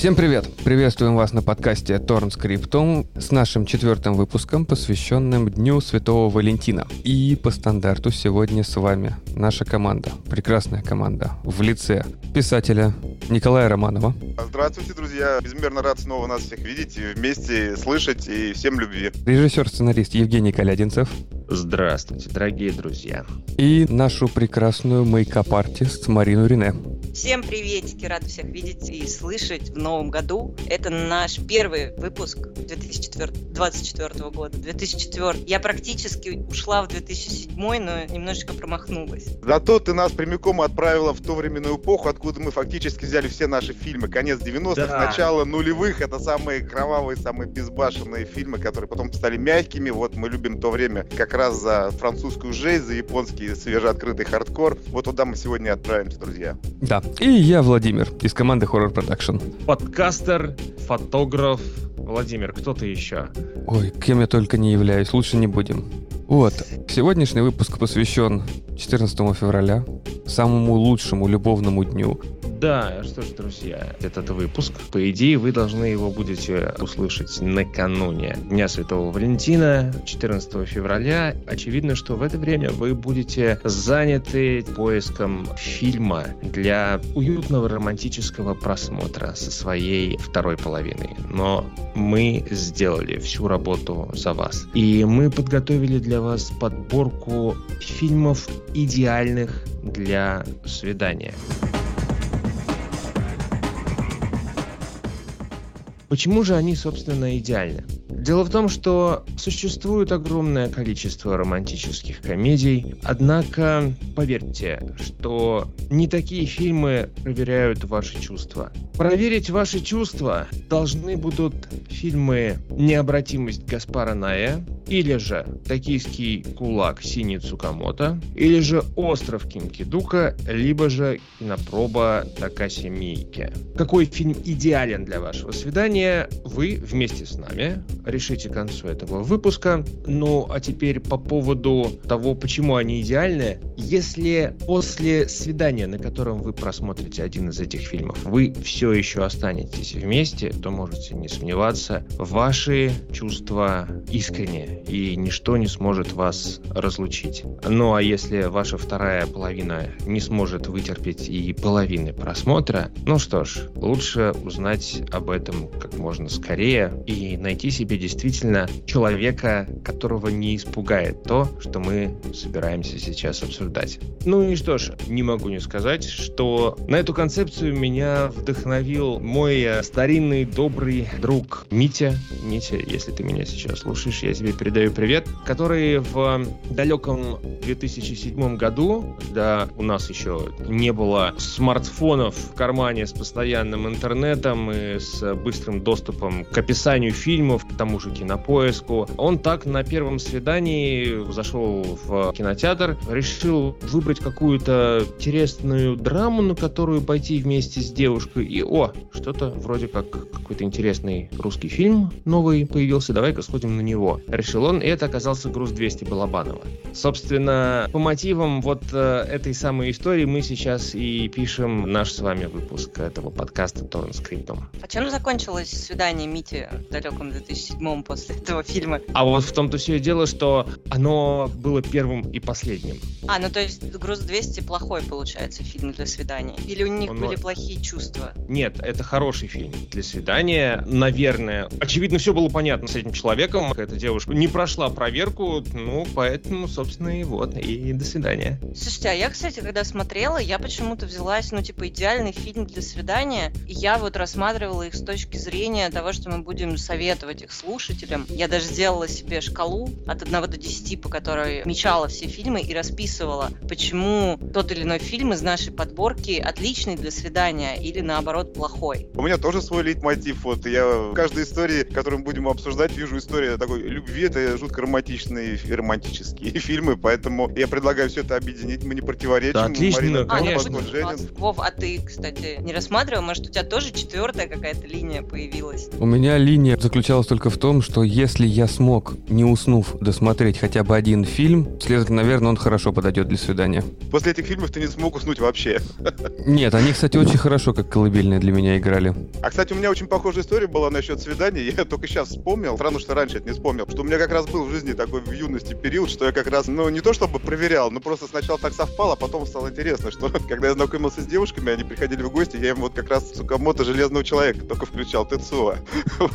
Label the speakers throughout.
Speaker 1: Всем привет! Приветствуем вас на подкасте Торн Скриптум с нашим четвертым выпуском, посвященным Дню Святого Валентина. И по стандарту сегодня с вами наша команда, прекрасная команда, в лице писателя Николая Романова.
Speaker 2: Здравствуйте, друзья! Безмерно рад снова нас всех видеть, и вместе слышать, и всем любви.
Speaker 1: Режиссер-сценарист Евгений Калядинцев.
Speaker 3: Здравствуйте, дорогие друзья.
Speaker 1: И нашу прекрасную мейкап-артист Марину Рине.
Speaker 4: Всем приветики, рад всех видеть и слышать в новом году. Это наш первый выпуск 2024 года. 2004. Я практически ушла в 2007, но немножечко промахнулась.
Speaker 2: Зато ты нас прямиком отправила в ту временную эпоху, откуда мы фактически взяли все наши фильмы. Конец 90-х, да. начало нулевых. Это самые кровавые, самые безбашенные фильмы, которые потом стали мягкими. Вот мы любим то время как раз за французскую жесть, за японский свежеоткрытый хардкор. Вот туда мы сегодня отправимся, друзья.
Speaker 1: Да, и я Владимир из команды Horror Production.
Speaker 3: Подкастер, фотограф. Владимир, кто ты еще?
Speaker 1: Ой, кем я только не являюсь, лучше не будем. Вот, сегодняшний выпуск посвящен 14 февраля, самому лучшему любовному дню
Speaker 3: да, что ж, друзья, этот выпуск, по идее, вы должны его будете услышать накануне Дня Святого Валентина, 14 февраля. Очевидно, что в это время вы будете заняты поиском фильма для уютного романтического просмотра со своей второй половиной. Но мы сделали всю работу за вас. И мы подготовили для вас подборку фильмов идеальных для свидания. Почему же они, собственно, идеальны? Дело в том, что существует огромное количество романтических комедий, однако поверьте, что не такие фильмы проверяют ваши чувства. Проверить ваши чувства должны будут фильмы «Необратимость Гаспара Ная», или же «Токийский кулак Синий Цукамото», или же «Остров Кинкидука», либо же «Кинопроба Такаси Мийке». Какой фильм идеален для вашего свидания, вы вместе с нами решите к концу этого выпуска. Ну, а теперь по поводу того, почему они идеальны. Если после свидания, на котором вы просмотрите один из этих фильмов, вы все еще останетесь вместе, то можете не сомневаться, ваши чувства искренние, и ничто не сможет вас разлучить. Ну, а если ваша вторая половина не сможет вытерпеть и половины просмотра, ну что ж, лучше узнать об этом как можно скорее и найти себе действительно человека, которого не испугает то, что мы собираемся сейчас обсуждать. Ну и что ж, не могу не сказать, что на эту концепцию меня вдохновил мой э, старинный добрый друг Митя. Митя, если ты меня сейчас слушаешь, я тебе передаю привет, который в далеком 2007 году, когда у нас еще не было смартфонов в кармане с постоянным интернетом и с быстрым доступом к описанию фильмов, к тому тому же кинопоиску. Он так на первом свидании зашел в кинотеатр, решил выбрать какую-то интересную драму, на которую пойти вместе с девушкой. И, о, что-то вроде как какой-то интересный русский фильм новый появился, давай-ка сходим на него. Решил он, и это оказался «Груз 200» Балабанова. Собственно, по мотивам вот э, этой самой истории мы сейчас и пишем наш с вами выпуск этого подкаста Торн Скриптом.
Speaker 4: А чем закончилось свидание Мити в далеком 2007 седьмом после этого фильма.
Speaker 3: А вот в том-то все и дело, что оно было первым и последним.
Speaker 4: А, ну то есть «Груз 200» плохой, получается, фильм для свидания? Или у них Он... были плохие чувства?
Speaker 3: Нет, это хороший фильм для свидания, наверное. Очевидно, все было понятно с этим человеком. Эта девушка не прошла проверку, ну, поэтому, собственно, и вот, и до свидания.
Speaker 4: Слушайте, а я, кстати, когда смотрела, я почему-то взялась, ну, типа, идеальный фильм для свидания, и я вот рассматривала их с точки зрения того, что мы будем советовать их слушать слушателям. Я даже сделала себе шкалу от 1 до 10, по которой мечала все фильмы и расписывала, почему тот или иной фильм из нашей подборки отличный для свидания или наоборот плохой.
Speaker 2: У меня тоже свой лейтмотив. Вот я в каждой истории, которую мы будем обсуждать, вижу историю такой любви. Это жутко романтичные и романтические фильмы, поэтому я предлагаю все это объединить. Мы не противоречим. Да,
Speaker 3: отлично,
Speaker 4: Марина, конечно. Вов, а ты, кстати, не рассматривал? Может, у тебя тоже четвертая какая-то линия появилась?
Speaker 1: У меня линия заключалась только в том, что если я смог, не уснув, досмотреть хотя бы один фильм, следовательно, наверное, он хорошо подойдет для свидания.
Speaker 2: После этих фильмов ты не смог уснуть вообще.
Speaker 1: Нет, они, кстати, очень хорошо как колыбельные для меня играли.
Speaker 2: А, кстати, у меня очень похожая история была насчет свидания. Я только сейчас вспомнил, странно, что раньше это не вспомнил, что у меня как раз был в жизни такой в юности период, что я как раз, ну, не то чтобы проверял, но просто сначала так совпало, а потом стало интересно, что когда я знакомился с девушками, они приходили в гости, я им вот как раз Сукамото Железного Человека только включал Тецуа.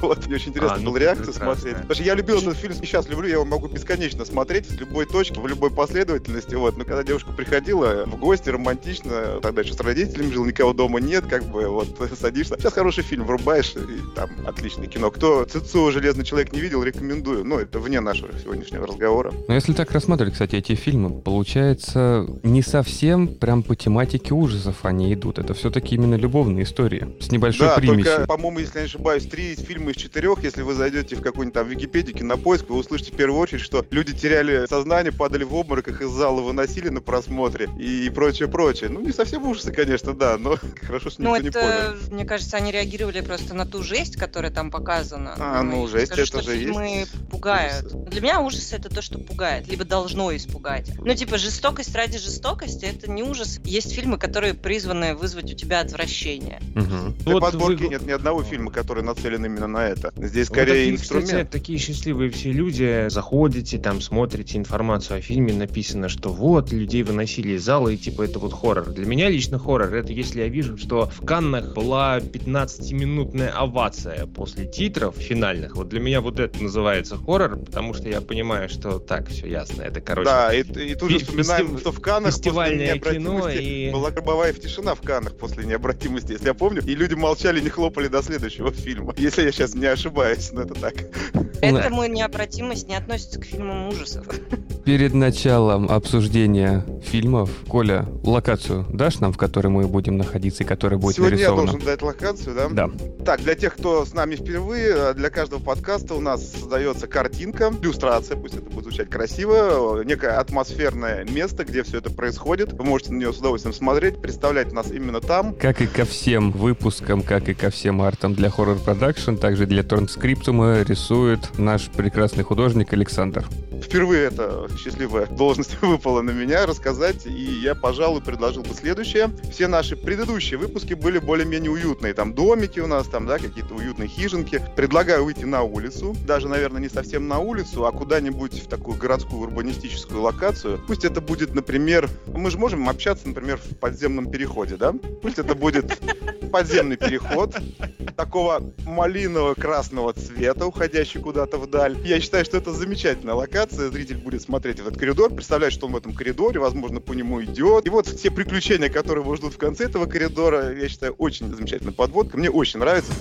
Speaker 2: Вот, мне очень интересно а, ну, было реакцию смотреть. Потому что я любил этот фильм, сейчас люблю, я его могу бесконечно смотреть в любой точке, в любой последовательности, вот. Но когда девушка приходила в гости романтично, тогда еще с родителями жил, никого дома нет, как бы, вот, садишься. Сейчас хороший фильм, врубаешь, и там отличное кино. Кто Цицу Железный человек не видел, рекомендую. Ну, это вне нашего сегодняшнего разговора.
Speaker 1: Но если так рассматривать, кстати, эти фильмы, получается, не совсем прям по тематике ужасов они идут. Это все-таки именно любовные истории с небольшой
Speaker 2: да,
Speaker 1: примесью.
Speaker 2: Только, по-моему, если я не ошибаюсь, три фильма из четырех, если вы зайдете в какую-нибудь там Википедию, на поиск, вы услышите в первую очередь, что люди теряли сознание, падали в обморок, их из зала выносили на просмотре и прочее, прочее. Ну, не совсем ужасы, конечно, да, но хорошо, что
Speaker 4: ну,
Speaker 2: никто
Speaker 4: это,
Speaker 2: не понял.
Speaker 4: Мне кажется, они реагировали просто на ту жесть, которая там показана.
Speaker 2: А, ну, ну жесть
Speaker 4: скажу,
Speaker 2: это же
Speaker 4: фильмы
Speaker 2: есть.
Speaker 4: пугают. Ужасы. Для меня ужасы это то, что пугает, либо должно испугать. Ну, типа, жестокость ради жестокости это не ужас. Есть фильмы, которые призваны вызвать у тебя отвращение.
Speaker 2: Угу. В вот подборке вы... нет ни одного фильма, который нацелен именно на это. Здесь скорее такие, инструмент.
Speaker 3: Кстати, такие счастливые все люди, заходите, там смотрите информацию о фильме, написано, что вот, людей выносили из зала, и типа это вот хоррор. Для меня лично хоррор, это если я вижу, что в Каннах была 15-минутная овация после титров финальных. Вот для меня вот это называется хоррор, потому что я понимаю, что так, все ясно, это, короче...
Speaker 2: Да, и, и тут же вспоминаем, фестив... что в Каннах
Speaker 3: фестивальное кино и...
Speaker 2: была гробовая тишина в Каннах после необратимости, если я помню, и люди молчали, не хлопали до следующего фильма. Если я сейчас не ошибаюсь, но это так.
Speaker 4: Этому необратимость не относится к фильмам ужасов.
Speaker 1: Перед началом обсуждения фильмов, Коля, локацию дашь нам, в которой мы будем находиться и которая будет
Speaker 2: Сегодня
Speaker 1: нарисована?
Speaker 2: я должен дать локацию, да?
Speaker 1: Да.
Speaker 2: Так, для тех, кто с нами впервые, для каждого подкаста у нас создается картинка, иллюстрация, пусть это будет звучать красиво, некое атмосферное место, где все это происходит. Вы можете на нее с удовольствием смотреть, представлять нас именно там.
Speaker 1: Как и ко всем выпускам, как и ко всем артам для Horror Production, также для Торнскриптума рисует наш прекрасный художник Александр.
Speaker 2: Впервые эта счастливая должность выпала на меня рассказать, и я, пожалуй, предложил бы следующее. Все наши предыдущие выпуски были более-менее уютные. Там домики у нас, там, да, какие-то уютные хижинки. Предлагаю выйти на улицу, даже, наверное, не совсем на улицу, а куда-нибудь в такую городскую урбанистическую локацию. Пусть это будет, например, мы же можем общаться, например, в подземном переходе, да? Пусть это будет подземный переход такого малиново-красного цвета, уходящий куда-то вдаль. Я считаю, что это замечательная локация. Зритель будет смотреть этот коридор, представлять, что он в этом коридоре, возможно, по нему идет. И вот все приключения, которые его ждут в конце этого коридора, я считаю, очень замечательная подводка. Мне очень нравится.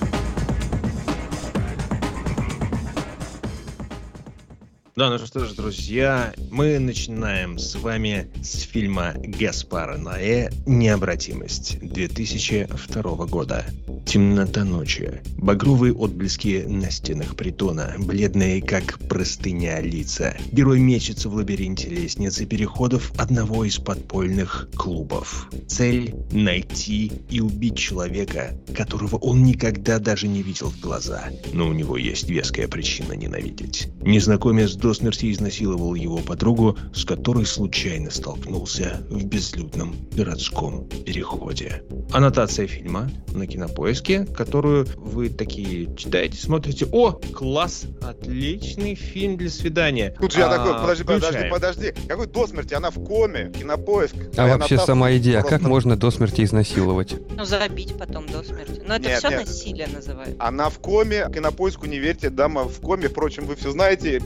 Speaker 3: Да, ну что ж, друзья, мы начинаем с вами с фильма Гаспара Ноэ «Необратимость» 2002 года. Темнота ночи, багровые отблески на стенах притона, бледные как простыня лица. Герой мечется в лабиринте лестниц и переходов одного из подпольных клубов. Цель – найти и убить человека, которого он никогда даже не видел в глаза, но у него есть веская причина ненавидеть. Незнакомец до смерти изнасиловал его подругу, с которой случайно столкнулся в безлюдном городском переходе. Аннотация фильма на кинопоиске, которую вы такие читаете, смотрите. О, класс! Отличный фильм для свидания.
Speaker 2: Тут же я такой, подожди, подожди, подожди. Какой до смерти? Она в коме, кинопоиск.
Speaker 1: А вообще сама идея, как можно до смерти изнасиловать?
Speaker 4: Ну, забить потом до смерти. Но это все насилие называют.
Speaker 2: Она в коме, кинопоиску не верьте, дама в коме. Впрочем, вы все знаете,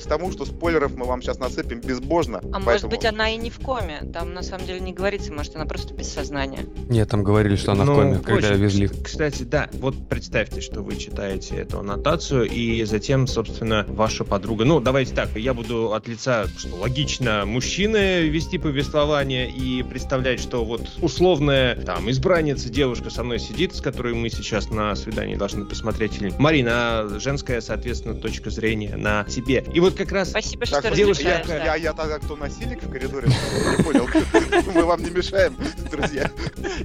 Speaker 2: приготовьтесь к тому, что спойлеров мы вам сейчас насыпем безбожно. А
Speaker 4: поэтому... может быть, она и не в коме. Там на самом деле не говорится, может, она просто без сознания.
Speaker 1: Нет, там говорили, что она ну, в коме, когда очень, везли.
Speaker 3: Кстати, да, вот представьте, что вы читаете эту аннотацию, и затем, собственно, ваша подруга... Ну, давайте так, я буду от лица, что логично, мужчины вести повествование и представлять, что вот условная там избранница, девушка со мной сидит, с которой мы сейчас на свидании должны посмотреть фильм. Марина, женская, соответственно, точка зрения на тебе. И вот как раз...
Speaker 4: Спасибо, что так, девушка...
Speaker 2: Я, я, я, я тогда кто насильник в коридоре? Не понял. Мы вам не мешаем, друзья.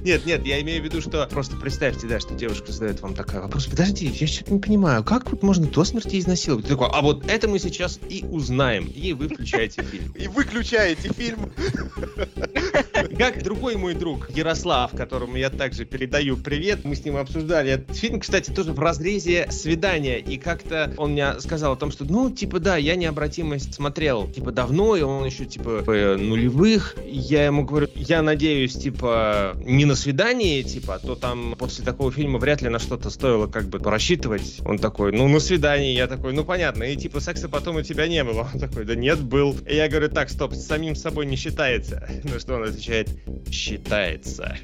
Speaker 3: Нет, нет, я имею в виду, что просто представьте, да, да, что девушка задает вам такой вопрос. Подожди, я что-то не понимаю, как вот можно до смерти изнасиловать? Ты такой, а вот это мы сейчас и узнаем. И вы включаете фильм.
Speaker 2: И выключаете фильм.
Speaker 3: Как другой мой друг Ярослав, которому я также передаю привет, мы с ним обсуждали этот фильм, кстати, тоже в разрезе свидания, и как-то он мне сказал о том, что, ну, типа, да, я необратимость смотрел, типа, давно, и он еще, типа, нулевых. Я ему говорю, я надеюсь, типа, не на свидании, типа, а то там после такого фильма вряд ли на что-то стоило как бы рассчитывать. Он такой, ну, на свидании. Я такой, ну, понятно. И типа, секса потом у тебя не было. Он такой, да нет, был. И я говорю, так, стоп, с самим собой не считается. Ну, что он отвечает, считается.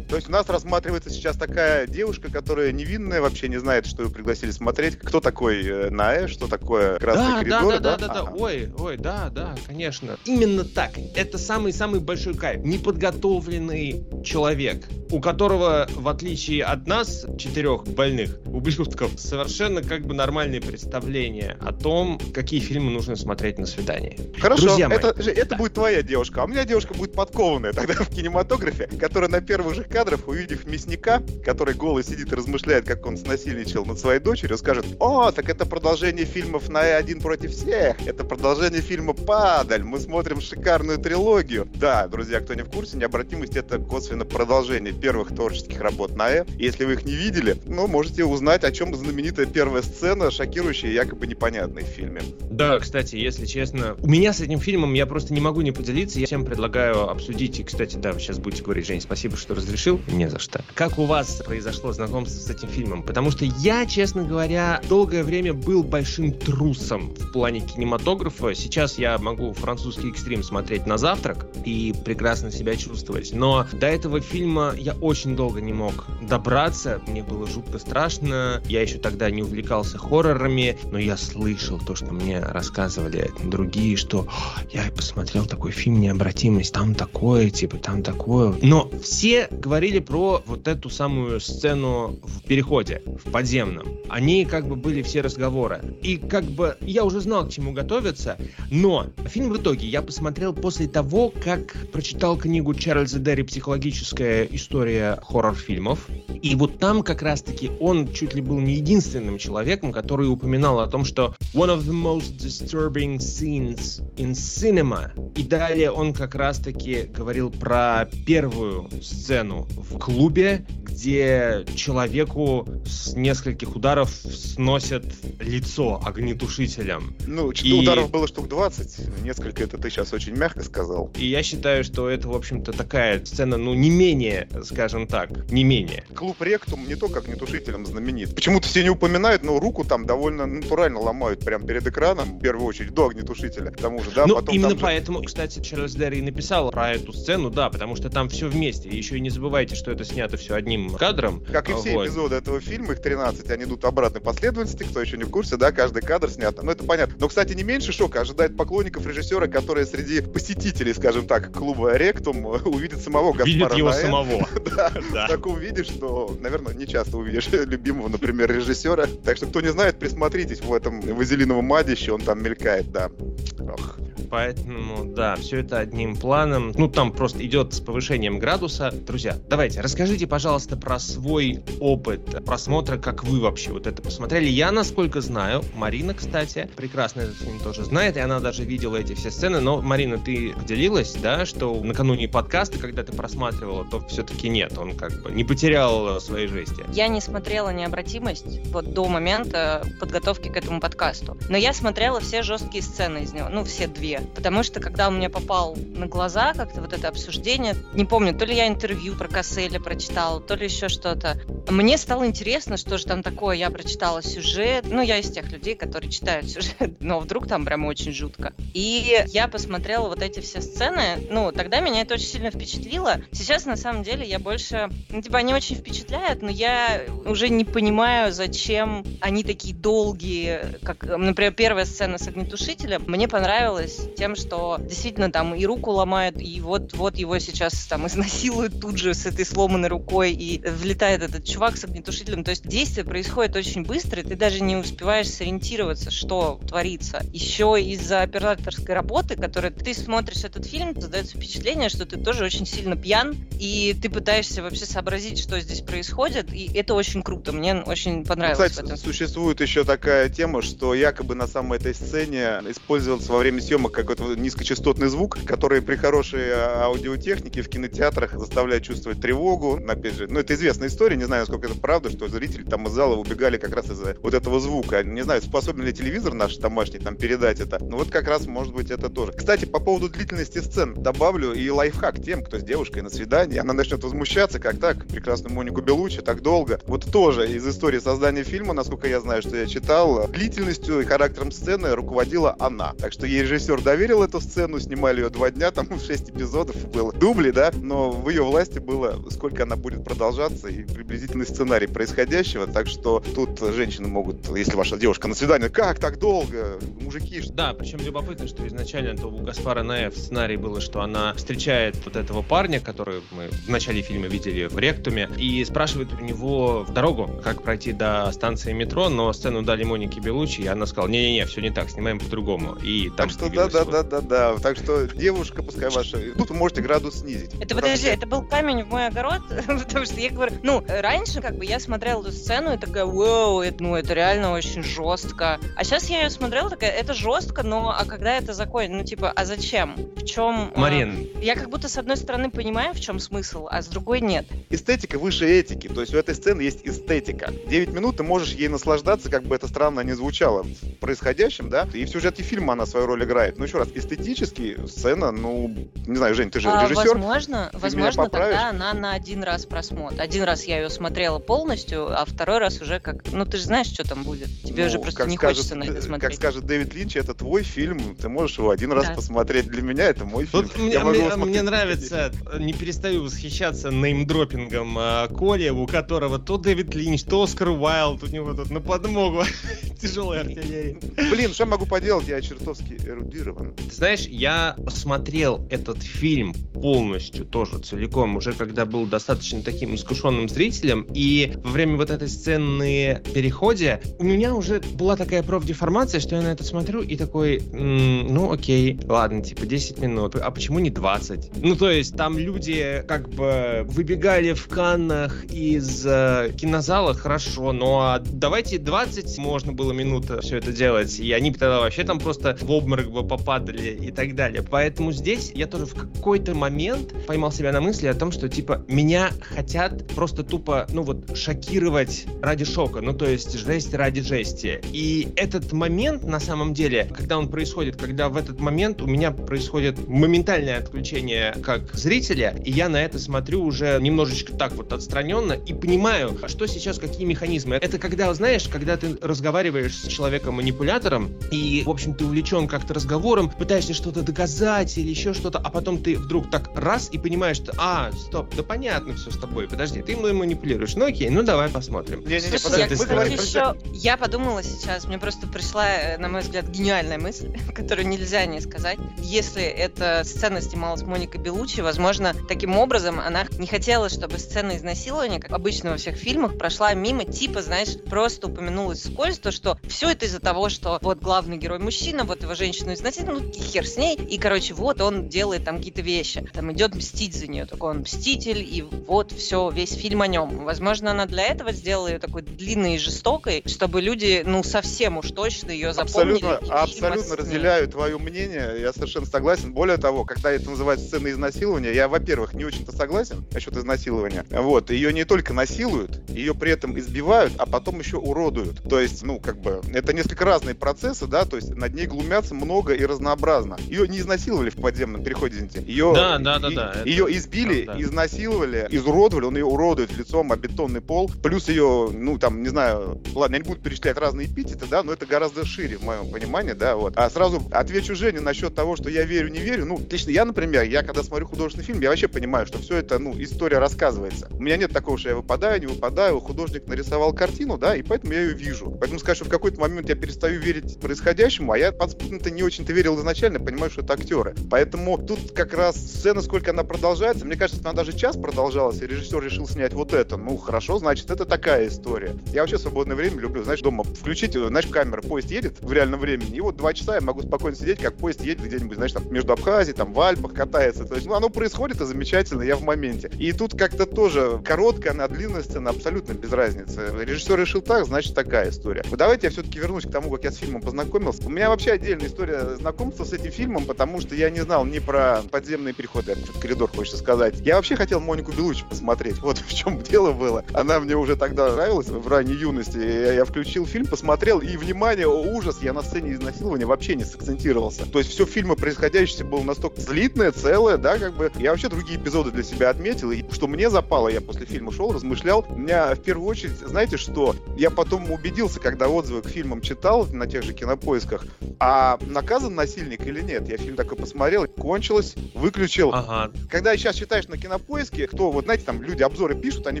Speaker 2: То есть у нас рассматривается сейчас такая девушка, которая невинная, вообще не знает, что ее пригласили смотреть. Кто такой э, Наэ, что такое Красный
Speaker 3: да,
Speaker 2: коридор,
Speaker 3: да? Да, да, да, да, ой, ой, да, да, конечно. Именно так. Это самый-самый большой кайф. Неподготовленный человек, у которого, в отличие от нас, четырех больных ублюдков, совершенно как бы нормальные представления о том, какие фильмы нужно смотреть на свидании.
Speaker 2: Хорошо, Друзья мои, это, это да. будет твоя девушка, а у меня девушка будет подкованная тогда в кинематографе, которая на первых же кадрах, увидев мясника, который голый сидит и размышляет, как он снасильничал над своей дочерью, скажет, о, так это продолжение фильмов на один против всех, это продолжение фильма «Падаль», мы смотрим шикарную трилогию. Да, друзья, кто не в курсе, необратимость — это косвенно продолжение первых творческих работ Наэ. Если вы их не видели, ну, можете узнать, о чем знаменитая первая сцена, шокирующая и якобы непонятная в фильме.
Speaker 3: Да, кстати, если честно, у меня с этим фильмом я просто не могу не поделиться. Я всем предлагаю обсудить. И, кстати, да, вы сейчас будете говорить, Жень, спасибо, что разрешил. Не за что. Как у вас произошло знакомство с этим фильмом? Потому что я, честно говоря, долгое время был большим трусом в плане кинематографа. Сейчас я могу французский экстрим смотреть на завтрак и прекрасно себя чувствовать. Но до этого фильма я очень долго не мог добраться. Мне было жутко страшно. Я еще тогда не увлекался хоррорами, но я слышал то, что мне рассказывали другие, что я посмотрел такой фильм «Необратимость», там такое, типа, там такое. Но все говорили про вот эту самую сцену в переходе, в подземном. Они как бы были все разговоры. И как бы я уже знал, к чему готовиться, но фильм в итоге я посмотрел после того, как прочитал книгу Чарльза Дерри «Психологическая история хоррор-фильмов». И вот там как раз-таки он чуть ли был не единственным человеком, который упоминал о том, что one of the most disturbing scenes in cinema. И далее он как раз-таки говорил про первую сцену в клубе, где человеку с нескольких ударов сносят лицо огнетушителем.
Speaker 2: Ну, и... ударов было штук 20, несколько это ты сейчас очень мягко сказал.
Speaker 3: И я считаю, что это, в общем-то, такая сцена, ну, не менее, скажем так, не менее.
Speaker 2: Клуб Ректум не только огнетушителем знаменит. Почему-то все не упоминают, но руку там довольно натурально ломают прямо перед экраном, в первую очередь, до огнетушителя, к тому же, да?
Speaker 3: Ну, Потом именно поэтому, же... кстати, Чарльз Дерри написал про эту сцену, да, потому что там все вместе. И еще и не забывайте, что это снято все одним кадром.
Speaker 2: Как и все вот. эпизоды этого фильма, их 13, они идут в обратной последовательности, кто еще не в курсе, да, каждый кадр снят. Ну, это понятно. Но, кстати, не меньше шока ожидает поклонников режиссера, которые среди посетителей, скажем так, клуба Ректум увидят самого Гаспара
Speaker 3: Видят его самого.
Speaker 2: да, в таком виде, что, наверное, не часто увидишь любимого, например, режиссера. Так что, кто не знает, присмотритесь в этом вазелиновом мадище, он там мелькает, да. Ох.
Speaker 3: Поэтому, да, все это одним планом. Ну, там просто идет с повышением градуса. Друзья, давайте, расскажите, пожалуйста, про свой опыт просмотра, как вы вообще вот это посмотрели. Я, насколько знаю, Марина, кстати, прекрасно этот фильм тоже знает, и она даже видела эти все сцены. Но, Марина, ты поделилась, да, что накануне подкаста, когда ты просматривала, то все-таки нет, он как бы не потерял своей жести.
Speaker 4: Я не смотрела «Необратимость» вот до момента подготовки к этому подкасту. Но я смотрела все жесткие сцены из него, ну, все две. Потому что, когда он мне попал на глаза, как-то вот это обсуждение, не помню, то ли я интервью про Касселя прочитала, то ли еще что-то. Мне стало интересно, что же там такое. Я прочитала сюжет. Ну, я из тех людей, которые читают сюжет, но вдруг там прям очень жутко. И я посмотрела вот эти все сцены. Ну, тогда меня это очень сильно впечатлило. Сейчас, на самом деле, я больше... Ну, типа, они очень впечатляют, но я уже не понимаю, зачем они такие долгие. Как, например, первая сцена с огнетушителем. Мне понравилось тем, что действительно там и руку ломают, и вот, вот его сейчас там изнасилуют тут же с этой сломанной рукой, и влетает этот чувак с огнетушителем. То есть действие происходит очень быстро, и ты даже не успеваешь сориентироваться, что творится. Еще из-за операторской работы, которой ты смотришь этот фильм, создается впечатление, что ты тоже очень сильно пьян, и ты пытаешься вообще сообразить, что здесь происходит, и это очень круто. Мне очень понравилось.
Speaker 2: Кстати, в этом. существует еще такая тема, что якобы на самой этой сцене использовался во время съемок какой-то низкочастотный звук, который при хорошей а, аудиотехнике в кинотеатрах заставляет чувствовать тревогу. Опять же, ну это известная история, не знаю, насколько это правда, что зрители там из зала убегали как раз из-за вот этого звука. Не знаю, способен ли телевизор наш домашний там передать это. Ну вот как раз, может быть, это тоже. Кстати, по поводу длительности сцен добавлю и лайфхак тем, кто с девушкой на свидании, она начнет возмущаться, как так, прекрасную Монику Белучи так долго. Вот тоже из истории создания фильма, насколько я знаю, что я читал, длительностью и характером сцены руководила она. Так что ей режиссер доверил эту сцену, снимали ее два дня, там шесть эпизодов было. Дубли, да, но в ее власти было, сколько она будет продолжаться и приблизительный сценарий происходящего, так что тут женщины могут, если ваша девушка на свидание, как так долго, мужики...
Speaker 3: Да, причем любопытно, что изначально то у Гаспара Наэ в сценарии было, что она встречает вот этого парня, который мы в начале фильма видели в Ректуме, и спрашивает у него в дорогу, как пройти до станции метро, но сцену дали Монике Белучи, и она сказала, не-не-не, все не так, снимаем по-другому. И
Speaker 2: так что да-да-да-да-да, так что девушка, пускай ваша, тут вы можете градус снизить.
Speaker 4: Это подожди, это был камень в мой огород, потому что я говорю, ну, раньше как бы я смотрела эту сцену и такая, вау, это, ну, это реально очень жестко. А сейчас я ее смотрела, такая, это жестко, но а когда это закончится? Ну, типа, а зачем? В чем...
Speaker 3: А, Марин.
Speaker 4: А, я как будто с одной стороны понимаю, в чем смысл, а с другой нет.
Speaker 2: Эстетика выше этики, то есть у этой сцены есть эстетика. 9 минут ты можешь ей наслаждаться, как бы это странно не звучало в происходящем, да, и в сюжете фильма она свою роль играет. Но еще раз, эстетически сцена, ну, не знаю, Жень, ты же а, режиссер.
Speaker 4: Возможно, возможно, тогда она на один раз просмотр. Один раз я ее смотрела полностью, а второй раз уже как, ну, ты же знаешь, что там будет. Тебе ну, уже просто не скажет, хочется на это смотреть.
Speaker 2: Как скажет Дэвид Линч, это твой фильм, ты можешь его один раз да. посмотреть. Для меня это мой фильм. Вот
Speaker 3: мне, мне, мне нравится, не перестаю восхищаться неймдропингом э, Коли, у которого то Дэвид Линч, то Оскар Уайлд, у него тут на подмогу тяжелая артиллерия.
Speaker 2: Блин, что могу поделать, я чертовски эрудирован.
Speaker 3: Ты знаешь, я смотрел этот фильм полностью, тоже целиком, уже когда был достаточно таким искушенным зрителем, и во время вот этой сцены переходе у меня уже была такая профдеформация, что я на это смотрю и такой, м-м, ну окей, ладно, типа 10 минут, а почему не 20? Ну то есть там люди как бы выбегали в Каннах из э, кинозала, хорошо, но давайте 20 можно было минут все это делать, и они тогда вообще там просто в обморок бы попадали и так далее. Поэтому здесь я тоже в какой-то момент поймал себя на мысли о том, что типа меня хотят просто тупо, ну вот, шокировать ради шока, ну то есть жесть ради жести. И этот момент на самом деле, когда он происходит, когда в этот момент у меня происходит моментальное отключение как зрителя, и я на это смотрю уже немножечко так вот отстраненно и понимаю, что сейчас, какие механизмы. Это когда, знаешь, когда ты разговариваешь с человеком-манипулятором, и, в общем, ты увлечен как-то разговором, пытаешься что-то доказать или еще что-то, а потом ты вдруг так раз и понимаешь, что, а, стоп, да понятно все с тобой, подожди, ты мной манипулируешь. Ну окей, ну давай посмотрим.
Speaker 4: Слушай, я, кстати, еще, я подумала сейчас, мне просто пришла, э, на мой взгляд, гениальная мысль, которую нельзя не сказать. Если эта сцена снималась Моника Белучи, возможно, таким образом она не хотела, чтобы сцена изнасилования, как обычно во всех фильмах, прошла мимо, типа, знаешь, просто упомянулась вскользь то, что все это из-за того, что вот главный герой мужчина, вот его женщину изнасиловали, ну хер с ней, и, короче, вот он делает там какие-то вещи, там идет мстить за нее, такой он мститель, и вот все, весь фильм о нем. Возможно, она для этого сделала ее такой длинной и жестокой, чтобы люди, ну, совсем уж точно ее запомнили.
Speaker 2: Абсолютно, абсолютно разделяю твое мнение, я совершенно согласен. Более того, когда это называется сцена изнасилования, я, во-первых, не очень-то согласен насчет изнасилования. Вот, ее не только насилуют, ее при этом избивают, а потом еще уродуют. То есть, ну, как бы, это несколько разные процессы, да, то есть над ней глумятся много и разнообразно. Ее не изнасиловали в подземном переходе, извините. Ее,
Speaker 3: да, да, да, да.
Speaker 2: Ее избили, да, да. изнасиловали, изуродовали, он ее уродует лицом о бетонный пол, плюс ее, ну, там, не знаю, ладно, я не буду перечислять разные эпитеты, да, но это гораздо шире, в моем понимании, да, вот. А сразу отвечу Жене насчет того, что я верю, не верю, ну, лично я, например, я когда смотрю художественный фильм, я вообще понимаю, что все это, ну, история рассказывается. У меня нет такого, что я выпадаю, не выпадаю, художник нарисовал картину, да, и поэтому я ее вижу. Поэтому скажу, что в какой-то момент я перестаю верить происходящему, а я подспудно-то не очень-то верю верил изначально, понимаю, что это актеры. Поэтому тут как раз сцена, сколько она продолжается, мне кажется, она даже час продолжалась, и режиссер решил снять вот это. Ну, хорошо, значит, это такая история. Я вообще свободное время люблю, знаешь, дома включить, знаешь, камера, поезд едет в реальном времени, и вот два часа я могу спокойно сидеть, как поезд едет где-нибудь, знаешь, там между Абхазией, там в Альпах катается. То есть, ну, оно происходит, и замечательно, я в моменте. И тут как-то тоже короткая, на длинная сцена, абсолютно без разницы. Режиссер решил так, значит, такая история. Давайте я все-таки вернусь к тому, как я с фильмом познакомился. У меня вообще отдельная история знакомства с этим фильмом, потому что я не знал ни про подземные переходы, коридор хочется сказать. Я вообще хотел Монику Белучи посмотреть. Вот в чем дело было. Она мне уже тогда нравилась в ранней юности. Я, я включил фильм, посмотрел, и, внимание, о, ужас, я на сцене изнасилования вообще не сакцентировался. То есть все фильмы происходящее было настолько слитное, целое, да, как бы. Я вообще другие эпизоды для себя отметил, и что мне запало, я после фильма шел, размышлял. У меня в первую очередь, знаете что, я потом убедился, когда отзывы к фильмам читал на тех же кинопоисках, а наказан насильник или нет. Я фильм такой посмотрел, кончилось, выключил. Ага. Когда сейчас читаешь на кинопоиске, кто, вот знаете, там люди обзоры пишут, они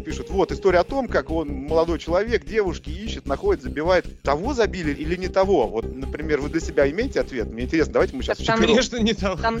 Speaker 2: пишут, вот история о том, как он молодой человек, девушки ищет, находит, забивает. Того забили или не того? Вот, например, вы для себя имеете ответ? Мне интересно, давайте мы сейчас
Speaker 4: там, Конечно, не того. Там,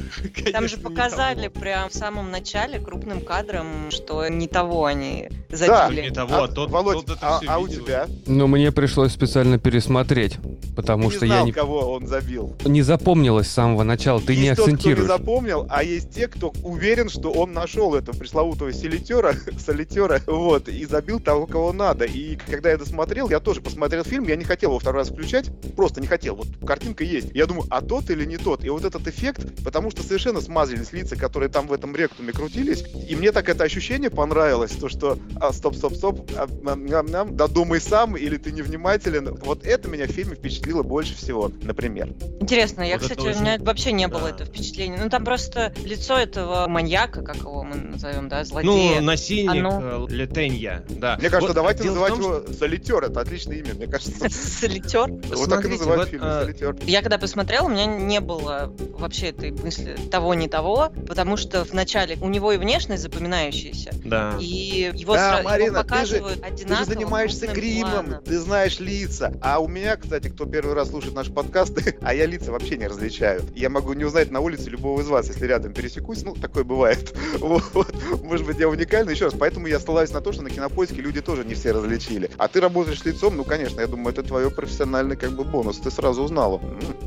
Speaker 4: там же показали прям в самом начале крупным кадром, что не того они забили. Да,
Speaker 2: не того, а, а тот, Володь, тот а, а у тебя?
Speaker 1: Ну, мне пришлось специально пересмотреть, потому
Speaker 2: не
Speaker 1: что
Speaker 2: знал,
Speaker 1: я не...
Speaker 2: кого он забил.
Speaker 1: Не запомнилось с самого начала, ты
Speaker 2: есть
Speaker 1: не акцентируешь.
Speaker 2: Тот, кто не запомнил, а есть те, кто уверен, что он нашел этого пресловутого селитера, солитера, вот, и забил того, кого надо. И когда я досмотрел, я тоже посмотрел фильм, я не хотел его второй раз включать, просто не хотел. Вот картинка есть. Я думаю, а тот или не тот? И вот этот эффект, потому что совершенно смазались лица, которые там в этом ректуме крутились, и мне так это ощущение понравилось, то что, а, стоп, стоп, стоп, а, нам, нам, додумай сам, или ты невнимателен. Вот это меня в фильме впечатлило больше всего, например.
Speaker 4: Интересно, я, вот кстати, очень... у меня вообще не было да. этого впечатления. Ну, там просто лицо этого маньяка, как его мы назовем, да, злодея.
Speaker 3: Ну, насильник оно... Э, Летенья, да.
Speaker 2: Мне кажется, вот, давайте называть том, его что... Солитер, это отличное имя, мне кажется.
Speaker 4: Солитер?
Speaker 2: Вот так и называют фильм, а, Солитер.
Speaker 4: Я когда посмотрела, у меня не было вообще этой мысли того, не того, потому что вначале у него и внешность запоминающаяся,
Speaker 3: да.
Speaker 4: и его,
Speaker 2: да,
Speaker 4: сра-
Speaker 2: Марина,
Speaker 4: его показывают
Speaker 2: ты
Speaker 4: же, одинаково.
Speaker 2: Ты же занимаешься гримом, ты знаешь лица. А у меня, кстати, кто первый раз слушает наши подкасты, а я лица вообще не различаю. Я могу не узнать на улице любого из вас, если рядом пересекусь, ну, такое бывает. Вот. Может быть, я уникальный, еще раз. Поэтому я ссылаюсь на то, что на кинопоиске люди тоже не все различили. А ты работаешь лицом, ну, конечно, я думаю, это твое профессиональный как бы бонус. Ты сразу узнала.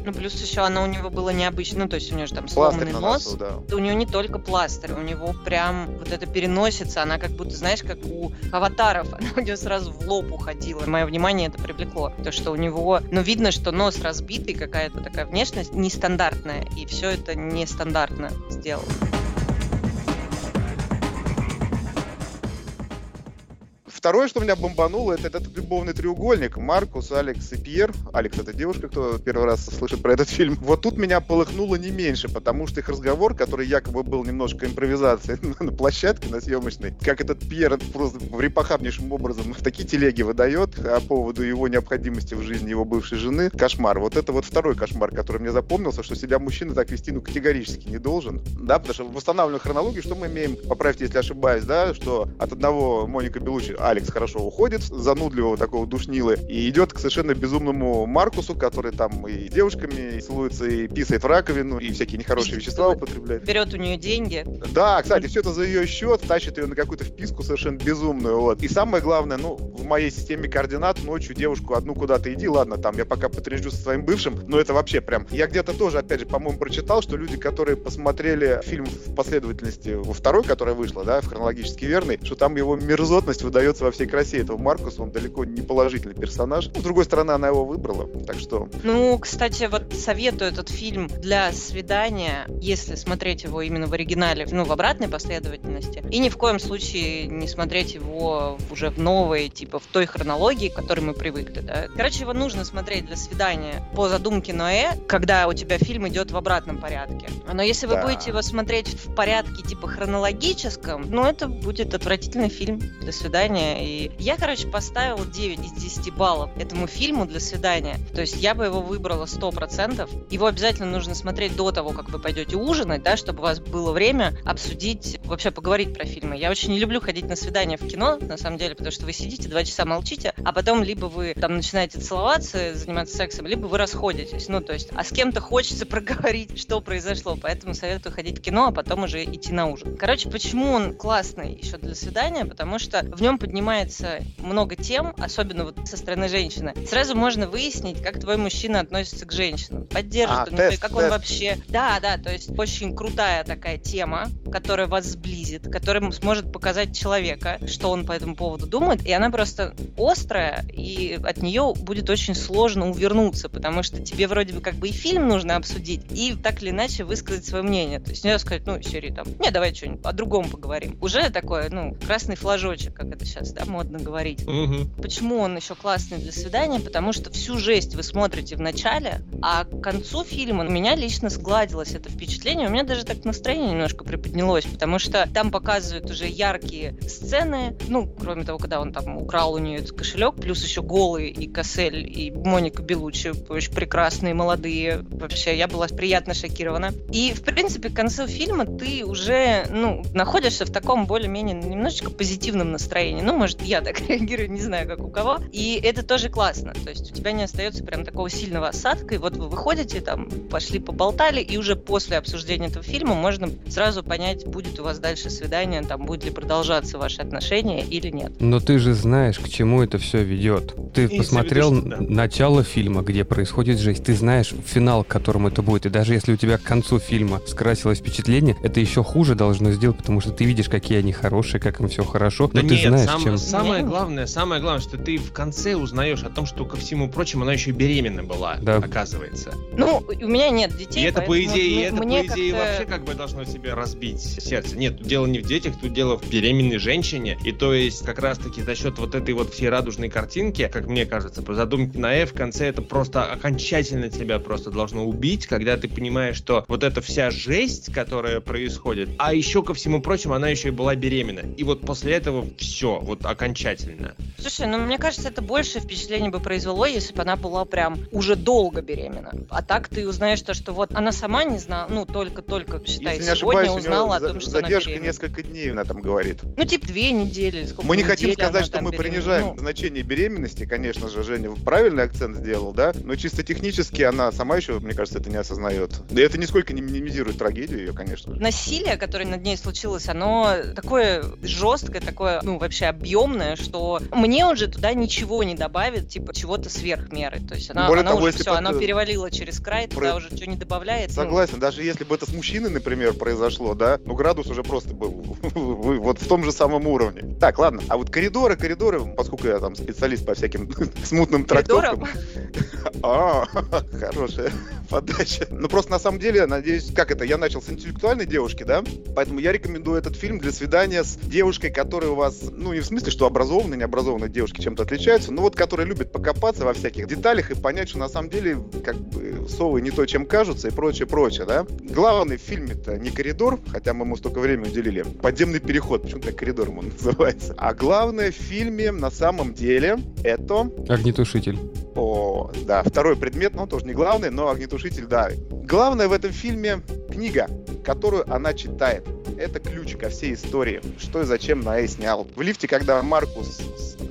Speaker 4: Ну, плюс еще оно у него было необычно, ну, то есть у него же там сломанный нос. Носу, да. У него не только пластырь, у него прям вот это переносится, она как будто, знаешь, как у аватаров, она у него сразу в лоб уходила. Мое внимание это привлекло. То, что у него, ну, видно, что нос разбитый, какая-то такая внешность нестандартная, и все это нестандартно сделано.
Speaker 2: Второе, что меня бомбануло, это этот любовный треугольник. Маркус, Алекс и Пьер. Алекс — это девушка, кто первый раз слышит про этот фильм. Вот тут меня полыхнуло не меньше, потому что их разговор, который якобы был немножко импровизацией на площадке, на съемочной, как этот Пьер просто репохабнейшим образом в такие телеги выдает по поводу его необходимости в жизни его бывшей жены. Кошмар. Вот это вот второй кошмар, который мне запомнился, что себя мужчина так вести ну категорически не должен. Да, потому что в восстанавливаемой хронологии что мы имеем, поправьте, если ошибаюсь, да, что от одного Моника Белучи, Алекс хорошо уходит, занудливого такого душнилы, и идет к совершенно безумному Маркусу, который там и девушками целуется, и писает в раковину, и всякие нехорошие вещества употребляет.
Speaker 4: Берет у нее деньги.
Speaker 2: Да, кстати, все это за ее счет, тащит ее на какую-то вписку совершенно безумную. Вот. И самое главное, ну, в моей системе координат ночью девушку одну куда-то иди, ладно, там я пока потрежу со своим бывшим, но это вообще прям... Я где-то тоже, опять же, по-моему, прочитал, что люди, которые посмотрели фильм в последовательности во второй, которая вышла, да, в хронологически верный, что там его мерзотность выдается во всей красе этого Маркуса, он далеко не положительный персонаж. Ну, с другой стороны, она его выбрала, так что...
Speaker 4: Ну, кстати, вот советую этот фильм для свидания, если смотреть его именно в оригинале, ну, в обратной последовательности, и ни в коем случае не смотреть его уже в новой, типа, в той хронологии, к которой мы привыкли, да. Короче, его нужно смотреть для свидания по задумке Ноэ, когда у тебя фильм идет в обратном порядке. Но если вы да. будете его смотреть в порядке, типа, хронологическом, ну, это будет отвратительный фильм для свидания, свидания. И я, короче, поставила 9 из 10 баллов этому фильму для свидания. То есть я бы его выбрала 100%. Его обязательно нужно смотреть до того, как вы пойдете ужинать, да, чтобы у вас было время обсудить, вообще поговорить про фильмы. Я очень не люблю ходить на свидания в кино, на самом деле, потому что вы сидите, два часа молчите, а потом либо вы там начинаете целоваться, заниматься сексом, либо вы расходитесь. Ну, то есть, а с кем-то хочется проговорить, что произошло, поэтому советую ходить в кино, а потом уже идти на ужин. Короче, почему он классный еще для свидания? Потому что в нем поднимается много тем, особенно вот со стороны женщины. Сразу можно выяснить, как твой мужчина относится к женщинам, поддержит а, он, тест, как тест. он вообще... Да, да, то есть очень крутая такая тема, которая вас сблизит, которая сможет показать человека, что он по этому поводу думает, и она просто острая, и от нее будет очень сложно увернуться, потому что тебе вроде бы как бы и фильм нужно обсудить, и так или иначе высказать свое мнение. То есть нельзя сказать, ну, серии там, не, давай что-нибудь о другом поговорим. Уже такое, ну, красный флажочек, как это сейчас, да, модно говорить. Угу. Почему он еще классный для свидания? Потому что всю жесть вы смотрите в начале, а к концу фильма у меня лично сгладилось это впечатление, у меня даже так настроение немножко приподнялось, потому что там показывают уже яркие сцены, ну, кроме того, когда он там украл у нее этот кошелек, плюс еще голый и Кассель, и Моника Белучи, очень прекрасные, молодые, вообще, я была приятно шокирована. И, в принципе, к концу фильма ты уже, ну, находишься в таком более-менее немножечко позитивном настроении, ну, может, я так реагирую, не знаю, как у кого, и это тоже классно, то есть у тебя не остается прям такого сильного осадка, и вот вы выходите, там, пошли поболтали, и уже после обсуждения этого фильма можно сразу понять, будет у вас дальше свидание, там, будет ли продолжаться ваши отношения или нет.
Speaker 1: Но ты же знаешь, к чему это все ведет. Ты и посмотрел да. начало фильма, где происходит жесть, ты знаешь финал, к которому это будет, и даже если у тебя к концу фильма скрасилось впечатление, это еще хуже должно сделать, потому что ты видишь, какие они хорошие, как им все хорошо, но да ты нет, знаешь, сам, чем...
Speaker 3: Самое главное, самое главное, что ты в конце узнаешь о том, что ко всему прочему она еще беременна была, да. оказывается.
Speaker 4: Ну, у меня нет детей.
Speaker 3: И это, по идее, это, по идее, вообще как бы должно тебе разбить сердце. Нет, дело не в детях, тут дело в беременной женщине. И то есть, как раз-таки за счет вот этой вот всей радужной картинки, как мне кажется, по задумке на F, в конце это просто окончательно тебя просто должно убить, когда ты понимаешь, что вот эта вся жесть, которая происходит, а еще ко всему прочему, она еще и была беременна. И вот после этого все, вот окончательно.
Speaker 4: Слушай, ну мне кажется, это больше впечатление бы произвело, если бы она была прям уже долго беременна. А так ты узнаешь то, что вот она сама не знала, ну только-только, считай, если сегодня ошибаюсь, узнала о том, что
Speaker 2: задержка она несколько дней, она там говорит.
Speaker 4: Ну типа две недели.
Speaker 2: Мы не хотим сказать, что мы принижаем ну... значение беременности, конечно же, Женя правильный акцент сделал, да, но чисто технически она сама еще, мне кажется, это не осознает. И это нисколько не минимизирует трагедию ее, конечно.
Speaker 4: Насилие, которое над ней случилось, оно такое жесткое, такое, ну, вообще объемное, что мне уже туда ничего не добавит, типа, чего-то сверх меры. То есть она, Более она того, уже все, под... она перевалила через край, Про... туда уже ничего не добавляет.
Speaker 2: Согласен, ну... даже если бы это с мужчиной, например, произошло, да, ну, градус уже просто был вот в том же самом уровне. Так, ладно, а вот коридоры, коридоры, поскольку я там специалист по всяким смутным трактовкам. А, хорошая подача. Ну, просто на самом деле, надеюсь, как это, я начал с интеллектуальной девушки, да? Поэтому я рекомендую этот фильм для свидания с девушкой, которая у вас, ну, не в смысле, что образованные, необразованные девушки чем-то отличаются, но вот которая любит покопаться во всяких деталях и понять, что на самом деле, как бы, совы не то, чем кажутся и прочее, прочее, да? Главный в фильме-то не коридор, хотя мы ему столько времени уделили, подземный переход, почему-то коридором он называется. А главное в фильме на самом деле это...
Speaker 1: Огнетушитель.
Speaker 2: О, да, второй предмет, ну, тоже не главный, но огнетушитель, да. Главное в этом фильме книга, которую она читает. Это ключ ко всей истории. Что и зачем Наэ снял. В лифте, когда Маркус,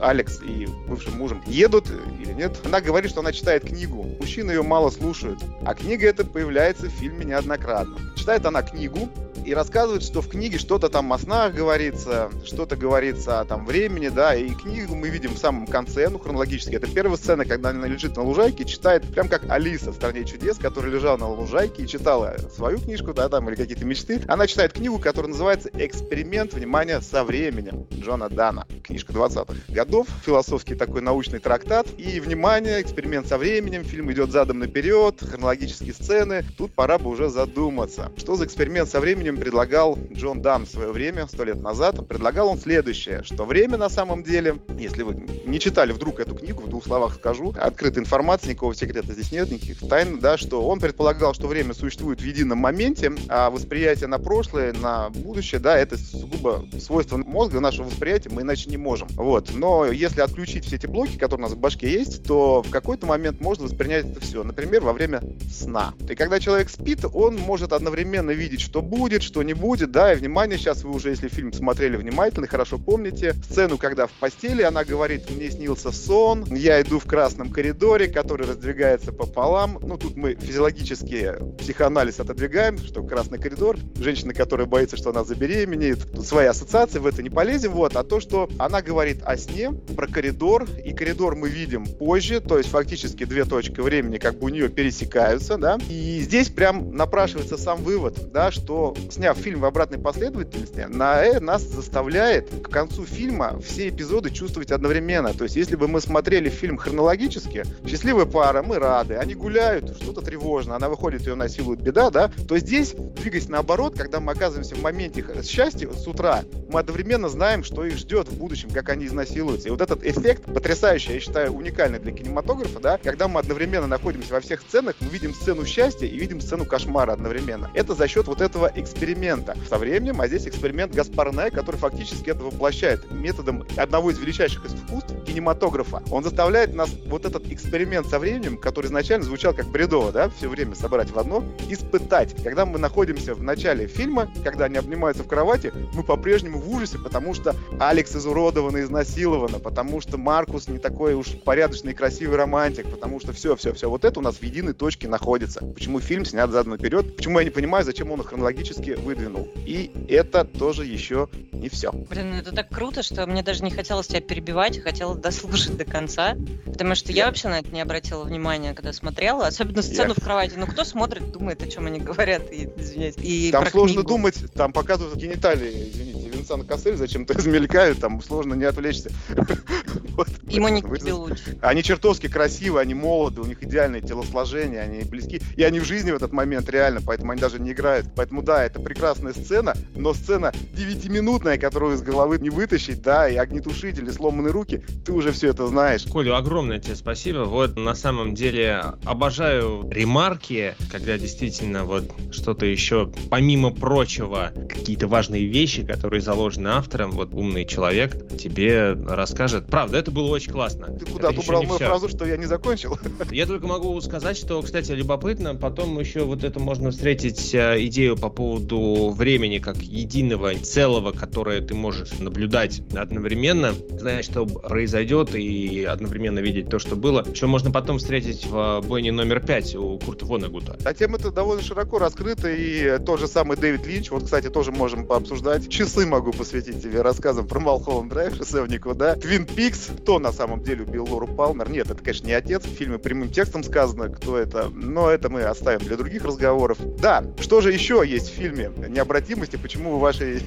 Speaker 2: Алекс и бывшим мужем едут или нет, она говорит, что она читает книгу. Мужчины ее мало слушают. А книга эта появляется в фильме неоднократно. Читает она книгу, и рассказывает, что в книге что-то там о снах говорится, что-то говорится о там времени, да, и книгу мы видим в самом конце, ну, хронологически. Это первая сцена, когда она лежит на лужайке, читает, прям как Алиса в «Стране чудес», которая лежала на лужайке и читала свою книжку, да, там, или какие-то мечты. Она читает книгу, которая называется «Эксперимент, внимание, со временем» Джона Дана. Книжка 20-х годов, философский такой научный трактат. И, внимание, эксперимент со временем, фильм идет задом наперед, хронологические сцены. Тут пора бы уже задуматься, что за эксперимент со временем время предлагал Джон Дан в свое время, сто лет назад, предлагал он следующее, что время на самом деле, если вы не читали вдруг эту книгу, в двух словах скажу, открытая информация, никакого секрета здесь нет, никаких тайн, да, что он предполагал, что время существует в едином моменте, а восприятие на прошлое, на будущее, да, это сугубо свойство мозга, нашего восприятия, мы иначе не можем. Вот. Но если отключить все эти блоки, которые у нас в башке есть, то в какой-то момент можно воспринять это все. Например, во время сна. И когда человек спит, он может одновременно видеть, что будет, что не будет, да, и внимание, сейчас вы уже, если фильм смотрели внимательно, хорошо помните, сцену, когда в постели она говорит, мне снился сон, я иду в красном коридоре, который раздвигается пополам. Ну, тут мы физиологически психоанализ отодвигаем, что красный коридор, женщина, которая боится, что она забеременеет, тут свои ассоциации, в это не полезем, вот, а то, что она говорит о сне, про коридор, и коридор мы видим позже, то есть фактически две точки времени как бы у нее пересекаются, да, и здесь прям напрашивается сам вывод, да, что сняв фильм в обратной последовательности, на э нас заставляет к концу фильма все эпизоды чувствовать одновременно, то есть если бы мы смотрели фильм хронологически, счастливая пара, мы рады, они гуляют, что-то тревожно, она выходит, ее насилует беда, да, то здесь, двигаясь наоборот, когда мы оказываемся в моменте счастья с утра, мы одновременно знаем, что их ждет в будущем, как они изнасилуются. И вот этот эффект потрясающий, я считаю, уникальный для кинематографа, да, когда мы одновременно находимся во всех сценах, мы видим сцену счастья и видим сцену кошмара одновременно. Это за счет вот этого эксперимента. Со временем, а здесь эксперимент Гаспарне, который фактически это воплощает методом одного из величайших искусств кинематографа. Он заставляет нас вот этот эксперимент со временем, который изначально звучал как бредово, да, все время собрать в одно, испытать. Когда мы находимся в начале фильма, когда они обнимаются в кровати, мы по-прежнему в ужасе, потому что Алекс изуродован и изнасилована, потому что Маркус не такой уж порядочный и красивый романтик, потому что все, все, все, вот это у нас в единой точке находится. Почему фильм снят задом наперед, почему я не понимаю, зачем он их выдвинул. И это тоже еще не все.
Speaker 4: Блин, ну это так круто, что мне даже не хотелось тебя перебивать, хотела дослушать до конца, потому что я, я вообще на это не обратила внимания, когда смотрела, особенно сцену я... в кровати. Ну кто смотрит, думает, о чем они говорят, и, извиняюсь. И
Speaker 2: там сложно книгу. думать, там показывают гениталии, извините, Винсан Кассель зачем-то измелькают, там сложно не отвлечься.
Speaker 4: и Моника Белучи.
Speaker 2: Они чертовски красивые, они молоды, у них идеальное телосложение, они близки. И они в жизни в этот момент реально, поэтому они даже не играют. Поэтому да, это прекрасная сцена, но сцена 9-минутная, которую из головы не вытащить, да, и огнетушители, сломанные руки, ты уже все это знаешь.
Speaker 3: Коля, огромное тебе спасибо. Вот на самом деле обожаю ремарки, когда действительно вот что-то еще, помимо прочего, какие-то важные вещи, которые заложены автором, вот умный человек тебе расскажет. Правда, это было очень классно.
Speaker 2: Ты куда убрал мою все. фразу, что я не закончил?
Speaker 3: Я только могу сказать, что, кстати, любопытно, потом еще вот это можно встретить э, идею по поводу времени как единого целого, которое ты можешь наблюдать одновременно, знать, что произойдет, и одновременно видеть то, что было, что можно потом встретить в бойне номер пять у Курта Вонегута.
Speaker 2: А тема это довольно широко раскрыта, и тот же самый Дэвид Линч, вот, кстати, тоже можем пообсуждать. Часы могу посвятить тебе рассказам про Малхолланд Драйв, шесевнику, да. Твин Пикс, кто на самом деле убил Лору Палмер? Нет, это, конечно, не отец. В фильме прямым текстом сказано, кто это. Но это мы оставим для других разговоров. Да, что же еще есть в фильме «Необратимости»? Почему вашей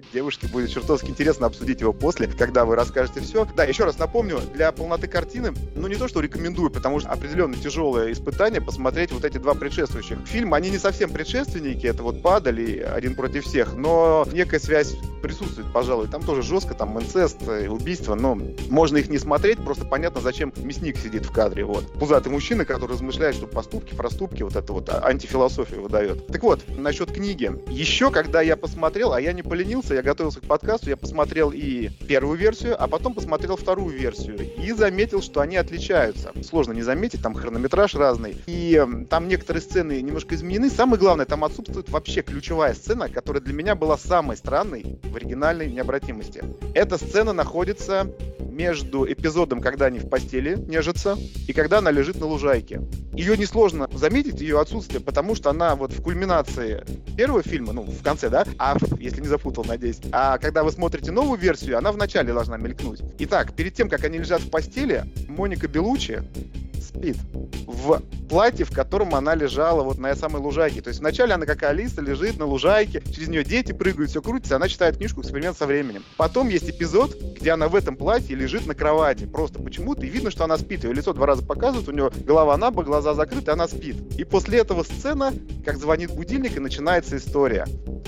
Speaker 2: девушке будет чертовски интересно обсудить его после, когда вы расскажете все? Да, еще раз напомню, для полноты картины, ну не то, что рекомендую, потому что определенно тяжелое испытание посмотреть вот эти два предшествующих фильма. Они не совсем предшественники, это вот «Падали», «Один против всех», но некая связь присутствует, пожалуй. Там тоже жестко, там инцест, убийство, но можно их не смотреть, просто понятно, зачем мясник сидит в кадре. Вот. Пузатый мужчина, который размышляет, что поступки, проступки, вот это вот антифилософию выдает. Так вот, насчет книги. Еще, когда я посмотрел, а я не поленился, я готовился к подкасту, я посмотрел и первую версию, а потом посмотрел вторую версию. И заметил, что они отличаются. Сложно не заметить, там хронометраж разный. И там некоторые сцены немножко изменены. Самое главное, там отсутствует вообще ключевая сцена, которая для меня была самой странной в оригинальной необратимости. Эта сцена находится между эпизодом, когда они в постели нежатся, и когда она лежит на лужайке. Ее несложно заметить, ее отсутствие, потому что она вот в кульминации первого фильма, ну, в конце, да, а, если не запутал, надеюсь, а когда вы смотрите новую версию, она в начале должна мелькнуть. Итак, перед тем, как они лежат в постели, Моника Белучи спит. В платье, в котором она лежала вот на самой лужайке. То есть вначале она как Алиса лежит на лужайке, через нее дети прыгают, все крутится, она читает книжку «Эксперимент со временем». Потом есть эпизод, где она в этом платье лежит на кровати. Просто почему-то, и видно, что она спит. Ее лицо два раза показывают, у нее голова на бок, глаза закрыты, она спит. И после этого сцена, как звонит будильник, и начинается история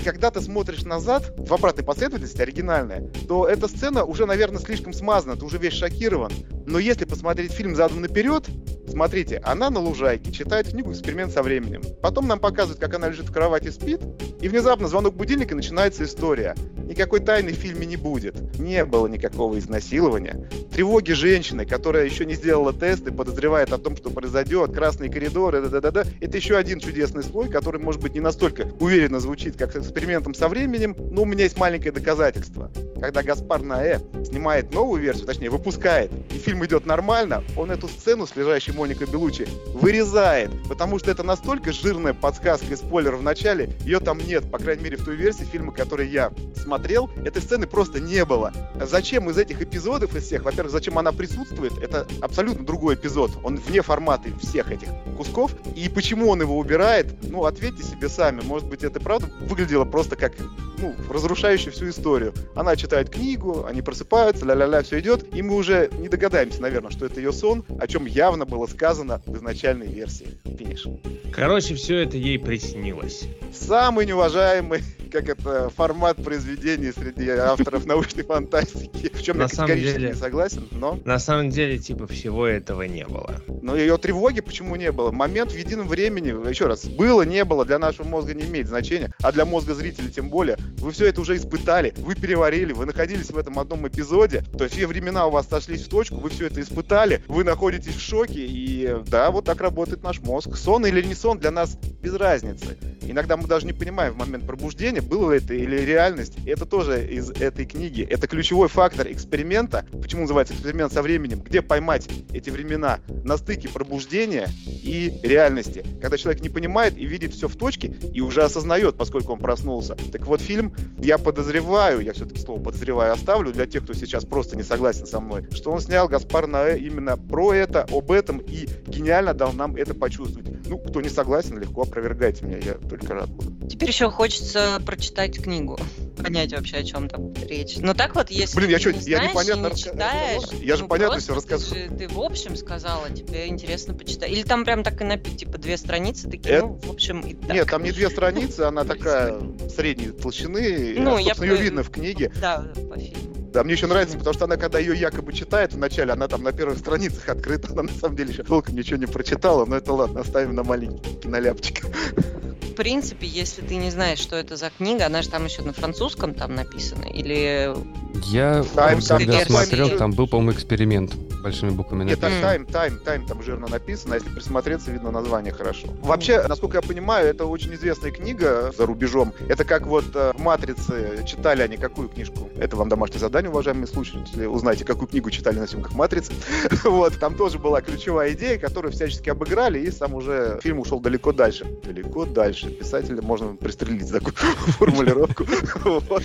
Speaker 2: когда ты смотришь назад, в обратной последовательности, оригинальная, то эта сцена уже, наверное, слишком смазана, ты уже весь шокирован. Но если посмотреть фильм задом наперед, смотрите, она на лужайке читает книгу «Эксперимент со временем». Потом нам показывают, как она лежит в кровати, спит, и внезапно звонок будильника, начинается история. Никакой тайны в фильме не будет. Не было никакого изнасилования. Тревоги женщины, которая еще не сделала тест и подозревает о том, что произойдет, красные коридоры, да, да, да, да, это еще один чудесный слой, который, может быть, не настолько уверенно звучит, как экспериментом со временем, но у меня есть маленькое доказательство. Когда Гаспар Наэ снимает новую версию, точнее, выпускает, и фильм идет нормально, он эту сцену с лежащей Моникой Белучи вырезает, потому что это настолько жирная подсказка и спойлер в начале, ее там нет, по крайней мере, в той версии фильма, который я смотрел, этой сцены просто не было. Зачем из этих эпизодов, из всех, во-первых, зачем она присутствует, это абсолютно другой эпизод, он вне формата всех этих кусков, и почему он его убирает, ну, ответьте себе сами, может быть, это правда выглядело просто как, ну, разрушающее всю историю. Она читает книгу, они просыпаются, ля-ля-ля, все идет, и мы уже не догадаемся, наверное, что это ее сон, о чем явно было сказано в изначальной версии. Финиш.
Speaker 3: Короче, все это ей приснилось.
Speaker 2: Самый неуважаемый как это формат произведений среди авторов научной фантастики. В чем
Speaker 3: на
Speaker 2: я категорически
Speaker 3: деле,
Speaker 2: не согласен, но...
Speaker 3: На самом деле, типа, всего этого не было.
Speaker 2: Но ее тревоги почему не было? Момент в едином времени, еще раз, было, не было, для нашего мозга не имеет значения, а для мозга зрителя тем более. Вы все это уже испытали, вы переварили, вы находились в этом одном эпизоде, то есть все времена у вас сошлись в точку, вы все это испытали, вы находитесь в шоке, и да, вот так работает наш мозг. Сон или не сон для нас без разницы. Иногда мы даже не понимаем в момент пробуждения, было это или реальность. Это тоже из этой книги. Это ключевой фактор эксперимента. Почему называется эксперимент со временем? Где поймать эти времена на стыке пробуждения и реальности. Когда человек не понимает и видит все в точке и уже осознает, поскольку он проснулся. Так вот, фильм, я подозреваю, я все-таки слово подозреваю оставлю для тех, кто сейчас просто не согласен со мной, что он снял Гаспар Наэ именно про это, об этом и гениально дал нам это почувствовать. Ну, кто не согласен, легко опровергайте меня, я только рад буду.
Speaker 4: Теперь еще хочется прочитать книгу, понять вообще, о чем там речь. Но так вот, если
Speaker 2: Блин, я что,
Speaker 4: не
Speaker 2: я
Speaker 4: знаешь
Speaker 2: непонятно
Speaker 4: не читаешь,
Speaker 2: Я же
Speaker 4: ну,
Speaker 2: понятно все
Speaker 4: просто
Speaker 2: рассказывал.
Speaker 4: Ты, же- ты в общем сказала, тебе интересно почитать. Или там прям так и написано, типа, две страницы, такие,
Speaker 2: Это-
Speaker 4: ну, в общем, и так.
Speaker 2: Нет, там не две страницы, она такая средней толщины.
Speaker 4: Ну, я
Speaker 2: собственно, ее видно в книге.
Speaker 4: Да, по фильму.
Speaker 2: Да, мне еще нравится, потому что она, когда ее якобы читает вначале, она там на первых страницах открыта, она на самом деле еще толком ничего не прочитала, но это ладно, оставим на маленький киноляпчик.
Speaker 4: В принципе, если ты не знаешь, что это за книга, она же там еще на французском там написана, или...
Speaker 1: Я,
Speaker 2: Тайм,
Speaker 1: когда
Speaker 4: там,
Speaker 1: смотрел,
Speaker 4: тайм.
Speaker 1: там был, по-моему, эксперимент большими буквами
Speaker 2: Нет,
Speaker 1: написан.
Speaker 2: тайм, тайм, тайм там жирно написано, а если присмотреться, видно название хорошо. Вообще, насколько я понимаю, это очень известная книга за рубежом. Это как вот э, в «Матрице» читали они какую книжку? Это вам домашнее задание, уважаемые слушатели. Узнайте, какую книгу читали на съемках «Матрицы». Вот, там тоже была ключевая идея, которую всячески обыграли, и сам уже фильм ушел далеко дальше. Далеко дальше. Писателя можно пристрелить за такую формулировку.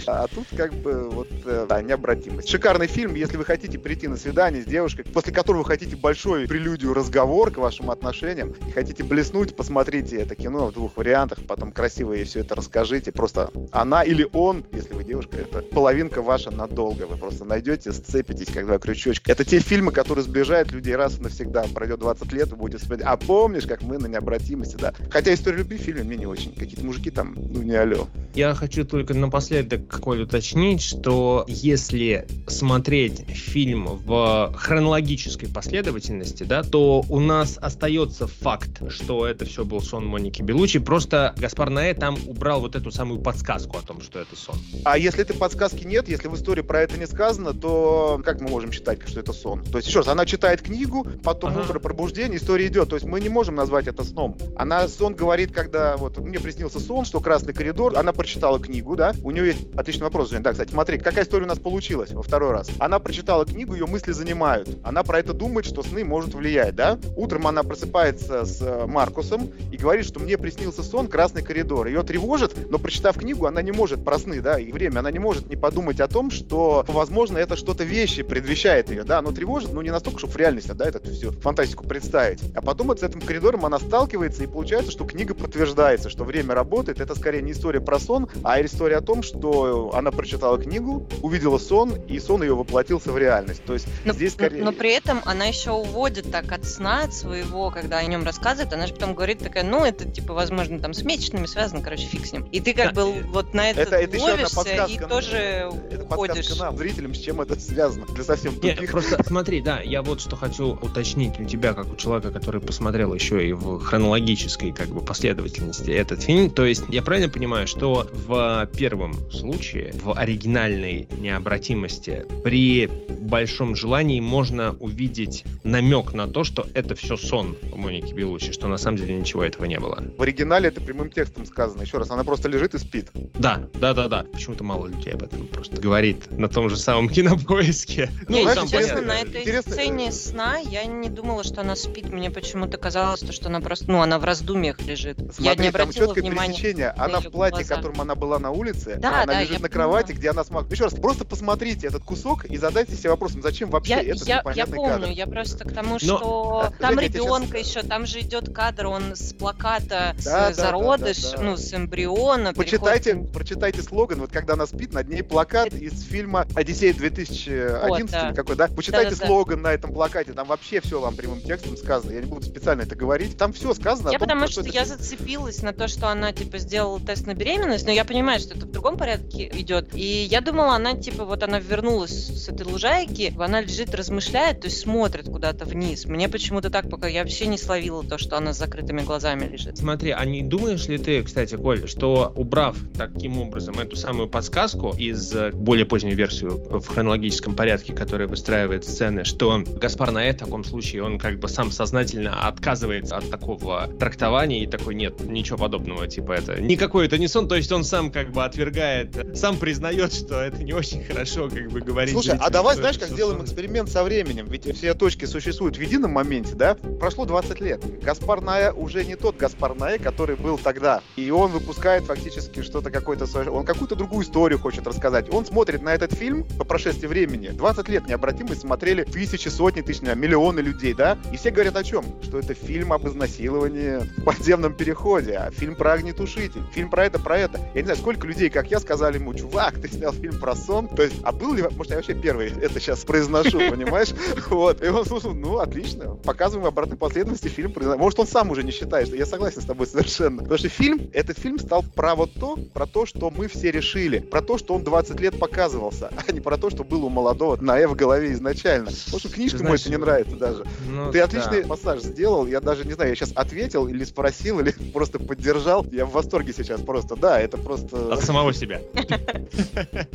Speaker 2: А тут как бы вот, э, необратимость. Шикарный фильм, если вы хотите прийти на свидание с девушкой, после которого вы хотите большой прелюдию разговор к вашим отношениям, и хотите блеснуть, посмотрите это кино в двух вариантах, потом красиво ей все это расскажите. Просто она или он, если вы девушка, это половинка ваша надолго. Вы просто найдете, сцепитесь, как два крючочка. Это те фильмы, которые сближают людей раз и навсегда. Пройдет 20 лет, вы будете вспоминать. А помнишь, как мы на необратимости, да? Хотя история любви в фильме мне не очень. Какие-то мужики там, ну не алло.
Speaker 3: Я хочу только напоследок, Коль, уточнить, что если смотреть фильм в хронологической последовательности, да, то у нас остается факт, что это все был сон Моники Белучи. Просто Гаспар Наэ там убрал вот эту самую подсказку о том, что это сон.
Speaker 2: А если этой подсказки нет, если в истории про это не сказано, то как мы можем считать, что это сон? То есть, еще раз, она читает книгу, потом
Speaker 3: Ага.
Speaker 2: утро пробуждение, история идет. То есть мы не можем назвать это сном. Она сон говорит, когда вот мне приснился сон, что красный коридор, она прочитала книгу, да, у нее есть отличный вопрос, Жень, да, кстати, смотри, какая история у нас получилась во второй раз. Она прочитала книгу, ее мысли занимают. Она про это думает, что сны может влиять, да. Утром она просыпается с э, Маркусом и говорит, что мне приснился сон «Красный коридор». Ее тревожит, но прочитав книгу, она не может про сны, да, и время, она не может не подумать о том, что, возможно, это что-то вещи предвещает ее, да, оно тревожит, но не настолько, чтобы в реальности, да, это всю фантастику представить. А потом вот с этим коридором она сталкивается, и получается, что книга подтверждается, что время работает. Это скорее не история про сон, а история о том, что она прочитала книгу, увидела сон, и сон ее воплотился в реальность. То есть
Speaker 4: но,
Speaker 2: здесь скорее...
Speaker 4: Но при этом она еще уводит так от сна от своего, когда о нем рассказывает, она же потом говорит такая, ну, это, типа, возможно, там с месячными связано, короче, фиг с ним. И ты как бы вот на это, это, это ловишься и тоже
Speaker 2: это уходишь. нам, зрителям, с чем это связано. Для совсем
Speaker 3: тупых. Нет, просто смотри, да, я вот что хочу уточнить у тебя, как у человека, который посмотрел еще и в хронологической как бы последовательности этот фильм. То есть я правильно понимаю, что в первом случае, в оригинальной необратимости, при большом желании можно увидеть намек на то, что это все сон у Моники Белучи, что на самом деле ничего этого не было.
Speaker 2: В оригинале это прямым текстом сказано. Еще раз, она просто лежит и спит.
Speaker 3: Да, да, да, да. Почему-то мало людей об этом просто говорит на том же самом кинопоиске.
Speaker 4: Ну, я, знаешь, честно, на этой интересно... сцене сна я не думала, что она спит. Мне почему-то казалось, что она просто, ну, она в раздумьях лежит.
Speaker 2: Смотри, я не обратила там четкое пересечение. Она в платье, глаза. которым она была на улице, да, она да, лежит на кровати, понимаю. где она смогла. Еще раз, просто посмотрите этот кусок и задайте себе вопросом, зачем вообще я, этот
Speaker 4: я, я помню, кадр. я просто к тому, что Но, там да, ребенка сейчас... еще, там же идет кадр, он с плаката да, с да, зародыш, да, да, да. ну, с эмбриона.
Speaker 2: Почитайте, переходит... прочитайте слоган, вот когда она спит, над ней плакат это... из фильма «Одиссея 2011» вот, да. какой, да? Почитайте да, да, слоган да. на этом плакате, там вообще все вам прямым текстом сказано. Я не буду специально это говорить. Там все сказано.
Speaker 4: Я
Speaker 2: том,
Speaker 4: потому что, что я зацепилась на то, что она типа сделала тест на беременность, но я понимаю, что это в другом порядке идет. И я думала, она типа вот она вернулась с этой лужайки, она лежит, размышляет, то есть смотрит куда-то вниз. Мне почему-то так пока я вообще не словила то, что она с закрытыми глазами лежит.
Speaker 3: Смотри, а не думаешь ли ты, кстати, Коль, что убрав таким образом эту самую подсказку из э, более поздней версии в хронологическом порядке, которая выстраивает сцены, что Гаспар Наэ в таком случае, он как бы сам сознательно отказывается от такого трактования и такой, нет, ничего подобного, типа это никакой это не сон, то есть он сам как бы отвергает, сам признает, что это не очень хорошо, как бы говорить.
Speaker 2: Слушай, а давай, знаешь, как сделаем сон. эксперимент со временем, ведь все точки существуют в едином моменте, да? Прошло 20 лет. Гаспар Ная уже не тот Гаспар Ная, который был тогда, и он выпускает фактически что-то какое-то, он какую-то другую историю хочет рассказать. Он смотрит на этот фильм по прошествии времени. 20 лет необратимость смотрели тысячи, сотни тысяч, миллионы людей, да? И все говорят о чем? Что это фильм об изнасиловании в подземном переходе, а фильм про огнетушитель, фильм про это, про это. Я не знаю, сколько людей, как я, сказали ему, чувак, ты снял фильм про сон. То есть, а был ли, может, я вообще первый это сейчас произношу, понимаешь? Вот. И он слушал, ну, отлично, показываем обратной последовательности фильм. Может, он сам уже не считает, что я согласен с тобой совершенно. Потому что фильм, этот фильм стал про вот то, про то, что мы все решили, про то, что он 20 лет показывался, а не про то, что было у молодого на Э в голове изначально. Потому что книжка мой это не нравится даже. Ну, ты отличный да. массаж сделал, я даже не знаю, я сейчас ответил или спросил, или просто поддержал. Я в восторге сейчас просто. Да, это просто...
Speaker 3: От самого себя.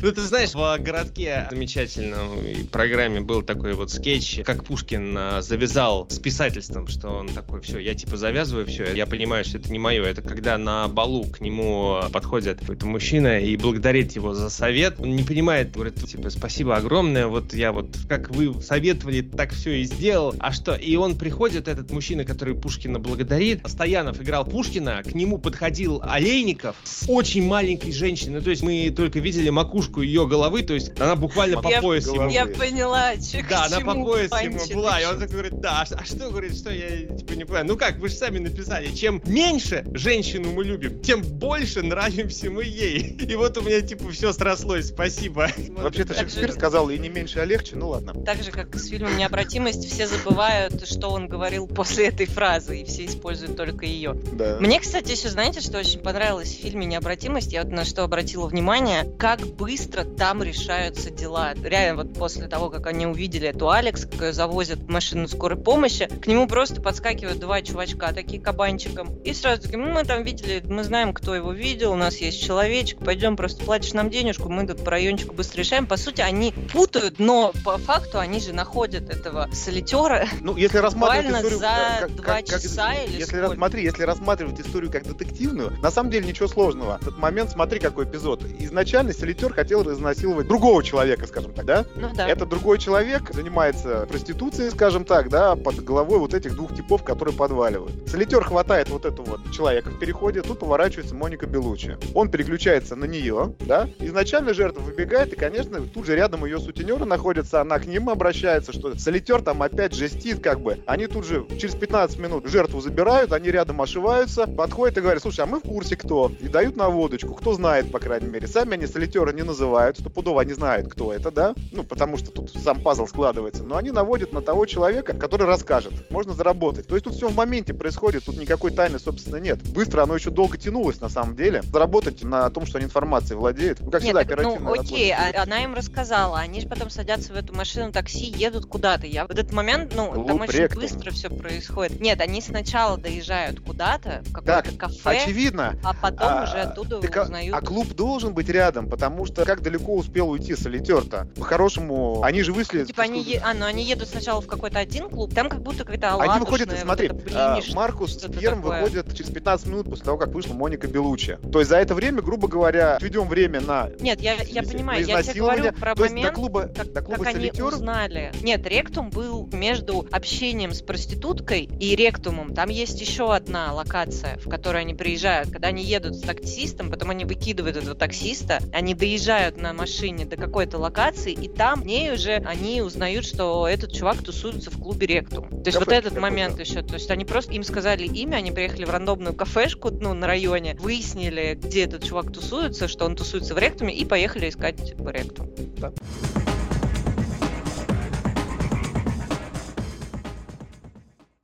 Speaker 3: Ну, ты знаешь, в городке замечательном программе был такой вот скетч, как Пушкин а, завязал с писательством, что он такой, все, я типа завязываю все, я понимаю, что это не мое. Это когда на балу к нему подходит какой-то мужчина и благодарит его за совет. Он не понимает, говорит, типа, спасибо огромное, вот я вот, как вы советовали, так все и сделал. А что? И он приходит, этот мужчина, который Пушкина благодарит. Стоянов играл Пушкина, к нему подходил Олейников с очень маленькой женщиной. То есть мы только видели макушку ее головы, то есть она буквально по пояс ему.
Speaker 4: Я поняла, че,
Speaker 3: Да, она по пояс ему была. И он такой говорит, да, а, а что, говорит, что я типа не понимаю. Ну как, вы же сами написали, чем меньше женщину мы любим, тем больше нравимся мы ей. И вот у меня типа все срослось, спасибо.
Speaker 2: Вообще-то Шекспир сказал, и не меньше, а легче, ну ладно.
Speaker 4: Так же, как с фильмом «Необратимость», все забывают, что он говорил после этой фразы, и все используют только ее. Да. Мне, кстати, еще знаете, что очень понравилось в фильме «Необратимость»? Я вот на что обратила внимание, как быстро там решаются дела. Реально, вот после того, как они увидели эту Алекс, как ее завозят в машину скорой помощи, к нему просто подскакивают два чувачка, такие кабанчиком, и сразу такие, ну, мы там видели, мы знаем, кто его видел, у нас есть человечек, пойдем, просто платишь нам денежку, мы тут по райончику быстро решаем. По сути, они путают, но по факту они же находят этого солитера
Speaker 2: ну, если рассматривать историю,
Speaker 4: за как, два как, часа или
Speaker 2: если, сколько? Смотри, если рассматривать историю как детективную, на самом деле ничего сложного. Но этот момент, смотри, какой эпизод. Изначально Солитер хотел изнасиловать другого человека, скажем так, да?
Speaker 4: Ну да.
Speaker 2: Это другой человек, занимается проституцией, скажем так, да, под головой вот этих двух типов, которые подваливают. Солитер хватает вот этого вот человека в переходе, тут поворачивается Моника Белучи. Он переключается на нее, да, изначально жертва выбегает, и, конечно, тут же рядом ее сутенеры находятся, она к ним обращается, что Солитер там опять жестит, как бы. Они тут же через 15 минут жертву забирают, они рядом ошиваются, подходят и говорят, слушай, а мы в курсе кто? И дают наводочку, кто знает, по крайней мере. Сами они солитера не называют, стопудово они знают, кто это, да? Ну, потому что тут сам пазл складывается. Но они наводят на того человека, который расскажет. Можно заработать. То есть тут все в моменте происходит, тут никакой тайны, собственно, нет. Быстро оно еще долго тянулось, на самом деле. Заработать на том, что они информацией владеют. Ну, как
Speaker 4: Нет,
Speaker 2: всегда,
Speaker 4: так, ну
Speaker 2: оперативно
Speaker 4: окей,
Speaker 2: работают.
Speaker 4: а- она им рассказала, они же потом садятся в эту машину такси, едут куда-то. Я в этот момент, ну, там
Speaker 2: Глуп
Speaker 4: очень быстро все происходит. Нет, они сначала доезжают куда-то, в какое-то
Speaker 2: Так,
Speaker 4: кафе,
Speaker 2: Очевидно.
Speaker 4: а потом
Speaker 2: А,
Speaker 4: уже оттуда
Speaker 2: Так, а-
Speaker 4: узнают.
Speaker 2: а клуб должен быть рядом, потому что как далеко успел уйти солитер-то? По-хорошему, они же вышли...
Speaker 4: Типа они, е- а, ну, они едут сначала в какой-то один клуб, там как будто какая-то
Speaker 2: Они выходят,
Speaker 4: вот
Speaker 2: смотри, а, Маркус с Пьером выходят через 15 минут после того, как вышла Моника Белучи. То есть за это время, грубо говоря, ведем время на
Speaker 4: Нет, я, я понимаю, я тебе говорю про
Speaker 2: То есть до
Speaker 4: момент,
Speaker 2: клуба,
Speaker 4: как,
Speaker 2: до клуба
Speaker 4: как они узнали. Нет, ректум был между общением с проституткой и ректумом. Там есть еще одна локация, в которой они приезжают. Когда они едут с таксистом, потом они выкидывают этого таксиста, они доезжают на машине до какой-то локации, и там в ней уже они узнают, что этот чувак тусуется в клубе ректум. То есть вот
Speaker 2: Кафешке
Speaker 4: этот момент
Speaker 2: какой-то.
Speaker 4: еще. То есть они просто им сказали имя, они приехали в рандомную кафешку, ну, на районе, выяснили, где этот чувак тусуется, что он тусуется в ректуме, и поехали искать ректум.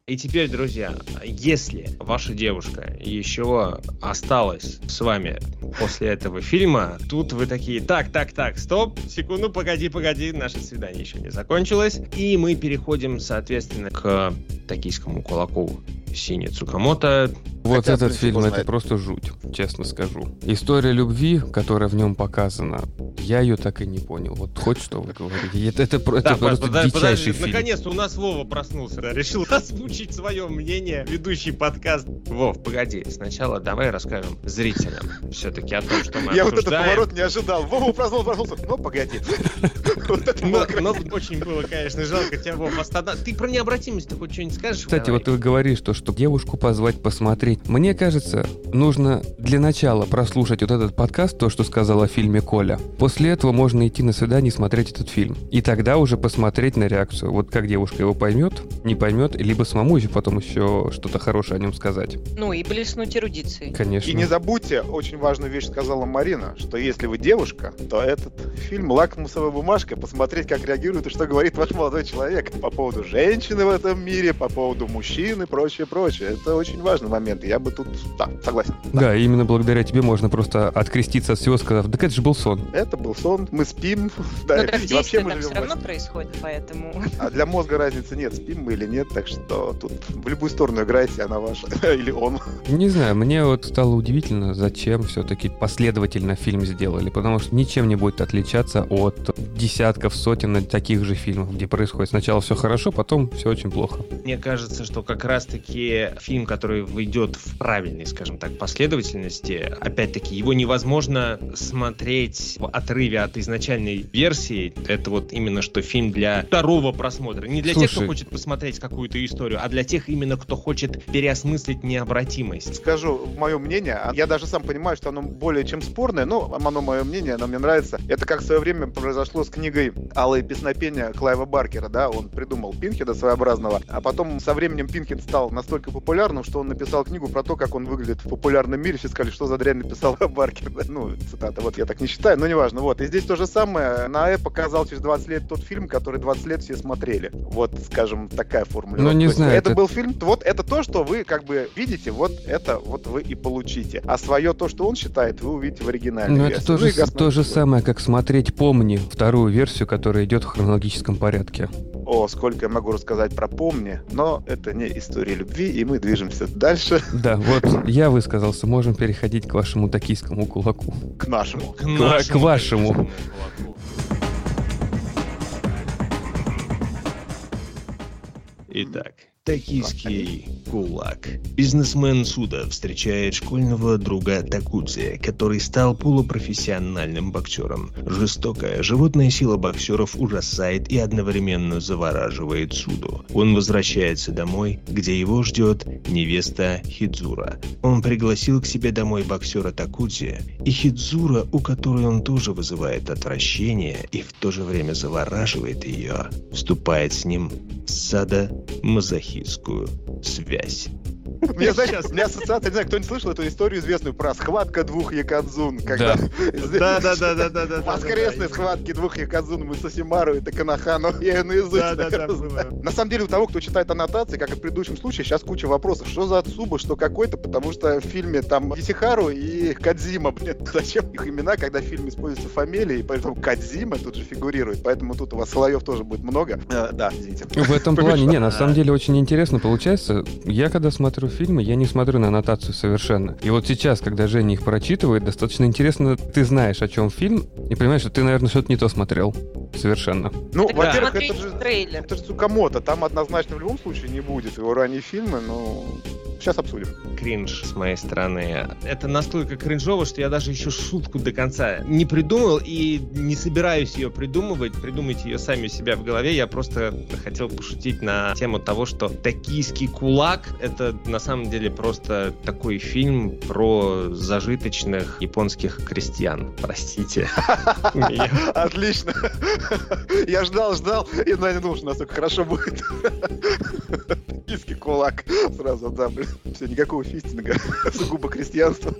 Speaker 3: И теперь, друзья, если ваша девушка еще осталась с вами после этого фильма, тут вы такие, так, так, так, стоп, секунду, погоди, погоди, наше свидание еще не закончилось. И мы переходим, соответственно, к токийскому кулаку Сини Цукамото.
Speaker 1: Вот
Speaker 2: Хотя,
Speaker 1: этот
Speaker 2: принципе,
Speaker 1: фильм это
Speaker 2: знает.
Speaker 1: просто жуть, честно скажу. История любви, которая в нем показана, я ее так и не понял. Вот хоть что вы говорите. Это, это, это просто
Speaker 3: подожди,
Speaker 1: дичайший
Speaker 3: подожди,
Speaker 1: фильм.
Speaker 3: наконец-то у нас Вова проснулся, да, решил озвучить свое мнение, ведущий подкаст. Вов, погоди, сначала давай расскажем зрителям все-таки о том, что мы
Speaker 2: Я вот этот поворот не ожидал. Вова проснулся, проснулся. Ну, погоди. Вот это
Speaker 3: Но, очень было, конечно, жалко тебя, Вов, Ты про необратимость ты хоть что-нибудь скажешь?
Speaker 1: Кстати, вот ты говоришь, то, что девушку позвать посмотреть. Мне кажется, нужно для начала прослушать вот этот подкаст, то, что сказал о фильме Коля. После этого можно идти на свидание и смотреть этот фильм. И тогда уже посмотреть на реакцию. Вот как девушка его поймет, не поймет, либо самому еще потом еще что-то хорошее о нем сказать.
Speaker 4: Ну и блеснуть эрудицией.
Speaker 1: Конечно.
Speaker 2: И не забудьте, очень важную вещь сказала Марина, что если вы девушка, то этот фильм «Лакмусовая бумажка», посмотреть, как реагирует и что говорит ваш молодой человек по поводу женщины в этом мире, по поводу мужчин и прочее, прочее. Это очень важный момент. Я бы тут, да, согласен.
Speaker 1: Да, именно благодаря тебе можно просто откреститься от всего, сказав, так это же был сон.
Speaker 2: Это был сон, мы спим, да,
Speaker 4: Но
Speaker 2: и вообще мы
Speaker 4: все
Speaker 2: живем во
Speaker 4: равно происходит, поэтому...
Speaker 2: А для мозга разницы нет, спим мы или нет, так что тут в любую сторону играйте, она ваша. Или он.
Speaker 1: Не знаю, мне вот стало удивительно, зачем все-таки последовательно фильм сделали, потому что ничем не будет отличаться от десятков, сотен таких же фильмов, где происходит сначала все хорошо, потом все очень плохо.
Speaker 3: Мне кажется, что как раз-таки фильм, который в правильной, скажем так, последовательности, опять-таки, его невозможно смотреть в отрыве от изначальной версии. Это вот именно что фильм для второго просмотра. Не для тех, кто
Speaker 1: Слушай.
Speaker 3: хочет посмотреть какую-то историю, а для тех именно, кто хочет переосмыслить необратимость.
Speaker 2: Скажу мое мнение, а я даже сам понимаю, что оно более чем спорное, но оно мое мнение, оно мне нравится. Это как в свое время произошло с книгой «Алые песнопения» Клайва Баркера, да, он придумал Пинхеда своеобразного, а потом со временем Пинхед стал настолько популярным, что он написал книгу про то, как он выглядит в популярном мире. Все сказали, что за дрянь написал Баркер, ну, цитата, вот я так не считаю, но неважно, вот. И здесь то же самое, Наэ показал через 20 лет тот фильм, который 20 лет все смотрели. Вот, скажем, такая формулировка.
Speaker 1: Ну, не
Speaker 2: То
Speaker 1: знаю,
Speaker 2: Это
Speaker 1: это-
Speaker 2: был фильм, вот это то, что вы как бы видите, вот это вот вы и получите. А свое то, что он считает, вы увидите в оригинальной
Speaker 1: Но
Speaker 2: версии.
Speaker 1: это то
Speaker 2: Ну
Speaker 1: же,
Speaker 2: и Гасман
Speaker 1: то же самое, как смотреть «Помни» вторую версию, которая идет в хронологическом порядке.
Speaker 2: О, сколько я могу рассказать про «Помни», но это не история любви, и мы движемся дальше
Speaker 1: Да, вот я высказался, можем переходить к вашему токийскому кулаку.
Speaker 2: к нашему.
Speaker 3: К,
Speaker 1: к вашему.
Speaker 3: Итак, Токийский кулак. Бизнесмен Суда встречает школьного друга Такудзе, который стал полупрофессиональным боксером. Жестокая животная сила боксеров ужасает и одновременно завораживает Суду. Он возвращается домой, где его ждет невеста Хидзура. Он пригласил к себе домой боксера Такудзе, и Хидзура, у которой он тоже вызывает отвращение и в то же время завораживает ее, вступает с ним в садо-мазохистскую связь.
Speaker 2: Мне, знаешь, у меня ассоциация, не знаю, кто не слышал эту историю известную про схватка двух якадзун. Когда...
Speaker 3: Да, да, да, да, да, да.
Speaker 2: Воскресные схватки двух якадзун мы Сосимару и Таканахану. Я ее наизусть да, да, да, На самом деле у того, кто читает аннотации, как и в предыдущем случае, сейчас куча вопросов. Что за Ацуба, что какой-то, потому что в фильме там Исихару и Кадзима, блин, зачем их имена, когда в фильме используются фамилии, и поэтому Кадзима тут же фигурирует, поэтому тут у вас Соловьев тоже будет много.
Speaker 1: А, да, извините. В этом плане, не, на самом деле очень интересно получается. Я когда смотрю фильмы, я не смотрю на аннотацию совершенно. И вот сейчас, когда Женя их прочитывает, достаточно интересно, ты знаешь, о чем фильм, и понимаешь, что ты, наверное, что-то не то смотрел. Совершенно.
Speaker 2: Ну, во-первых, это же, трейлер. это же Цукамото, там однозначно в любом случае не будет его ранние фильмы, но Сейчас обсудим.
Speaker 3: Кринж с моей стороны. Это настолько кринжово, что я даже еще шутку до конца не придумал и не собираюсь ее придумывать. Придумайте ее сами у себя в голове. Я просто хотел пошутить на тему того, что «Токийский кулак» — это на самом деле просто такой фильм про зажиточных японских крестьян. Простите.
Speaker 2: Отлично. Я ждал, ждал, и не думал, что настолько хорошо будет. Токийский кулак. Сразу, да, блин. Все, никакого фистинга, сугубо крестьянство.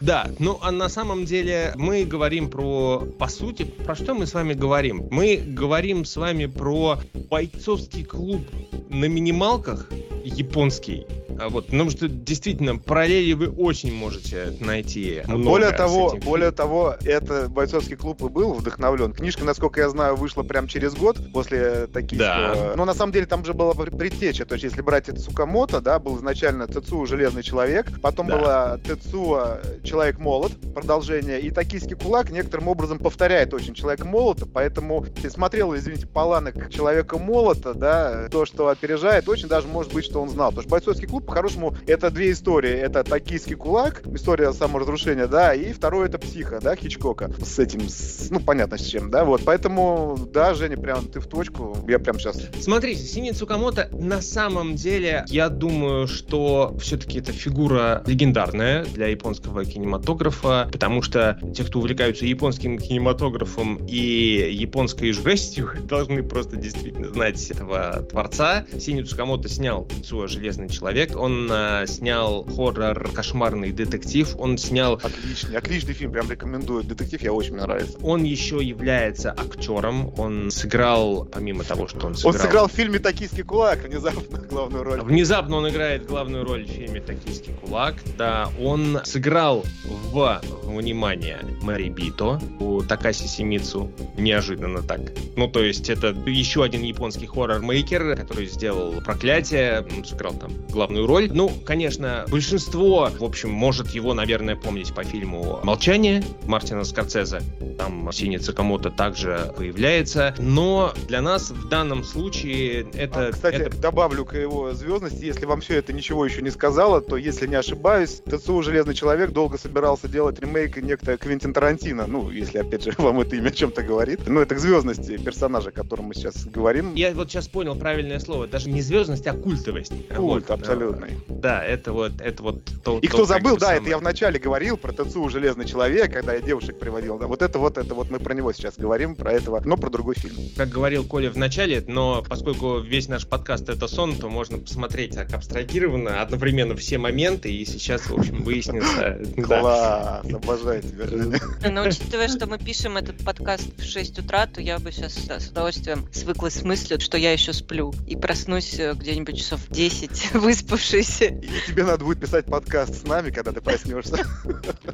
Speaker 3: Да, ну а на самом деле мы говорим про, по сути, про что мы с вами говорим? Мы говорим с вами про бойцовский клуб на минималках японский, а вот, потому что действительно параллели вы очень можете найти.
Speaker 2: Более того, более того, это бойцовский клуб и был вдохновлен. Книжка, насколько я знаю, вышла прям через год после таких. Да. Но на самом деле там же была предтеча. То есть, если брать это Сукамото, да, был изначально Тецуо Железный человек, потом да. была Тецуо Человек молот, продолжение, и Токийский кулак некоторым образом повторяет очень Человек молота, поэтому ты смотрел, извините, Паланок Человека молота, да, то, что опережает, очень даже может быть, что он знал. Потому что бойцовский клуб по-хорошему, это две истории. Это «Токийский кулак», история саморазрушения, да, и второе это «Психа», да, Хичкока. С этим, с, ну, понятно с чем, да, вот. Поэтому, да, Женя, прям ты в точку. Я прям сейчас...
Speaker 3: Смотрите, Синий Цукамото на самом деле, я думаю, что все-таки это фигура легендарная для японского кинематографа, потому что те, кто увлекаются японским кинематографом и японской жестью, должны просто действительно знать этого творца. Синий Цукамото снял «Цуа Железный человек», он э, снял хоррор «Кошмарный детектив», он снял...
Speaker 2: Отличный, отличный фильм, прям рекомендую. Детектив я очень мне нравится.
Speaker 3: Он еще является актером, он сыграл, помимо того, что он сыграл...
Speaker 2: Он сыграл в фильме «Токийский кулак», внезапно главную роль.
Speaker 3: Внезапно он играет главную роль в фильме «Токийский кулак», да. Он сыграл в, внимание, Мэри Бито у Такаси Симицу. Неожиданно так. Ну, то есть это еще один японский хоррор-мейкер, который сделал «Проклятие», сыграл там главную роль. Ну, конечно, большинство, в общем, может его, наверное, помнить по фильму «Молчание» Мартина Скорцезе. Там Синий Цукамото также появляется. Но для нас в данном случае это...
Speaker 2: А, кстати,
Speaker 3: это...
Speaker 2: добавлю к его звездности, если вам все это ничего еще не сказала, то, если не ошибаюсь, ТЦУ «Железный человек» долго собирался делать ремейк некто Квентин Тарантино. Ну, если, опять же, вам это имя о чем-то говорит. Ну, это к звездности персонажа, о котором мы сейчас говорим.
Speaker 3: Я вот сейчас понял правильное слово. Даже не звездность, а культовость.
Speaker 2: Культ, вот, абсолютный.
Speaker 3: Да, это вот, это вот
Speaker 2: то. И то, кто забыл, да, самое. это я вначале говорил про ТЦУ «Железный человек», когда я девушек приводил. Да, вот это вот, это вот мы про него сейчас говорим, про этого, но про другой фильм.
Speaker 3: Как говорил Коля в начале, но поскольку весь наш подкаст это сон, то можно посмотреть так абстрагированно одновременно все моменты, и сейчас, в общем, выяснится.
Speaker 2: Класс, обожаю тебя.
Speaker 4: Но учитывая, что мы пишем этот подкаст в 6 утра, то я бы сейчас с удовольствием свыклась с мыслью, что я еще сплю и проснусь э, где-нибудь часов в 10, выспавшись. И
Speaker 2: тебе надо будет писать подкаст с нами, когда ты проснешься.